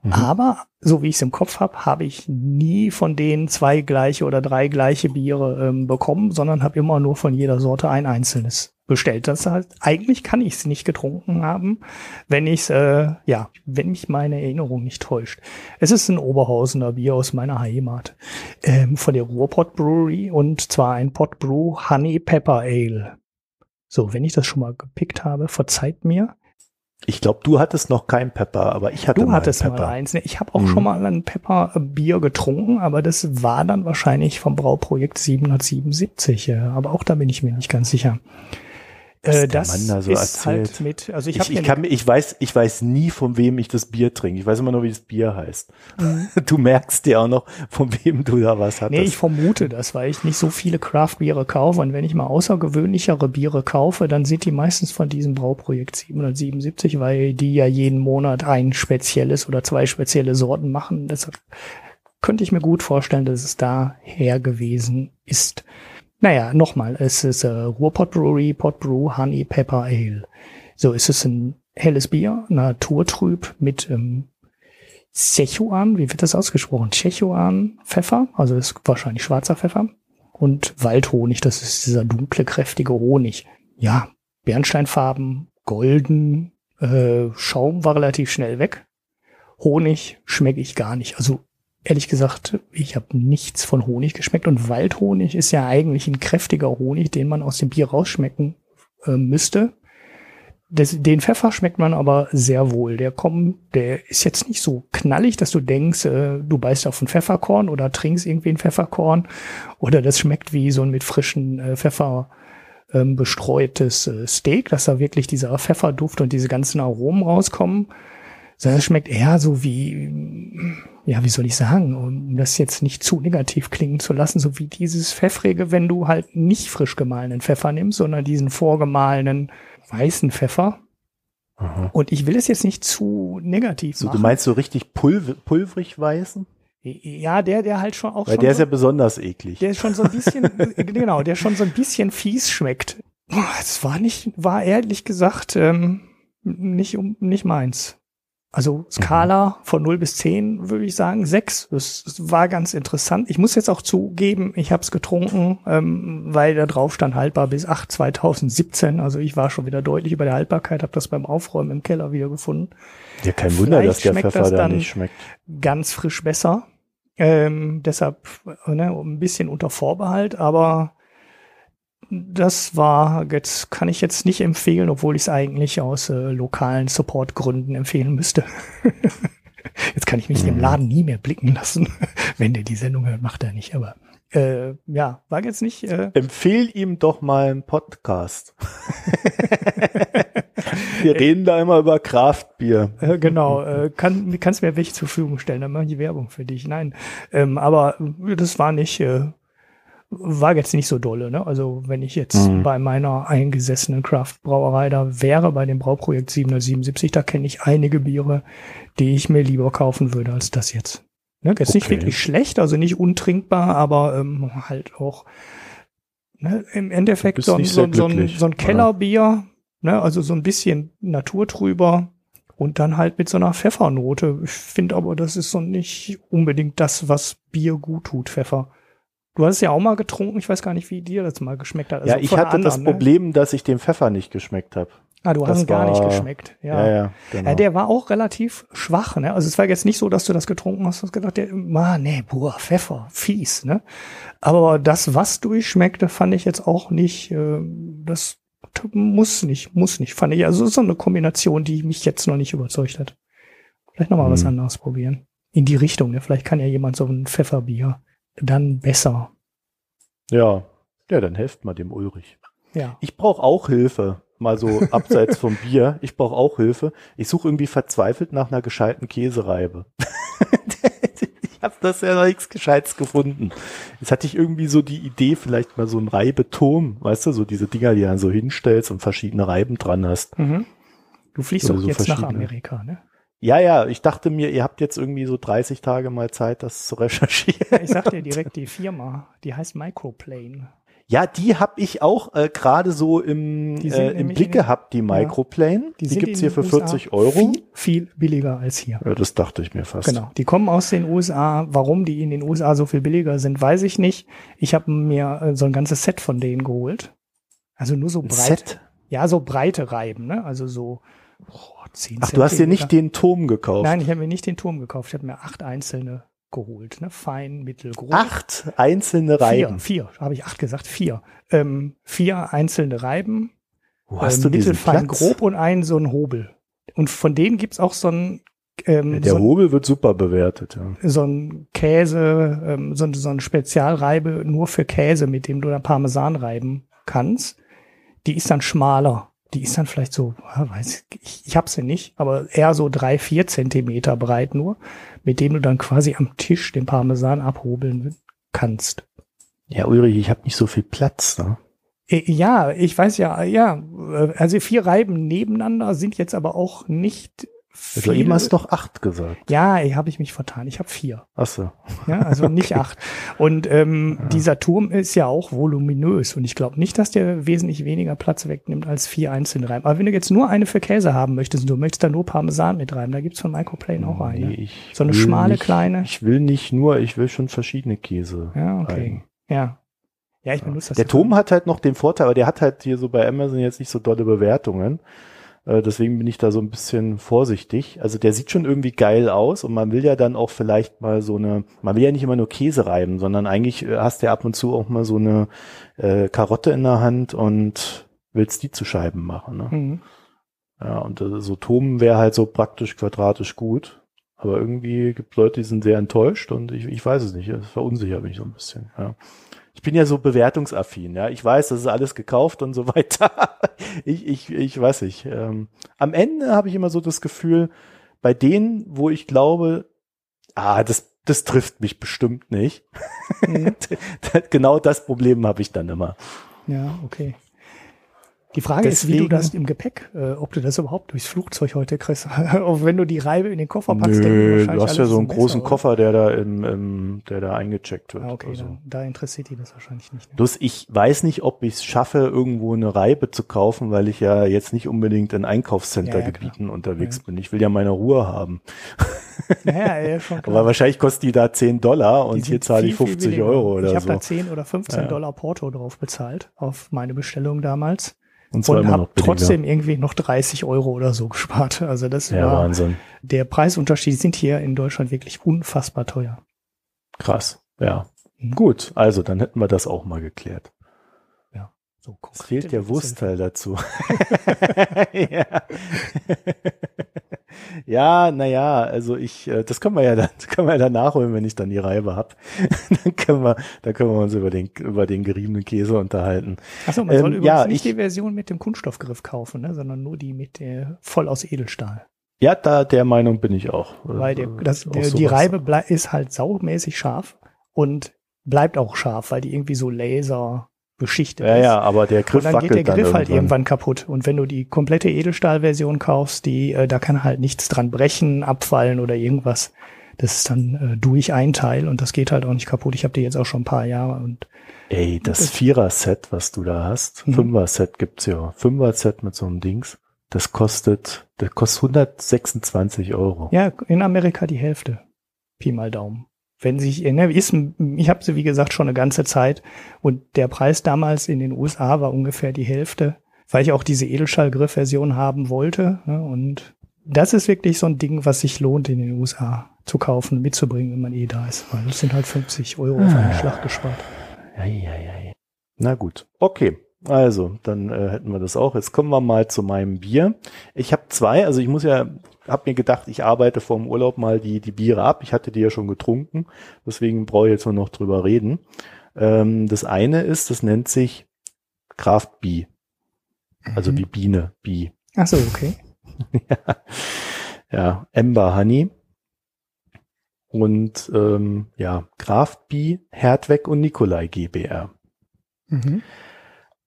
Mhm. Aber so wie ich es im Kopf habe, habe ich nie von denen zwei gleiche oder drei gleiche Biere ähm, bekommen, sondern habe immer nur von jeder Sorte ein einzelnes bestellt. Das heißt, eigentlich kann ich es nicht getrunken haben, wenn ich äh, ja, wenn mich meine Erinnerung nicht täuscht. Es ist ein Oberhausener Bier aus meiner Heimat ähm, von der Ruhrpott Brewery und zwar ein Pot Brew Honey Pepper Ale. So, wenn ich das schon mal gepickt habe, verzeiht mir. Ich glaube, du hattest noch kein Pepper, aber ich hatte du mal hattest Pepper. mal eins. Ich habe auch mhm. schon mal ein Pepper-Bier getrunken, aber das war dann wahrscheinlich vom Brauprojekt 777. Aber auch da bin ich mir nicht ganz sicher. Äh, das da so ist halt erzählt. halt mit, also ich, ich, ich, kann, ich weiß, ich weiß nie, von wem ich das Bier trinke. Ich weiß immer nur, wie das Bier heißt. Mhm. Du merkst dir auch noch, von wem du da was hattest. Nee, ich vermute das, weil ich nicht so viele Craft-Biere kaufe. Und wenn ich mal außergewöhnlichere Biere kaufe, dann sind die meistens von diesem Brauprojekt 777, weil die ja jeden Monat ein spezielles oder zwei spezielle Sorten machen. Deshalb könnte ich mir gut vorstellen, dass es daher gewesen ist. Naja, nochmal, es ist äh, Ruhrpott Brewery, Pot Brew, Honey Pepper Ale. So, es ist ein helles Bier, naturtrüb mit ähm, Zechuan, wie wird das ausgesprochen? Zechuan Pfeffer, also ist wahrscheinlich schwarzer Pfeffer. Und Waldhonig, das ist dieser dunkle, kräftige Honig. Ja, Bernsteinfarben, golden, äh, Schaum war relativ schnell weg. Honig schmecke ich gar nicht. Also ehrlich gesagt, ich habe nichts von Honig geschmeckt und Waldhonig ist ja eigentlich ein kräftiger Honig, den man aus dem Bier rausschmecken äh, müsste. das, den Pfeffer schmeckt man aber sehr wohl. Der kommt, der ist jetzt nicht so knallig, dass du denkst, äh, du beißt auf ein Pfefferkorn oder trinkst irgendwie ein Pfefferkorn oder das schmeckt wie so ein mit frischen äh, Pfeffer ähm, bestreutes äh, Steak, dass da wirklich dieser Pfefferduft und diese ganzen Aromen rauskommen. Sondern es schmeckt eher so wie, ja, wie soll ich sagen, um das jetzt nicht zu negativ klingen zu lassen, so wie dieses Pfeffrige, wenn du halt nicht frisch gemahlenen Pfeffer nimmst, sondern diesen vorgemahlenen weißen Pfeffer. Aha. Und ich will es jetzt nicht zu negativ So, machen. du meinst so richtig pulv pulverig weißen? ja, der, der halt schon auch Weil schon der ist so, ja besonders eklig. der ist schon so ein bisschen, genau, der schon so ein bisschen fies schmeckt. Es war nicht, war ehrlich gesagt ähm, nicht um, nicht meins. Also Skala von 0 bis 10 würde ich sagen 6. Es, es war ganz interessant. Ich muss jetzt auch zugeben, ich habe es getrunken, ähm, weil da drauf stand haltbar bis 8 2017. Also ich war schon wieder deutlich über der Haltbarkeit, habe das beim Aufräumen im Keller wieder gefunden. ja, kein Wunder, dass Vielleicht der schmeckt Pfeffer das da dann- nicht schmeckt. Ganz frisch besser. Ähm, deshalb ne, ein bisschen unter Vorbehalt, aber das war, jetzt kann ich jetzt nicht empfehlen, obwohl ich es eigentlich aus äh, lokalen Supportgründen empfehlen müsste. jetzt kann ich mich dem Mhm. Laden nie mehr blicken lassen. Wenn der die Sendung hört, macht er nicht, aber äh, ja, war jetzt nicht. Äh, Empfehl ihm doch mal einen Podcast. Wir reden da immer über Kraftbier. Äh, genau, äh, kann, kannst mir welche zur Verfügung stellen, dann mache ich Werbung für dich. Nein, ähm, aber äh, das war nicht, äh, war jetzt nicht so dolle. Ne? Also wenn ich jetzt Mhm. bei meiner eingesessenen Craft-Brauerei da wäre, bei dem Brauprojekt 777, da kenne ich einige Biere, die ich mir lieber kaufen würde als das jetzt. Ne? Jetzt nicht Okay. wirklich schlecht, also nicht untrinkbar, aber ähm, halt auch ne, im Endeffekt so, ein- nicht so, so, so ein? Kellerbier, ne? also so ein bisschen naturtrüber und dann halt mit so einer Pfeffernote. Ich finde aber, das ist so nicht unbedingt das, was Bier gut tut, Pfeffer. Du hast es ja auch mal getrunken, ich weiß gar nicht, wie dir das mal geschmeckt hat. Also ja, ich hatte das anderen, ne? Problem, dass ich den Pfeffer nicht geschmeckt habe. Ah, du hast das ihn gar nicht geschmeckt. Ja, Ja. ja, genau. Ja, der war auch relativ schwach, ne? Also es war jetzt nicht so, dass du das getrunken hast, hast gedacht, der, ah, nee, boah, Pfeffer, fies, ne? Aber das, was durchschmeckte, fand ich jetzt auch nicht, äh, das muss nicht, muss nicht, fand ich. Also so eine Kombination, die mich jetzt noch nicht überzeugt hat. Vielleicht nochmal was Hm. anderes probieren. In die Richtung, ne? Vielleicht kann ja jemand so ein Pfefferbier dann besser. ja. ja, dann helft mal dem Ulrich. Ja. Ich brauche auch Hilfe, mal so abseits vom Bier. Ich brauche auch Hilfe. Ich suche irgendwie verzweifelt nach einer gescheiten Käsereibe. ich habe das ja noch nichts Gescheites gefunden. Jetzt hatte ich irgendwie so die Idee, vielleicht mal so ein Reibeturm, weißt du, so diese Dinger, die du dann so hinstellst und verschiedene Reiben dran hast. Mhm. Du fliegst doch so jetzt nach. Amerika, ne? Ja, ja, ich dachte mir, ihr habt jetzt irgendwie so 30 Tage mal Zeit, das zu recherchieren. Ich sag dir direkt die Firma, die heißt Microplane. Ja, die habe ich auch äh, gerade so im, Die äh, im Blick in- gehabt, die Microplane. Die, sind gibt's hier für USA 40 Euro. Viel, viel billiger als hier. Ja, das dachte ich mir fast. Genau. Die kommen aus den USA. Warum die in den USA so viel billiger sind, weiß ich nicht. Ich habe mir äh, so ein ganzes Set von denen geholt. Also nur so breit. Set? Ja, so breite Reiben, ne? Also so oh, 10 Ach, du hast dir nicht den Turm gekauft. Nein, ich habe mir nicht den Turm gekauft. Ich habe mir acht einzelne geholt, ne? Fein, mittel, groß. Acht einzelne Reiben. Vier, vier, habe ich acht gesagt, vier. Ähm, vier einzelne Reiben, Wo hast ähm, du diesen mittelfein, Platz? grob und einen so einen Hobel. Und von denen gibt's auch so einen ähm, Der so, Hobel wird super bewertet. Ja. so ein Käse, ähm, so, so ein Spezialreibe nur für Käse, mit dem du dann Parmesan reiben kannst. Die ist dann schmaler. Die ist dann vielleicht so, weiß ich, ich, hab's ja nicht, aber eher so drei, vier Zentimeter breit nur, mit dem du dann quasi am Tisch den Parmesan abhobeln kannst. ja, Ulrich, ich habe nicht so viel Platz. Ne? Äh, Ja, ich weiß ja, ja, äh, also vier Reiben nebeneinander sind jetzt aber auch nicht Viel. eben hast du doch acht gesagt. ja, habe ich mich vertan. Ich habe vier. Ach so. Ja, also nicht acht. Und ähm, Ja. dieser Turm ist ja auch voluminös und ich glaube nicht, dass der wesentlich weniger Platz wegnimmt als vier einzelne Reiben. Aber wenn du jetzt nur eine für Käse haben möchtest und du möchtest da nur Parmesan mit reiben, da gibt's von Microplane auch eine. Nee, So eine schmale, nicht, kleine. Ich will nicht nur, ich will schon verschiedene Käse. Ja, okay. reiben. Ja. Ja, ich benutze das. Der. Turm hat halt noch den Vorteil, aber der hat halt hier so bei Amazon jetzt nicht so dolle Bewertungen. Äh, Deswegen bin ich da so ein bisschen vorsichtig. Also der sieht schon irgendwie geil aus und man will ja dann auch vielleicht mal so eine, man will ja nicht immer nur Käse reiben, sondern eigentlich äh, hast du ja ab und zu auch mal so eine äh, Karotte in der Hand und willst die zu Scheiben machen. Ne? Mhm. Ja, und äh, so Tomen wäre halt so praktisch quadratisch gut. Aber irgendwie gibt Leute, die sind sehr enttäuscht und ich, ich weiß es nicht. Es verunsichert mich so ein bisschen. Ja. Ich bin ja so bewertungsaffin, ja. Ich weiß, das ist alles gekauft und so weiter. ich, ich, ich weiß nicht. Ähm, am Ende habe ich immer so das Gefühl, bei denen, wo ich glaube, ah, das, das trifft mich bestimmt nicht. Mhm. genau das Problem habe ich dann immer. Ja, okay. Die Frage Deswegen, ist, wie du das im Gepäck, äh, ob du das überhaupt durchs Flugzeug heute kriegst. Auch wenn du die Reibe in den Koffer packst. Nö, du hast ja so einen großen besser, Koffer, der da im, im, der da eingecheckt wird. Ah, okay, also. da, interessiert die das wahrscheinlich nicht. Ne? Bloß ich weiß nicht, ob ich es schaffe, irgendwo eine Reibe zu kaufen, weil ich ja jetzt nicht unbedingt in Einkaufscentergebieten ja, ja, unterwegs ja. bin. Ich will ja meine Ruhe haben. Naja, ja, schon klar. Aber wahrscheinlich kostet die da 10 Dollar und hier zahle ich 50 Euro oder ich so. Ich habe da 10 oder 15 Dollar Porto drauf bezahlt auf meine Bestellung damals. Und, und habe trotzdem irgendwie noch 30 Euro oder so gespart. Also das ja, war Wahnsinn. Der Preisunterschied sind hier in Deutschland wirklich unfassbar teuer. Krass, ja. Mhm. Gut, also dann hätten wir das auch mal geklärt. Ja. So es fehlt der Wurstteil dazu. ja. Ja, naja, also ich, äh, das können wir ja dann, können wir ja dann nachholen, wenn ich dann die Reibe hab. dann können wir, da können wir uns über den, über den geriebenen Käse unterhalten. Achso, man ähm, soll übrigens ja, nicht ich, die Version mit dem Kunststoffgriff kaufen, ne, sondern nur die mit der voll aus Edelstahl. Ja, da der Meinung bin ich auch. Weil der, äh, das, der, die Reibe ist halt saumäßig scharf und bleibt auch scharf, weil die irgendwie so Laser beschichtet ja, ist. Ja, aber der Griff und dann geht der Griff dann halt irgendwann kaputt. Und wenn du die komplette Edelstahlversion kaufst, die äh, da kann halt nichts dran brechen, abfallen oder irgendwas. Das ist dann äh, durch ein Teil und das geht halt auch nicht kaputt. Ich habe die jetzt auch schon ein paar Jahre und Ey, das Vierer-Set, was du da hast, mhm. Fünfer-Set gibt's ja. Fünfer-Set mit so einem Dings, das kostet, das kostet 126 Euro. Ja, in Amerika die Hälfte. Pi mal Daumen wenn sich, ne, ist, ich habe sie wie gesagt schon eine ganze Zeit und der Preis damals in den USA war ungefähr die Hälfte, weil ich auch diese Edelschallgriff-Version haben wollte. Ne, und das ist wirklich so ein Ding, was sich lohnt in den USA zu kaufen, mitzubringen, wenn man eh da ist, weil das sind halt 50 Euro auf einen Schlag gespart. Ja, ja, ja. Na gut, okay. Also, dann äh, hätten wir das auch. Jetzt kommen wir mal zu meinem Bier. Ich habe zwei, also ich muss ja habe mir gedacht, ich arbeite vorm Urlaub mal die, die Biere ab. Ich hatte die ja schon getrunken, deswegen brauche ich jetzt nur noch drüber reden. Ähm, das eine ist, das nennt sich Craft Bee. Also mhm. wie Biene, Bee. Ach so, okay. ja. ja, Ember Honey. Und ähm, ja, Craft Bee, Hertweg und Nikolai GBR. Mhm.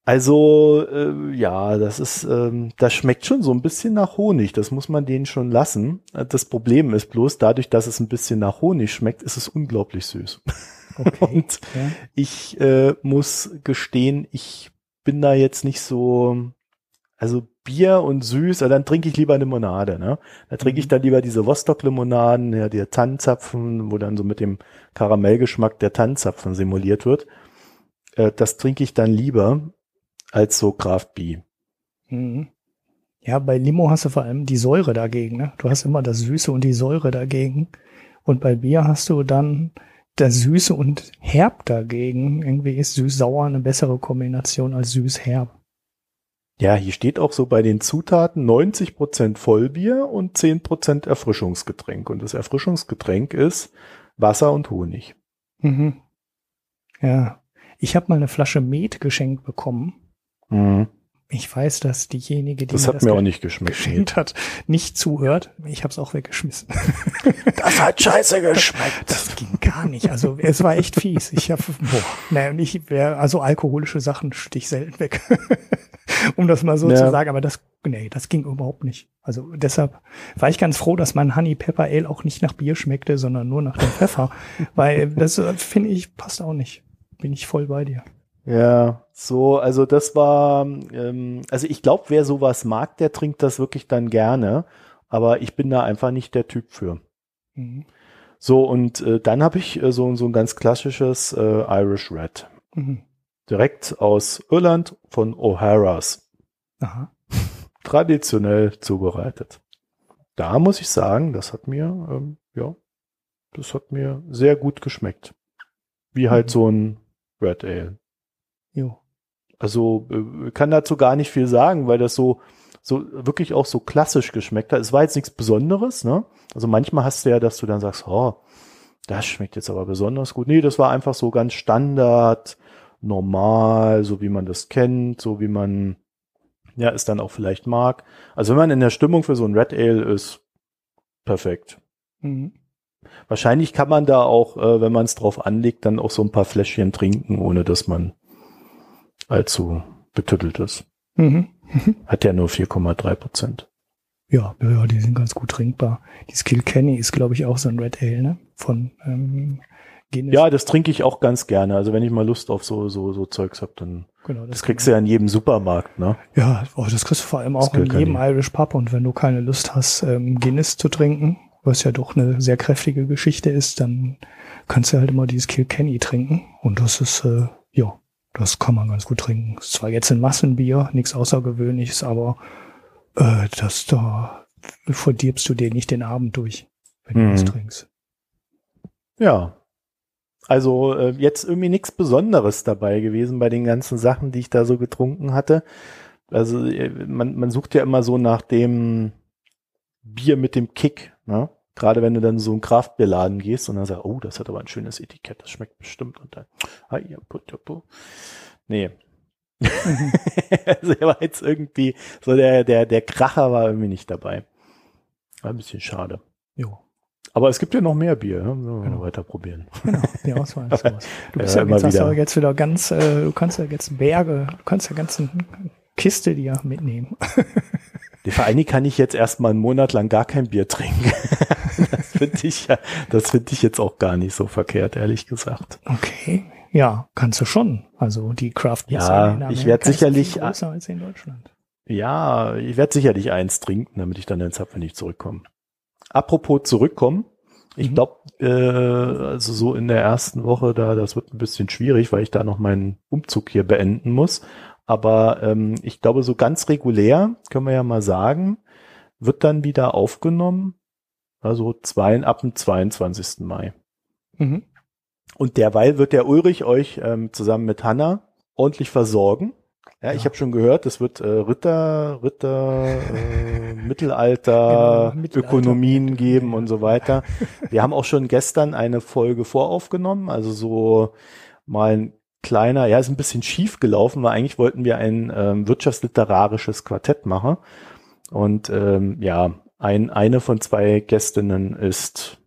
Also äh, ja, das ist, ähm, das schmeckt schon so ein bisschen nach Honig. Das muss man denen schon lassen. Das Problem ist bloß, dadurch, dass es ein bisschen nach Honig schmeckt, ist es unglaublich süß. Okay, Und ja. ich äh, muss gestehen, ich bin da jetzt nicht so, also Bier und süß, also dann trinke ich lieber Limonade. Ne? Da trinke ich mhm. dann lieber diese Vostok-Limonaden, ja, die Tannenzapfen, wo dann so mit dem Karamellgeschmack der Tannenzapfen simuliert wird. Äh, das trinke ich dann lieber als so Craft Bee. Mhm. Ja, bei Limo hast du vor allem die Säure dagegen. Ne? Du hast immer das Süße und die Säure dagegen. Und bei Bier hast du dann das Süße und Herb dagegen. Irgendwie ist süß-sauer eine bessere Kombination als süß-herb. Ja, hier steht auch so bei den Zutaten 90% Vollbier und 10% Erfrischungsgetränk. Und das Erfrischungsgetränk ist Wasser und Honig. Mhm. Ja. Ich habe mal eine Flasche Met geschenkt bekommen. Mhm. Ich weiß, dass diejenige, die das mir das mir auch nicht geschmeckt. hat, nicht zuhört. Ich habe es auch weggeschmissen. Das hat scheiße geschmeckt. Das, das ging gar nicht. Also es war echt fies. Ich habe, boah, naja, und ich wäre, also alkoholische Sachen stich selten weg, um das mal so ja. zu sagen. Aber das, nee, das ging überhaupt nicht. Also deshalb war ich ganz froh, dass mein Honey Pepper Ale auch nicht nach Bier schmeckte, sondern nur nach dem Pfeffer, weil das äh, finde ich passt auch nicht. Bin ich voll bei dir. Ja, so, also das war, ähm, also ich glaube, wer sowas mag, der trinkt das wirklich dann gerne, aber ich bin da einfach nicht der Typ für. Mhm. So, und äh, dann habe ich äh, so, so ein ganz klassisches äh, Irish Red. Mhm. Direkt aus Irland von O'Hara's. Aha. Traditionell zubereitet. Da muss ich sagen, das hat mir, ähm, ja, das hat mir sehr gut geschmeckt. Wie halt mhm. so ein Red Ale. Jo. Also äh, kann dazu gar nicht viel sagen, weil das so so wirklich auch so klassisch geschmeckt hat. Es war jetzt nichts Besonderes, ne? Also manchmal hast du ja, dass du dann sagst, oh, das schmeckt jetzt aber besonders gut. Nee, das war einfach so ganz Standard, normal, so wie man das kennt, so wie man ja es dann auch vielleicht mag. Also wenn man in der Stimmung für so ein Red Ale ist, perfekt. Mhm. Wahrscheinlich kann man da auch, äh, wenn man es drauf anlegt, dann auch so ein paar Fläschchen trinken, ohne dass man allzu betüttelt ist. Mhm. Hat ja nur 4,3 Prozent. Ja, ja, die sind ganz gut trinkbar. Die Kilkenny ist, glaube ich, auch so ein Red Ale, ne? Von ähm, Guinness. Ja, das trinke ich auch ganz gerne. Also wenn ich mal Lust auf so so so Zeugs hab, dann genau, das, das kriegst du ja in jedem Supermarkt, ne? Ja, oh, das kriegst du vor allem auch in jedem Irish Pub. Und wenn du keine Lust hast, ähm, Guinness zu trinken, was ja doch eine sehr kräftige Geschichte ist, dann kannst du halt immer dieses Kilkenny trinken. Und das ist, äh, ja, das kann man ganz gut trinken. Ist zwar jetzt ein Massenbier, nichts Außergewöhnliches, aber äh, das da verdirbst du dir nicht den Abend durch, wenn du das mhm. trinkst. Ja. Also äh, jetzt irgendwie nichts Besonderes dabei gewesen bei den ganzen Sachen, die ich da so getrunken hatte. Also äh, man, man sucht ja immer so nach dem Bier mit dem Kick, ne? Gerade wenn du dann so einen Kraftbierladen gehst und dann sagst, oh, das hat aber ein schönes Etikett, das schmeckt bestimmt. Und dann, ah, ja, put, ja, put. Nee. also er war jetzt irgendwie, so der, der, der Kracher war irgendwie nicht dabei. War ein bisschen schade. Jo. Aber es gibt ja noch mehr Bier, ne? wir genau. weiter probieren. Genau, die Auswahl ist sowas. Du bist ja, ja jetzt, hast aber jetzt wieder ganz, äh, du kannst ja jetzt Berge, du kannst ja ganze Kiste dir mitnehmen. Die Vereine kann ich jetzt erstmal einen Monat lang gar kein Bier trinken. das finde ich ja, das finde ich jetzt auch gar nicht so verkehrt, ehrlich gesagt. Okay. Ja, kannst du schon. Also die Craft Ja, ich werde sicherlich als in Deutschland. Ja, ich werde sicherlich eins trinken, damit ich dann eins habe, wenn ich zurückkomme. Apropos zurückkommen, ich mhm. glaube, äh, also so in der ersten Woche da, das wird ein bisschen schwierig, weil ich da noch meinen Umzug hier beenden muss. Aber ähm, ich glaube, so ganz regulär, können wir ja mal sagen, wird dann wieder aufgenommen, also zwei, ab dem 22. Mai. Mhm. Und derweil wird der Ulrich euch ähm, zusammen mit Hanna ordentlich versorgen. Ja, ja. ich habe schon gehört, es wird äh, Ritter, Ritter, äh, Mittelalter, genau, Mittelalter, Ökonomien geben und so weiter. Wir haben auch schon gestern eine Folge voraufgenommen, also so mal ein kleiner, ja, ist ein bisschen schief gelaufen, weil eigentlich wollten wir ein ähm, wirtschaftsliterarisches Quartett machen. Und ähm, ja, ein, eine von zwei Gästinnen ist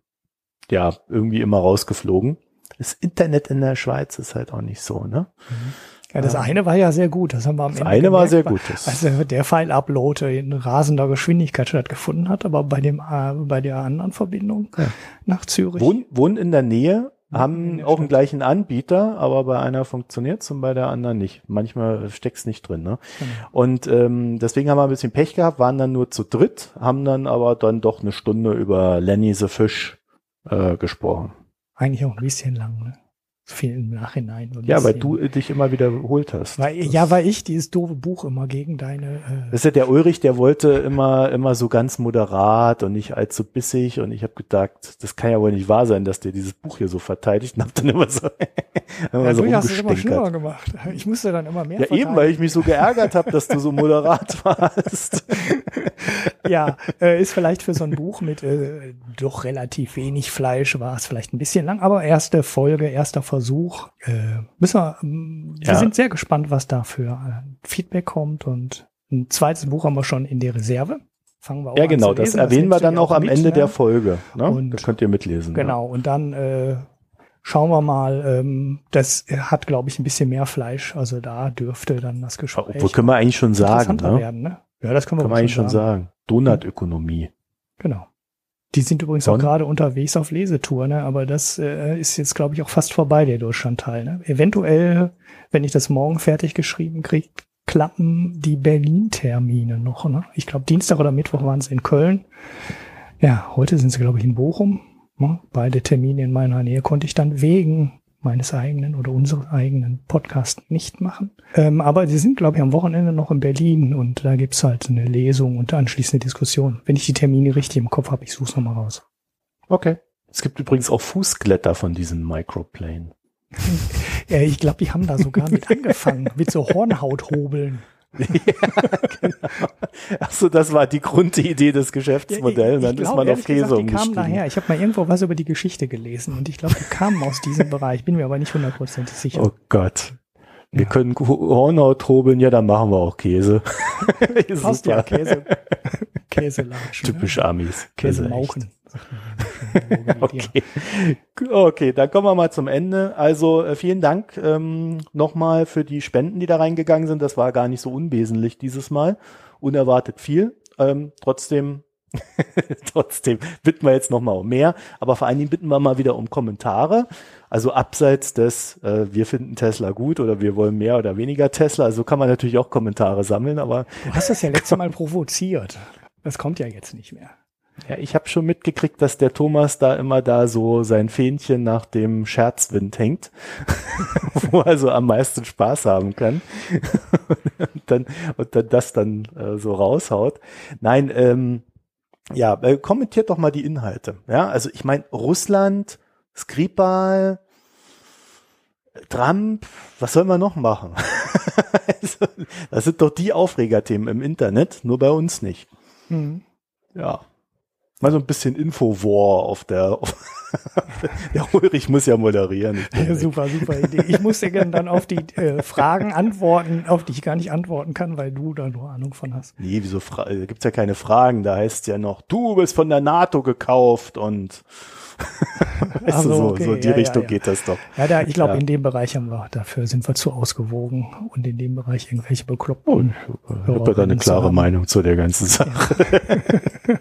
ja irgendwie immer rausgeflogen. Das Internet in der Schweiz ist halt auch nicht so, ne? Mhm. Ja, das eine war ja sehr gut. Das haben wir am das Ende eine gemerkt, war sehr gut. Also der File-Upload in rasender Geschwindigkeit stattgefunden hat, aber bei dem äh, bei der anderen Verbindung ja. nach Zürich. Wohnen wohn in der Nähe haben auch einen gleichen Anbieter, aber bei einer funktioniert's und bei der anderen nicht. Manchmal steckt's nicht drin. Ne? Genau. Und ähm, deswegen haben wir ein bisschen Pech gehabt, waren dann nur zu dritt, haben dann aber dann doch eine Stunde über Lenny the Fish äh, gesprochen. Eigentlich auch ein bisschen lang. Ne? Viel im Nachhinein. Ja, weil du dich immer wiederholt hast. Weil, ja, weil ich dieses doofe Buch immer gegen deine. Äh das ist ja der Ulrich, der wollte immer immer so ganz moderat und nicht allzu bissig und ich habe gedacht, das kann ja wohl nicht wahr sein, dass der dieses Buch hier so verteidigt und hab dann immer so, immer ja, so du hast es immer schlimmer gemacht. Ich musste dann immer mehr. Ja, eben, weil ich mich so geärgert habe, dass du so moderat warst. ja, äh, ist vielleicht für so ein Buch mit äh, doch relativ wenig Fleisch war es vielleicht ein bisschen lang, aber erste Folge, erster Versuch Versuch. Äh, müssen wir, ähm, wir sind sehr gespannt, was da für äh, Feedback kommt. Und ein zweites Buch haben wir schon in der Reserve. Fangen wir auch ja, genau, das erwähnen das wir dann auch am mit, Ende ne? der Folge. Ne? Und das könnt ihr mitlesen. Genau, ja. und dann äh, schauen wir mal. Ähm, das hat, glaube ich, ein bisschen mehr Fleisch. Also da dürfte dann das Gespräch. Obwohl können wir eigentlich schon sagen. Ne? Werden, ne? Ja, das können wir, können wir eigentlich schon sagen. sagen. Donutökonomie. Genau. Die sind übrigens Von? auch gerade unterwegs auf Lesetour, ne? aber das äh, ist jetzt, glaube ich, auch fast vorbei, der Deutschlandteil. Ne? Eventuell, wenn ich das morgen fertig geschrieben kriege, klappen die Berlin-Termine noch. Ne? Ich glaube, Dienstag oder Mittwoch waren sie in Köln. Ja, heute sind sie, glaube ich, in Bochum. Ne? Beide Termine in meiner Nähe konnte ich dann wegen meines eigenen oder unseres eigenen Podcasts nicht machen. Ähm, aber sie sind, glaube ich, am Wochenende noch in Berlin und da gibt's halt eine Lesung und anschließende Diskussion. Wenn ich die Termine richtig im Kopf habe, ich suche es nochmal raus. Okay. Es gibt übrigens auch Fußglätter von diesen Microplane. ja, ich glaube, die haben da sogar mit angefangen, mit so Hornhauthobeln. ja, genau. Achso, das war die Grundidee des Geschäftsmodells. Dann ich, ich ist man auf Käse gesagt, die umgestiegen. kamen daher. Ich habe mal irgendwo was über die Geschichte gelesen und ich glaube, die kamen aus diesem Bereich. Bin mir aber nicht hundertprozentig sicher. Oh Gott. Wir Ja. können Hornhaut hobeln, ja, dann machen wir auch Käse. Passt ja, Käse. Käselatschen. Typisch Amis. Käse Also Okay. okay, dann kommen wir mal zum Ende. Also äh, vielen Dank ähm, nochmal für die Spenden, die da reingegangen sind. Das war gar nicht so unwesentlich dieses Mal. Unerwartet viel. Ähm, trotzdem, trotzdem bitten wir jetzt nochmal um mehr. Aber vor allen Dingen bitten wir mal wieder um Kommentare. Also abseits des, äh, wir finden Tesla gut oder wir wollen mehr oder weniger Tesla. Also kann man natürlich auch Kommentare sammeln, aber Du hast das ja letztes Mal provoziert. Das kommt ja jetzt nicht mehr. Ja, ich habe schon mitgekriegt, dass der Thomas da immer da so sein Fähnchen nach dem Scherzwind hängt, wo er so am meisten Spaß haben kann und dann, und dann das dann äh, so raushaut. Nein, ähm, ja, äh, kommentiert doch mal die Inhalte. Ja, also ich meine, Russland, Skripal, Trump, was soll man noch machen? also, das sind doch die Aufregerthemen im Internet, nur bei uns nicht. Mhm. Ja. Mal so ein bisschen Infowar auf der. Auf der Ulrich muss ja moderieren. Super, super Idee. Ich muss dir dann auf die äh, Fragen antworten, auf die ich gar nicht antworten kann, weil du da nur Ahnung von hast. Nee, wieso Fra da gibt's ja keine Fragen. Da heißt ja noch, du bist von der NATO gekauft und weißt du, so, so, okay. so in die Ja, ja, Richtung ja. geht das doch. Ja, da, ich glaube, Ja. in dem Bereich haben wir, dafür sind wir zu ausgewogen und in dem Bereich irgendwelche Oh, bekloppten. ich habe da eine klare haben. Meinung zu der ganzen Sache.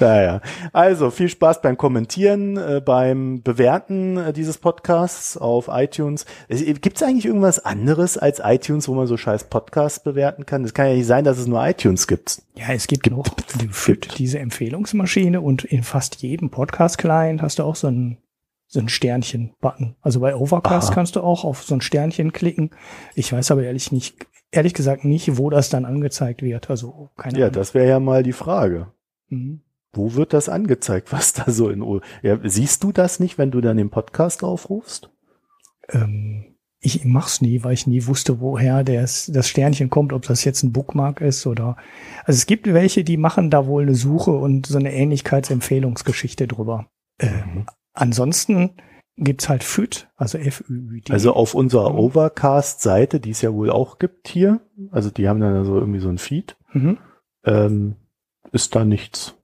naja, also viel Spaß beim Kommentieren, äh, beim Bewerten äh, dieses Podcasts auf iTunes. Gibt es eigentlich irgendwas anderes als iTunes, wo man so scheiß Podcasts bewerten kann? Das kann ja nicht sein, dass es nur iTunes gibt. Ja, es gibt, noch die, gibt diese Empfehlungsmaschine und in fast jedem Podcast-Client hast du auch so ein so ein Sternchen-Button. Also bei Overcast Aha. kannst du auch auf so ein Sternchen klicken. Ich weiß aber ehrlich nicht, ehrlich gesagt nicht, wo das dann angezeigt wird. Also keine Ja, Ahnung. das wäre ja mal die Frage. Mhm. Wo wird das angezeigt, was da so in... O ja, siehst du das nicht, wenn du dann den Podcast aufrufst? Ähm, ich mach's nie, weil ich nie wusste, woher das, das Sternchen kommt, ob das jetzt ein Bookmark ist oder. Also es gibt welche, die machen da wohl eine Suche und so eine Ähnlichkeitsempfehlungsgeschichte drüber. Ähm, ansonsten gibt's halt FÜD, also F-Ü-D. Also auf unserer. Overcast-Seite, die es ja wohl auch gibt hier, also die haben dann so irgendwie so ein Feed, mhm. ähm, ist da nichts.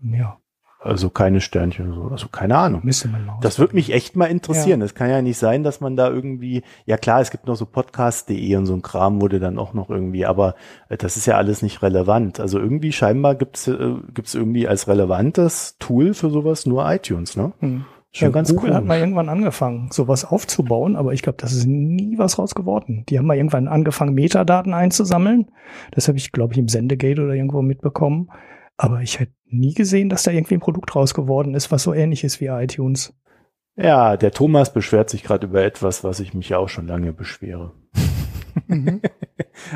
Ja, Also keine Sternchen, so. also keine Ahnung. Das würde mich echt mal interessieren. Es kann ja nicht sein, dass man da irgendwie, ja klar, es gibt noch so podcast.de und so ein Kram wurde dann auch noch irgendwie, aber äh, das ist ja alles nicht relevant. Also irgendwie scheinbar gibt's äh, gibt's irgendwie als relevantes Tool für sowas nur iTunes, ne? Hm. Schon ja, ganz Google cool. hat mal irgendwann angefangen, sowas aufzubauen, aber ich glaube, das ist nie was raus geworden. Die haben mal irgendwann angefangen, Metadaten einzusammeln. Das habe ich, glaube ich, im Sendegate oder irgendwo mitbekommen. Aber ich hätte nie gesehen, dass da irgendwie ein Produkt raus geworden ist, was so ähnlich ist wie iTunes. Ja, der Thomas beschwert sich gerade über etwas, was ich mich ja auch schon lange beschwere.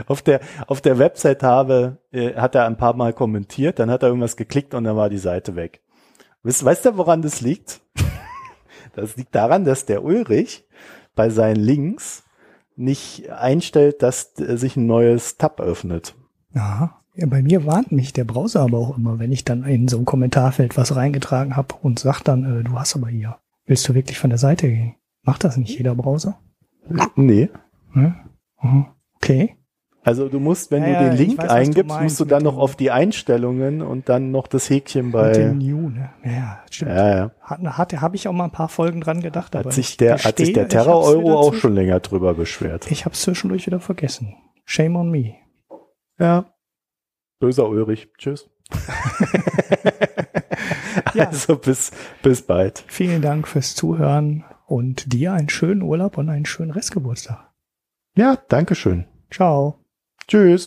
auf der auf der Website habe äh, hat er ein paar Mal kommentiert, dann hat er irgendwas geklickt und dann war die Seite weg. Weißt, weißt du, woran das liegt? Das liegt daran, dass der Ulrich bei seinen Links nicht einstellt, dass äh, sich ein neues Tab öffnet. Ja, ja, bei mir warnt mich der Browser aber auch immer, wenn ich dann in so ein Kommentarfeld was reingetragen habe und sagt dann, äh, du hast aber hier, willst du wirklich von der Seite gehen? Macht das nicht jeder Browser? Nee. Hm? Okay. Also du musst, wenn Ja, du den Link weiß, du eingibst, meinst musst du mit dann noch auf die Einstellungen und dann noch das Häkchen Mit bei. dem New, ne? Ja, stimmt. Ja, ja. Hat, hat, habe ich auch mal ein paar Folgen dran gedacht, aber Hat sich ich der, hat sich gestehe, der Terra-Euro wieder auch schon länger drüber beschwert. Ich hab's zwischendurch wieder vergessen. Shame on me. Ja. Böser Ulrich. Tschüss. Ja. Also bis, bis bald. Vielen Dank fürs Zuhören und dir einen schönen Urlaub und einen schönen Restgeburtstag. Ja, Dankeschön. Ciao. Tschüss.